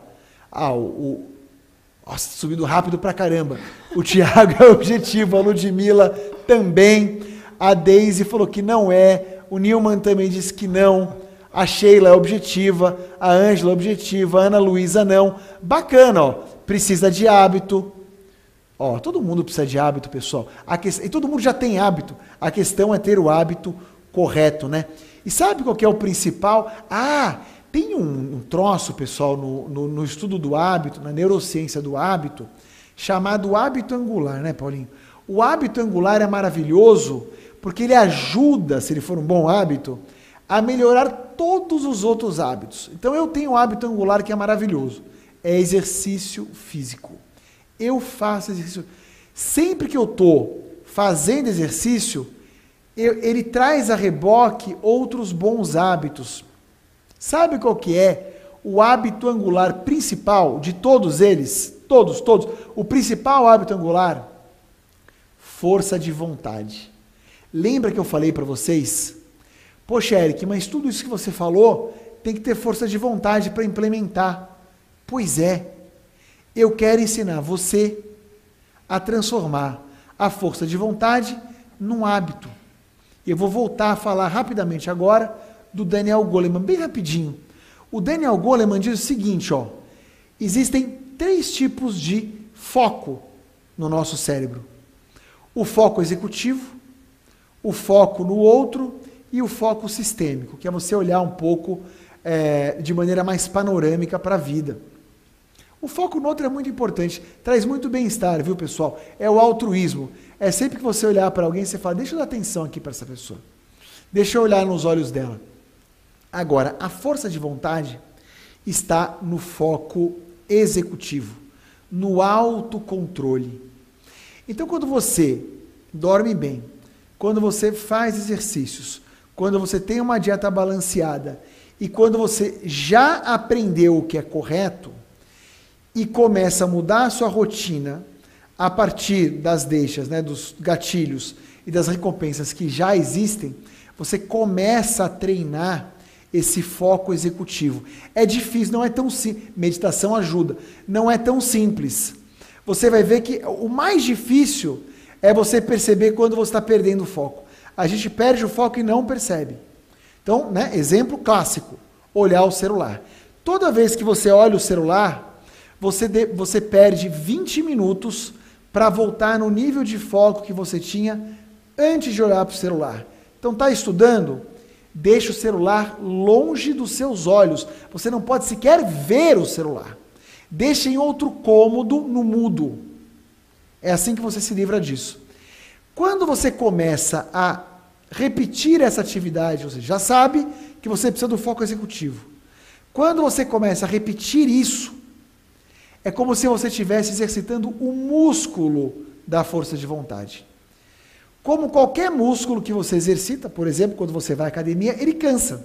Ah, o, o nossa, subindo rápido pra caramba. O Tiago é objetivo, a Ludmilla também. A Daisy falou que não é. O Nilman também disse que não. A Sheila é objetiva. A Ângela é objetiva. A Ana Luísa não. Bacana, ó. Precisa de hábito. Ó, todo mundo precisa de hábito, pessoal. Que... E todo mundo já tem hábito. A questão é ter o hábito correto, né? E sabe qual é o principal? Ah, tem um, um troço, pessoal, no, no, no, estudo do hábito, na neurociência do hábito, chamado hábito angular, né, Paulinho? O hábito angular é maravilhoso porque ele ajuda, se ele for um bom hábito, a melhorar todos os outros hábitos. Então eu tenho um hábito angular que é maravilhoso. É exercício físico. Eu faço exercício. Sempre que eu estou fazendo exercício, eu, ele traz a reboque outros bons hábitos. Sabe qual que é o hábito angular principal de todos eles? Todos, todos. O principal hábito angular? Força de vontade. Lembra que eu falei para vocês? Poxa, Eric, mas tudo isso que você falou tem que ter força de vontade para implementar. Pois é. Eu quero ensinar você a transformar a força de vontade num hábito. Eu vou voltar a falar rapidamente agora do Daniel Goleman, bem rapidinho. O Daniel Goleman diz o seguinte, ó: existem três tipos de foco no nosso cérebro: o foco executivo, o foco no outro e o foco sistêmico, que é você olhar um pouco é, de maneira mais panorâmica para a vida. O foco no outro é muito importante, traz muito bem-estar, viu, pessoal? É o altruísmo. É sempre que você olhar para alguém, você fala: deixa eu dar atenção aqui para essa pessoa. Deixa eu olhar nos olhos dela. Agora, a força de vontade está no foco executivo, no autocontrole. Então, quando você dorme bem, quando você faz exercícios, quando você tem uma dieta balanceada e quando você já aprendeu o que é correto e começa a mudar a sua rotina a partir das deixas, né, dos gatilhos e das recompensas que já existem, você começa a treinar esse foco executivo. É difícil, não é tão simples. Meditação ajuda. Não é tão simples. Você vai ver que o mais difícil é você perceber quando você está perdendo o foco. A gente perde o foco e não percebe. Então, né, exemplo clássico: olhar o celular. Toda vez que você olha o celular, você, de, você perde 20 minutos para voltar no nível de foco que você tinha antes de olhar para o celular. Então, está estudando? Deixe o celular longe dos seus olhos. Você não pode sequer ver o celular. Deixe em outro cômodo no mudo. É assim que você se livra disso. Quando você começa a repetir essa atividade, você já sabe que você precisa do foco executivo. Quando você começa a repetir isso, é como se você estivesse exercitando o músculo da força de vontade. Como qualquer músculo que você exercita, por exemplo, quando você vai à academia, ele cansa.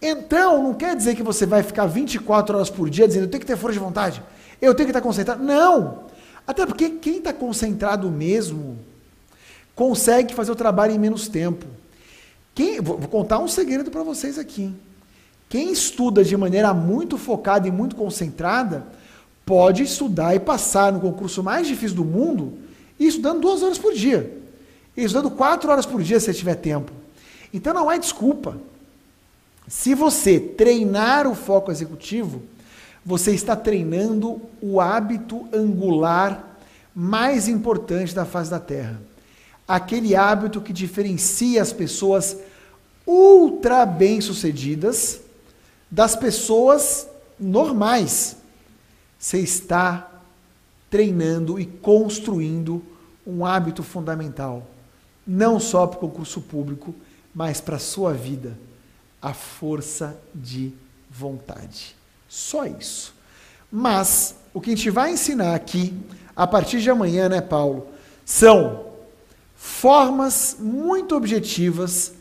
Então, não quer dizer que você vai ficar 24 horas por dia dizendo eu tenho que ter força de vontade, eu tenho que estar concentrado. Não! Até porque quem está concentrado mesmo consegue fazer o trabalho em menos tempo. Quem, vou, contar um segredo para vocês aqui. Quem estuda de maneira muito focada e muito concentrada pode estudar e passar no concurso mais difícil do mundo estudando duas horas por dia estudando quatro horas por dia se tiver tempo. Então não é desculpa. Se você treinar o foco executivo, você está treinando o hábito angular mais importante da face da Terra. Aquele hábito que diferencia as pessoas ultra bem-sucedidas das pessoas normais. Você está treinando e construindo um hábito fundamental, não só para o concurso público, mas para a sua vida a força de vontade. Só isso. Mas o que a gente vai ensinar aqui, a partir de amanhã, né, Paulo, são formas muito objetivas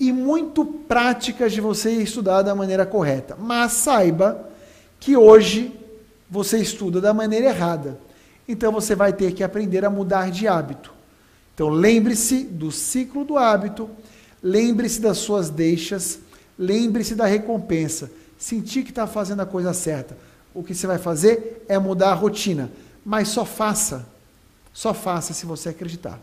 e muito práticas de você estudar da maneira correta. Mas saiba que hoje você estuda da maneira errada. Então você vai ter que aprender a mudar de hábito. Então lembre-se do ciclo do hábito, lembre-se das suas deixas Lembre-se da recompensa. Sentir que está fazendo a coisa certa. O que você vai fazer é mudar a rotina. Mas só faça. Só faça se você acreditar.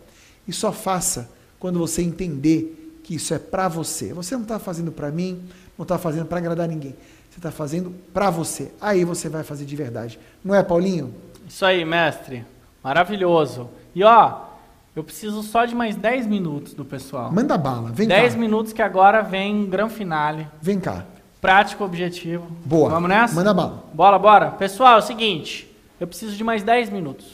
E só faça quando você entender que isso é para você. Você não está fazendo para mim, não está fazendo para agradar ninguém. Você está fazendo para você. Aí você vai fazer de verdade. Não é, Paulinho? Isso aí, mestre. Maravilhoso. E ó, eu preciso só de mais 10 minutos do pessoal. Manda bala, vem 10 cá. minutos que agora vem grande finale. Vem cá. Prático, objetivo. Boa. Vamos nessa? Manda bala. Bora, bora. Pessoal, é o seguinte. Eu preciso de mais 10 minutos.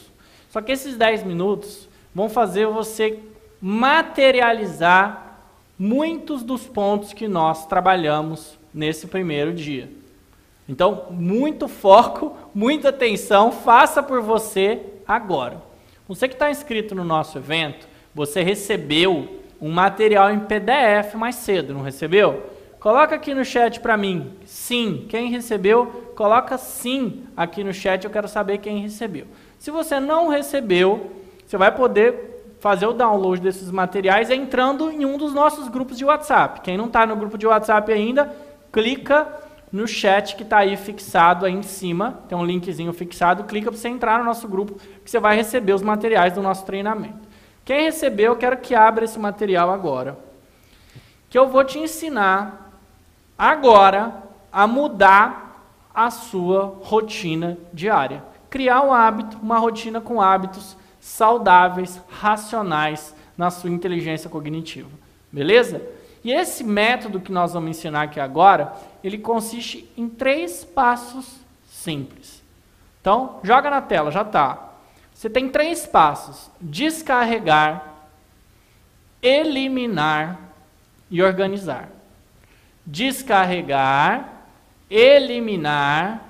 Só que esses 10 minutos vão fazer você materializar muitos dos pontos que nós trabalhamos nesse primeiro dia. Então, muito foco, muita atenção, faça por você agora. Você que está inscrito no nosso evento, você recebeu um material em PDF mais cedo, não recebeu? Coloca aqui no chat para mim, sim. Quem recebeu, coloca sim aqui no chat, eu quero saber quem recebeu. Se você não recebeu, você vai poder fazer o download desses materiais entrando em um dos nossos grupos de WhatsApp. Quem não está no grupo de WhatsApp ainda, clica no chat que está aí fixado aí em cima, tem um linkzinho fixado, clica para você entrar no nosso grupo, que você vai receber os materiais do nosso treinamento. Quem recebeu, eu quero que abra esse material agora. Que eu vou te ensinar agora a mudar a sua rotina diária. Criar um hábito, uma rotina com hábitos saudáveis, racionais na sua inteligência cognitiva. Beleza? E esse método que nós vamos ensinar aqui agora, ele consiste em três passos simples. Então, joga na tela, já está. Você tem três passos: descarregar, eliminar e organizar. Descarregar, eliminar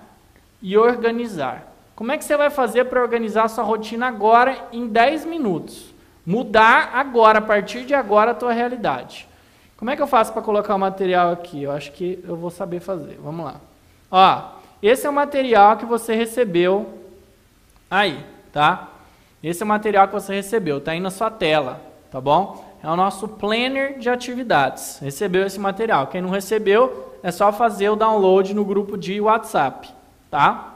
e organizar. Como é que você vai fazer para organizar a sua rotina agora em 10 minutos? Mudar agora, a partir de agora, a tua realidade. Como é que eu faço para colocar o material aqui? Eu acho que eu vou saber fazer. Vamos lá. Ó, esse é o material que você recebeu aí, tá? Esse é o material que você recebeu, tá aí na sua tela, tá bom? É o nosso planner de atividades. Recebeu esse material. Quem não recebeu, é só fazer o download no grupo de WhatsApp, tá?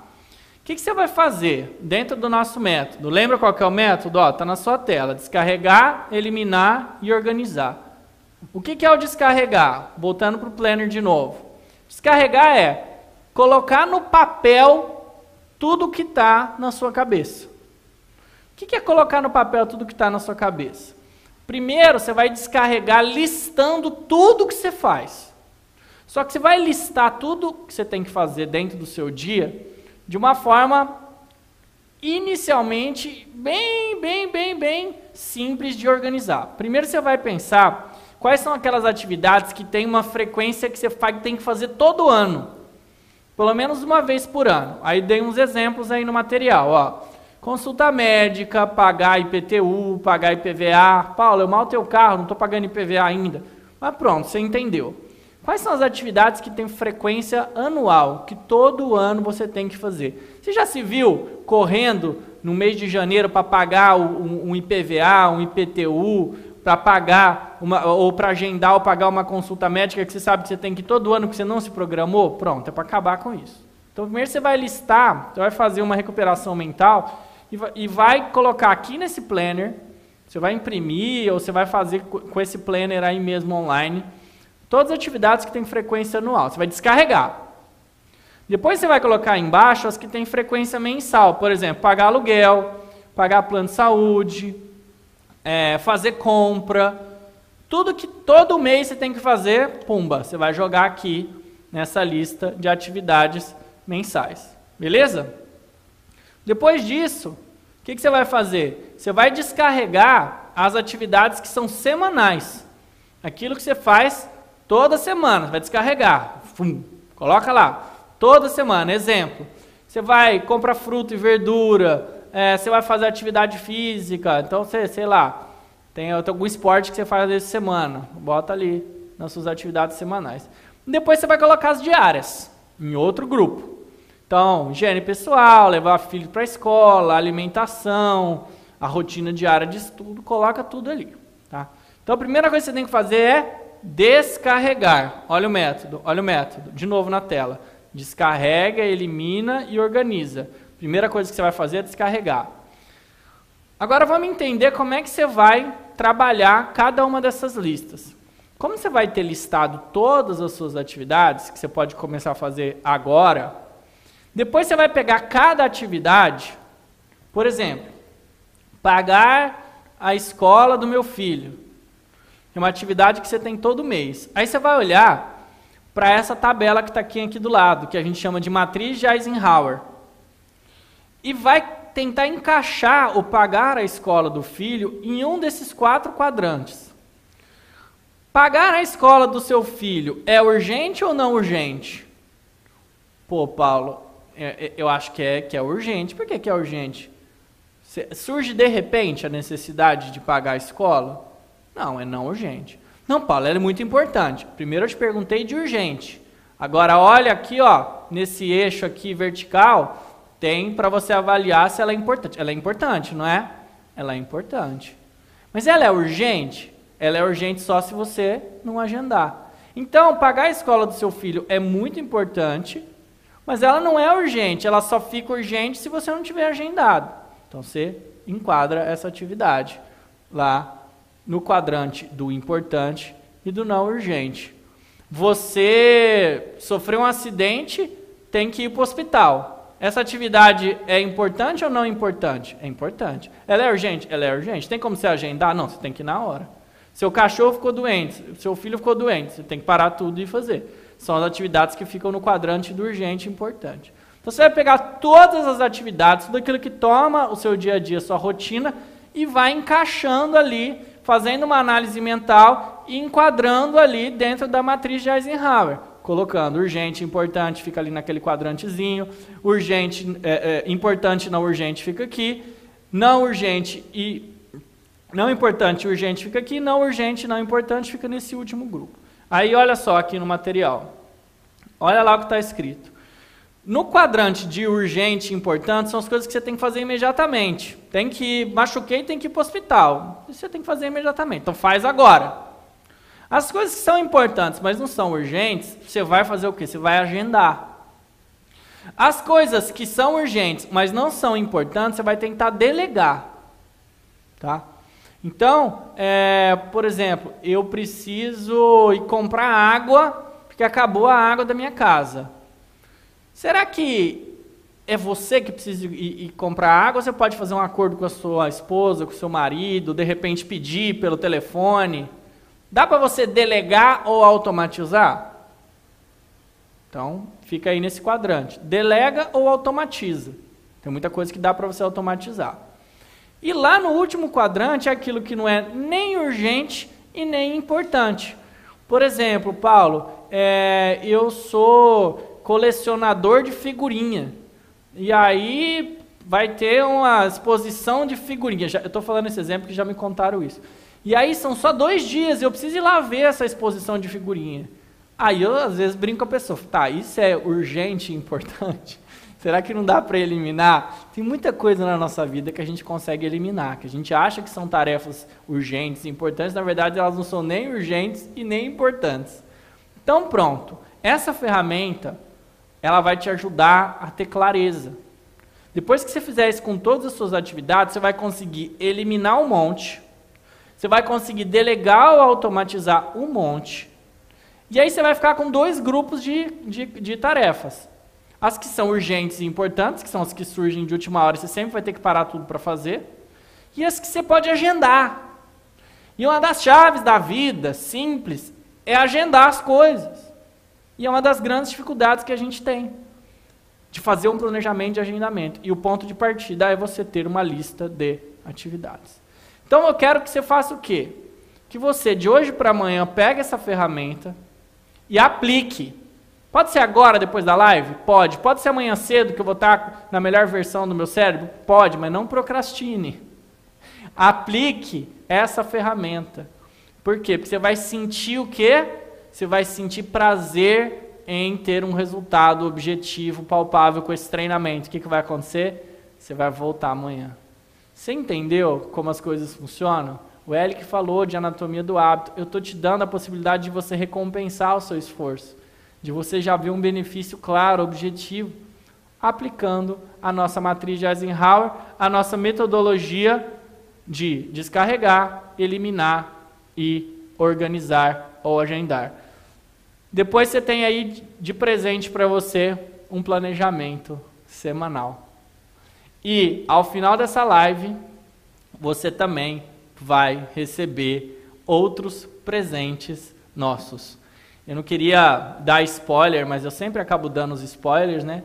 O que, que você vai fazer dentro do nosso método? Lembra qual é o método? Ó, tá na sua tela. Descarregar, eliminar e organizar. O que, é o descarregar? Voltando para o planner de novo. Descarregar é colocar no papel tudo que está na sua cabeça. O que, é colocar no papel tudo que está na sua cabeça? Primeiro, você vai descarregar listando tudo que você faz. Só que você vai listar tudo que você tem que fazer dentro do seu dia de uma forma inicialmente bem, bem, bem, bem simples de organizar. Primeiro você vai pensar Quais são aquelas atividades que tem uma frequência que você tem que fazer todo ano? Pelo menos uma vez por ano. Aí dei uns exemplos aí no material, ó. Consulta médica, pagar IPTU, pagar IPVA. Paulo, eu mal tenho carro, não estou pagando IPVA ainda. Mas pronto, você entendeu. Quais são as atividades que têm frequência anual, que todo ano você tem que fazer? Você já se viu correndo no mês de janeiro para pagar um, um IPVA, um IPTU, para pagar uma, ou para agendar ou pagar uma consulta médica que você sabe que você tem que todo ano que você não se programou, pronto, é para acabar com isso. Então, primeiro você vai listar, você vai fazer uma recuperação mental e vai, colocar aqui nesse planner, você vai imprimir ou você vai fazer com esse planner aí mesmo online, Todas as atividades que têm frequência anual. Você vai descarregar. Depois você vai colocar embaixo as que têm frequência mensal. Por exemplo, pagar aluguel, pagar plano de saúde, é, fazer compra. Tudo que todo mês você tem que fazer, pumba, você vai jogar aqui nessa lista de atividades mensais. Beleza? Depois disso, o que, que, você vai fazer? Você vai descarregar as atividades que são semanais. Aquilo que você faz toda semana, vai descarregar. Fum, coloca lá. Toda semana. Exemplo. Você vai comprar fruta e verdura, é, você vai fazer atividade física, então você, sei lá, tem algum esporte que você faz essa semana. Bota ali nas suas atividades semanais. Depois você vai colocar as diárias em outro grupo. Então, higiene pessoal, levar filho para a escola, alimentação, a rotina diária de estudo, coloca tudo ali. Tá? Então, a primeira coisa que você tem que fazer é descarregar. Olha o método, olha o método. De novo na tela. Descarrega, elimina e organiza. Primeira coisa que você vai fazer é descarregar. Agora vamos entender como é que você vai trabalhar cada uma dessas listas. Como você vai ter listado todas as suas atividades, que você pode começar a fazer agora, depois você vai pegar cada atividade, por exemplo, pagar a escola do meu filho. É uma atividade que você tem todo mês. Aí você vai olhar para essa tabela que está aqui, aqui do lado, que a gente chama de matriz de Eisenhower. E vai tentar encaixar o pagar a escola do filho em um desses quatro quadrantes. Pagar a escola do seu filho é urgente ou não urgente? Pô, Paulo, eu acho que é, que é urgente. Por que, que é urgente? Surge de repente a necessidade de pagar a escola? Não, é não urgente. Não, Paulo, ela é muito importante. Primeiro eu te perguntei de urgente. Agora olha aqui, ó, nesse eixo aqui vertical, tem para você avaliar se ela é importante. Ela é importante, não é? Ela é importante. Mas ela é urgente? Ela é urgente só se você não agendar. Então, pagar a escola do seu filho é muito importante, mas ela não é urgente, ela só fica urgente se você não tiver agendado. Então você enquadra essa atividade lá no quadrante do importante e do não urgente. Você sofreu um acidente, tem que ir para o hospital. Essa atividade é importante ou não importante? É importante. Ela é urgente? Ela é urgente. Tem como você agendar? Não, você tem que ir na hora. Seu cachorro ficou doente, seu filho ficou doente, você tem que parar tudo e fazer são as atividades que ficam no quadrante do urgente e importante. Então você vai pegar todas as atividades, tudo aquilo que toma o seu dia a dia, sua rotina, e vai encaixando ali, fazendo uma análise mental e enquadrando ali dentro da matriz de Eisenhower. Colocando urgente, importante, fica ali naquele quadrantezinho, urgente, é, é, importante, não urgente, fica aqui, não urgente e não importante, urgente fica aqui, não urgente, não importante fica nesse último grupo. Aí olha só aqui no material. Olha lá o que está escrito. No quadrante de urgente e importante são as coisas que você tem que fazer imediatamente. Tem que machuquei, tem que ir para o hospital. Isso você tem que fazer imediatamente. Então faz agora. As coisas que são importantes, mas não são urgentes, você vai fazer o quê? Você vai agendar. As coisas que são urgentes, mas não são importantes, você vai tentar delegar. Tá? Então, é, por exemplo, eu preciso ir comprar água porque acabou a água da minha casa. Será que é você que precisa ir, ir, comprar água você pode fazer um acordo com a sua esposa, com o seu marido, de repente pedir pelo telefone? Dá para você delegar ou automatizar? Então, fica aí nesse quadrante. Delega ou automatiza. Tem muita coisa que dá para você automatizar. E lá no último quadrante é aquilo que não é nem urgente e nem importante. Por exemplo, Paulo, é, eu sou colecionador de figurinha. E aí vai ter uma exposição de figurinha. Já, eu estou falando esse exemplo que já me contaram isso. E aí são só dois dias, eu preciso ir lá ver essa exposição de figurinha. Aí eu às vezes brinco com a pessoa, tá, isso é urgente e importante? Será que não dá para eliminar? Tem muita coisa na nossa vida que a gente consegue eliminar, que a gente acha que são tarefas urgentes, importantes, na verdade elas não são nem urgentes e nem importantes. Então pronto, essa ferramenta ela vai te ajudar a ter clareza. Depois que você fizer isso com todas as suas atividades, você vai conseguir eliminar um monte, você vai conseguir delegar ou automatizar um monte, E aí você vai ficar com dois grupos de, de, de tarefas. As que são urgentes e importantes, que são as que surgem de última hora, você sempre vai ter que parar tudo para fazer. E as que você pode agendar. E uma das chaves da vida, simples, é agendar as coisas. E é uma das grandes dificuldades que a gente tem de fazer um planejamento de agendamento. E o ponto de partida é você ter uma lista de atividades. Então eu quero que você faça o quê? Que você, de hoje para amanhã, pegue essa ferramenta e aplique. Pode ser agora, depois da live? Pode. Pode ser amanhã cedo, que eu vou estar na melhor versão do meu cérebro? Pode, mas não procrastine. Aplique essa ferramenta. Por quê? Porque você vai sentir o quê? Você vai sentir prazer em ter um resultado objetivo, palpável com esse treinamento. O que, que vai acontecer? Você vai voltar amanhã. Você entendeu como as coisas funcionam? O Eric falou de anatomia do hábito. Eu estou te dando a possibilidade de você recompensar o seu esforço, de você já ver um benefício claro, objetivo, aplicando a nossa matriz de Eisenhower, a nossa metodologia de descarregar, eliminar e organizar ou agendar. Depois você tem aí de presente para você um planejamento semanal. E ao final dessa live, você também vai receber outros presentes nossos. Eu não queria dar spoiler, mas eu sempre acabo dando os spoilers, né?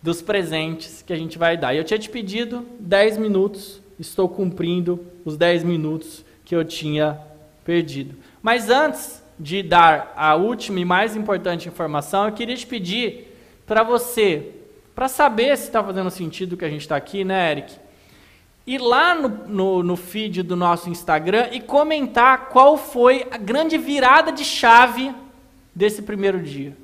Dos presentes que a gente vai dar. E eu tinha te pedido 10 minutos, estou cumprindo os 10 minutos que eu tinha perdido. Mas antes de dar a última e mais importante informação, eu queria te pedir para você, para saber se está fazendo sentido que a gente está aqui, né, Eric? ir lá no, no, no, feed do nosso Instagram e comentar qual foi a grande virada de chave desse primeiro dia.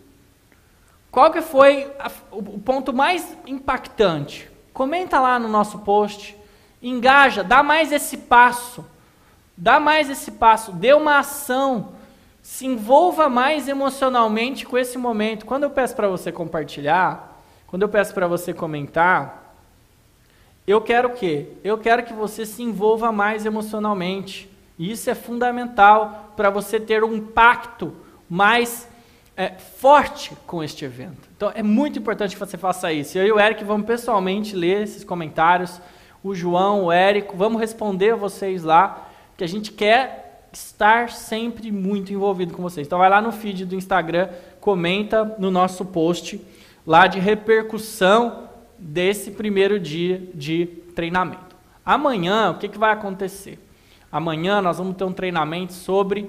Qual que foi a, o, ponto mais impactante? Comenta lá no nosso post, engaja, dá mais esse passo, dá mais esse passo, dê uma ação, se envolva mais emocionalmente com esse momento. Quando eu peço para você compartilhar, quando eu peço para você comentar, eu quero o quê? Eu quero que você se envolva mais emocionalmente. E isso é fundamental para você ter um impacto mais é, forte com este evento. Então é muito importante que você faça isso. Eu e o Eric vamos pessoalmente ler esses comentários. O João, o Érico, vamos responder vocês lá, que a gente quer estar sempre muito envolvido com vocês. Então vai lá no feed do Instagram, comenta no nosso post lá de repercussão desse primeiro dia de treinamento. Amanhã, o que, que vai acontecer? Amanhã nós vamos ter um treinamento sobre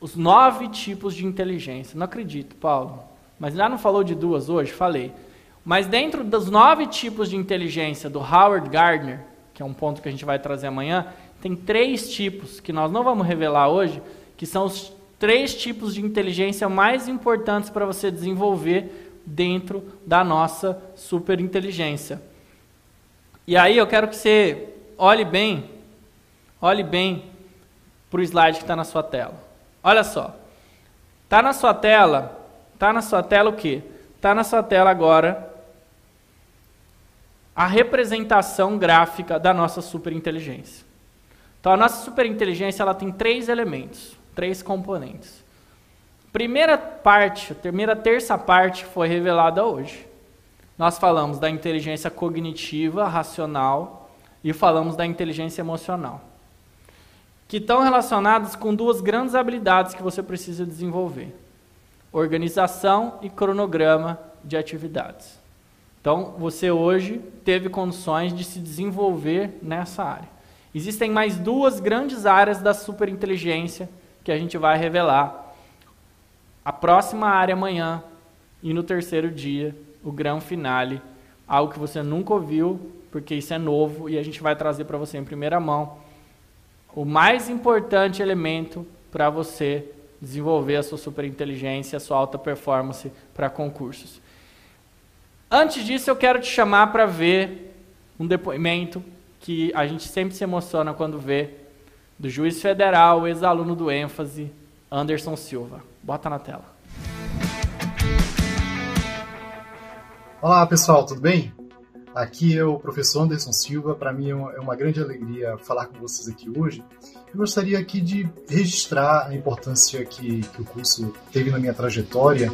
os nove tipos de inteligência. Não acredito, Paulo. Mas já não falou de duas hoje? Falei. Mas dentro dos nove tipos de inteligência do Howard Gardner, que é um ponto que a gente vai trazer amanhã, tem três tipos que nós não vamos revelar hoje, que são os três tipos de inteligência mais importantes para você desenvolver dentro da nossa superinteligência. E aí eu quero que você olhe bem, olhe bem para o slide que está na sua tela. Olha só, está na sua tela, está na sua tela o quê? Está na sua tela agora a representação gráfica da nossa superinteligência. Então a nossa superinteligência ela tem três elementos, três componentes. Primeira parte, a primeira terça parte foi revelada hoje. Nós falamos da inteligência cognitiva, racional e falamos da inteligência emocional, que estão relacionadas com duas grandes habilidades que você precisa desenvolver: organização e cronograma de atividades. Então, você hoje teve condições de se desenvolver nessa área. Existem mais duas grandes áreas da superinteligência que a gente vai revelar a próxima área amanhã e no terceiro dia, o grão finale, algo que você nunca ouviu, porque isso é novo e a gente vai trazer para você em primeira mão. O mais importante elemento para você desenvolver a sua superinteligência, a sua alta performance para concursos. Antes disso, eu quero te chamar para ver um depoimento que a gente sempre se emociona quando vê do juiz federal, ex-aluno do ênfase, Anderson Silva. Bota na tela. Olá pessoal, tudo bem? Aqui é o professor Anderson Silva. Para mim é uma grande alegria falar com vocês aqui hoje. Eu gostaria aqui de registrar a importância que, que o curso teve na minha trajetória.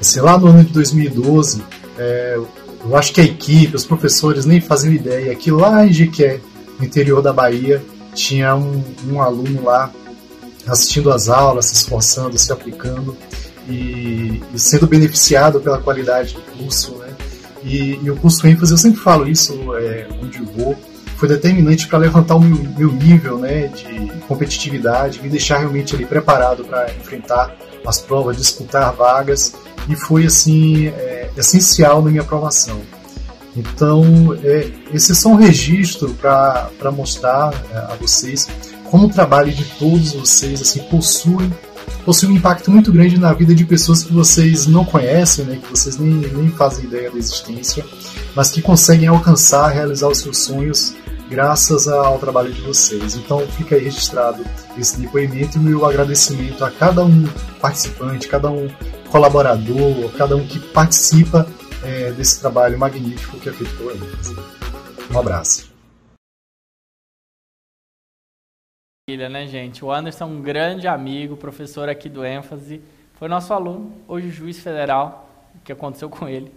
Assim, lá no ano de 2012, é, eu acho que a equipe, os professores nem faziam ideia que lá em Jequié, no interior da Bahia, tinha um, um aluno lá assistindo às aulas, se esforçando, se aplicando e, e sendo beneficiado pela qualidade do curso? E, e, o curso ênfase, eu sempre falo isso é, onde eu vou, foi determinante para levantar o meu, meu, nível né, de competitividade, me deixar realmente ali preparado para enfrentar as provas, disputar vagas, e foi assim é, essencial na minha aprovação. Então, é, esse é só um registro para mostrar a vocês como o trabalho de todos vocês assim possui possui um impacto muito grande na vida de pessoas que vocês não conhecem, né, que vocês nem, nem fazem ideia da existência, mas que conseguem alcançar, realizar os seus sonhos graças ao trabalho de vocês. Então fica aí registrado esse depoimento e o meu agradecimento a cada um participante, cada um colaborador, cada um que participa é, desse trabalho magnífico que é feito pela. Um abraço. Né, gente? O Anderson é um grande amigo, professor aqui do ênfase, foi nosso aluno, hoje juiz federal. O que aconteceu com ele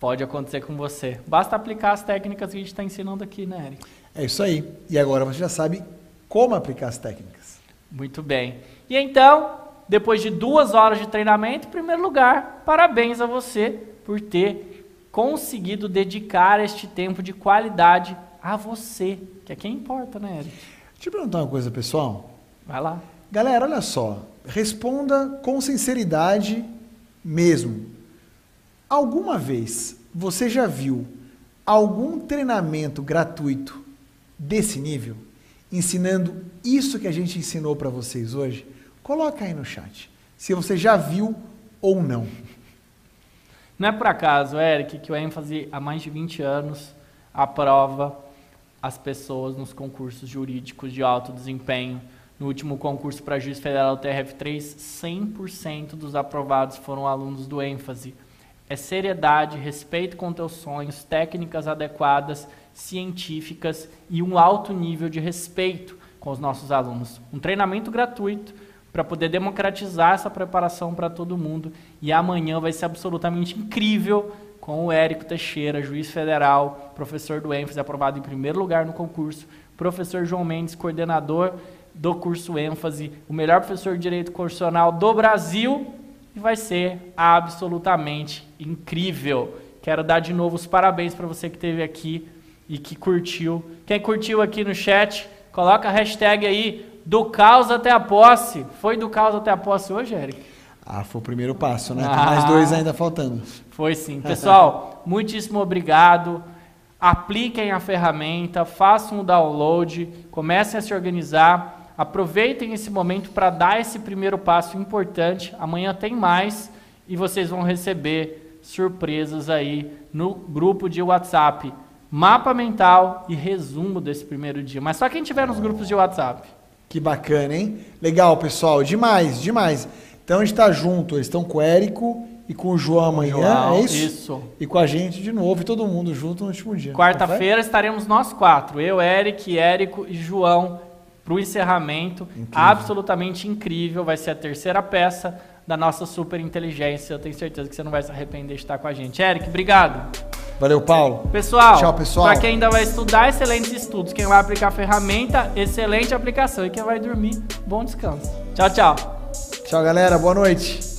pode acontecer com você. Basta aplicar as técnicas que a gente está ensinando aqui, né, Eric? É isso aí. E agora você já sabe como aplicar as técnicas. Muito bem. E então, depois de duas horas de treinamento, em primeiro lugar, parabéns a você por ter conseguido dedicar este tempo de qualidade a você, que é quem importa, né, Eric? Deixa eu perguntar uma coisa, pessoal. Vai lá. Galera, olha só. Responda com sinceridade mesmo. Alguma vez você já viu algum treinamento gratuito desse nível? Ensinando isso que a gente ensinou para vocês hoje? Coloca aí no chat. Se você já viu ou não. Não é por acaso, Eric, que o ênfase há mais de 20 anos aprova as pessoas nos concursos jurídicos de alto desempenho. No último concurso para juiz federal TRF3, 100% dos aprovados foram alunos do ênfase. É seriedade, respeito com teus sonhos, técnicas adequadas, científicas e um alto nível de respeito com os nossos alunos. Um treinamento gratuito para poder democratizar essa preparação para todo mundo. E amanhã vai ser absolutamente incrível com o Érico Teixeira, juiz federal, professor do ênfase, aprovado em primeiro lugar no concurso, professor João Mendes, coordenador do curso ênfase, o melhor professor de direito constitucional do Brasil, e vai ser absolutamente incrível. Quero dar de novo os parabéns para você que esteve aqui e que curtiu. Quem curtiu aqui no chat, coloca a hashtag aí do caos até a posse. Foi do caos até a posse hoje, Eric? Ah, foi o primeiro passo, né? Ah, Tem mais dois ainda faltando. Foi sim. Pessoal, muitíssimo obrigado. Apliquem a ferramenta, façam o download, comecem a se organizar. Aproveitem esse momento para dar esse primeiro passo importante. Amanhã tem mais e vocês vão receber surpresas aí no grupo de WhatsApp. Mapa mental e resumo desse primeiro dia. Mas só quem tiver nos grupos de WhatsApp. Que bacana, hein? Legal, pessoal. Demais, demais. Então a gente está junto, eles estão com o Érico e com o João amanhã, João, é isso? Isso. E com a gente de novo, e todo mundo junto no último dia. Quarta-feira estaremos nós quatro, eu, Eric, Érico e João, para o encerramento. Incrível. Absolutamente incrível, vai ser a terceira peça da nossa super inteligência. Eu tenho certeza que você não vai se arrepender de estar com a gente. Eric, obrigado. Valeu, Paulo. Pessoal, Tchau, pessoal. Para quem ainda vai estudar, excelentes estudos. Quem vai aplicar a ferramenta, excelente aplicação. E quem vai dormir, bom descanso. Tchau, tchau. Tchau, galera. Boa noite.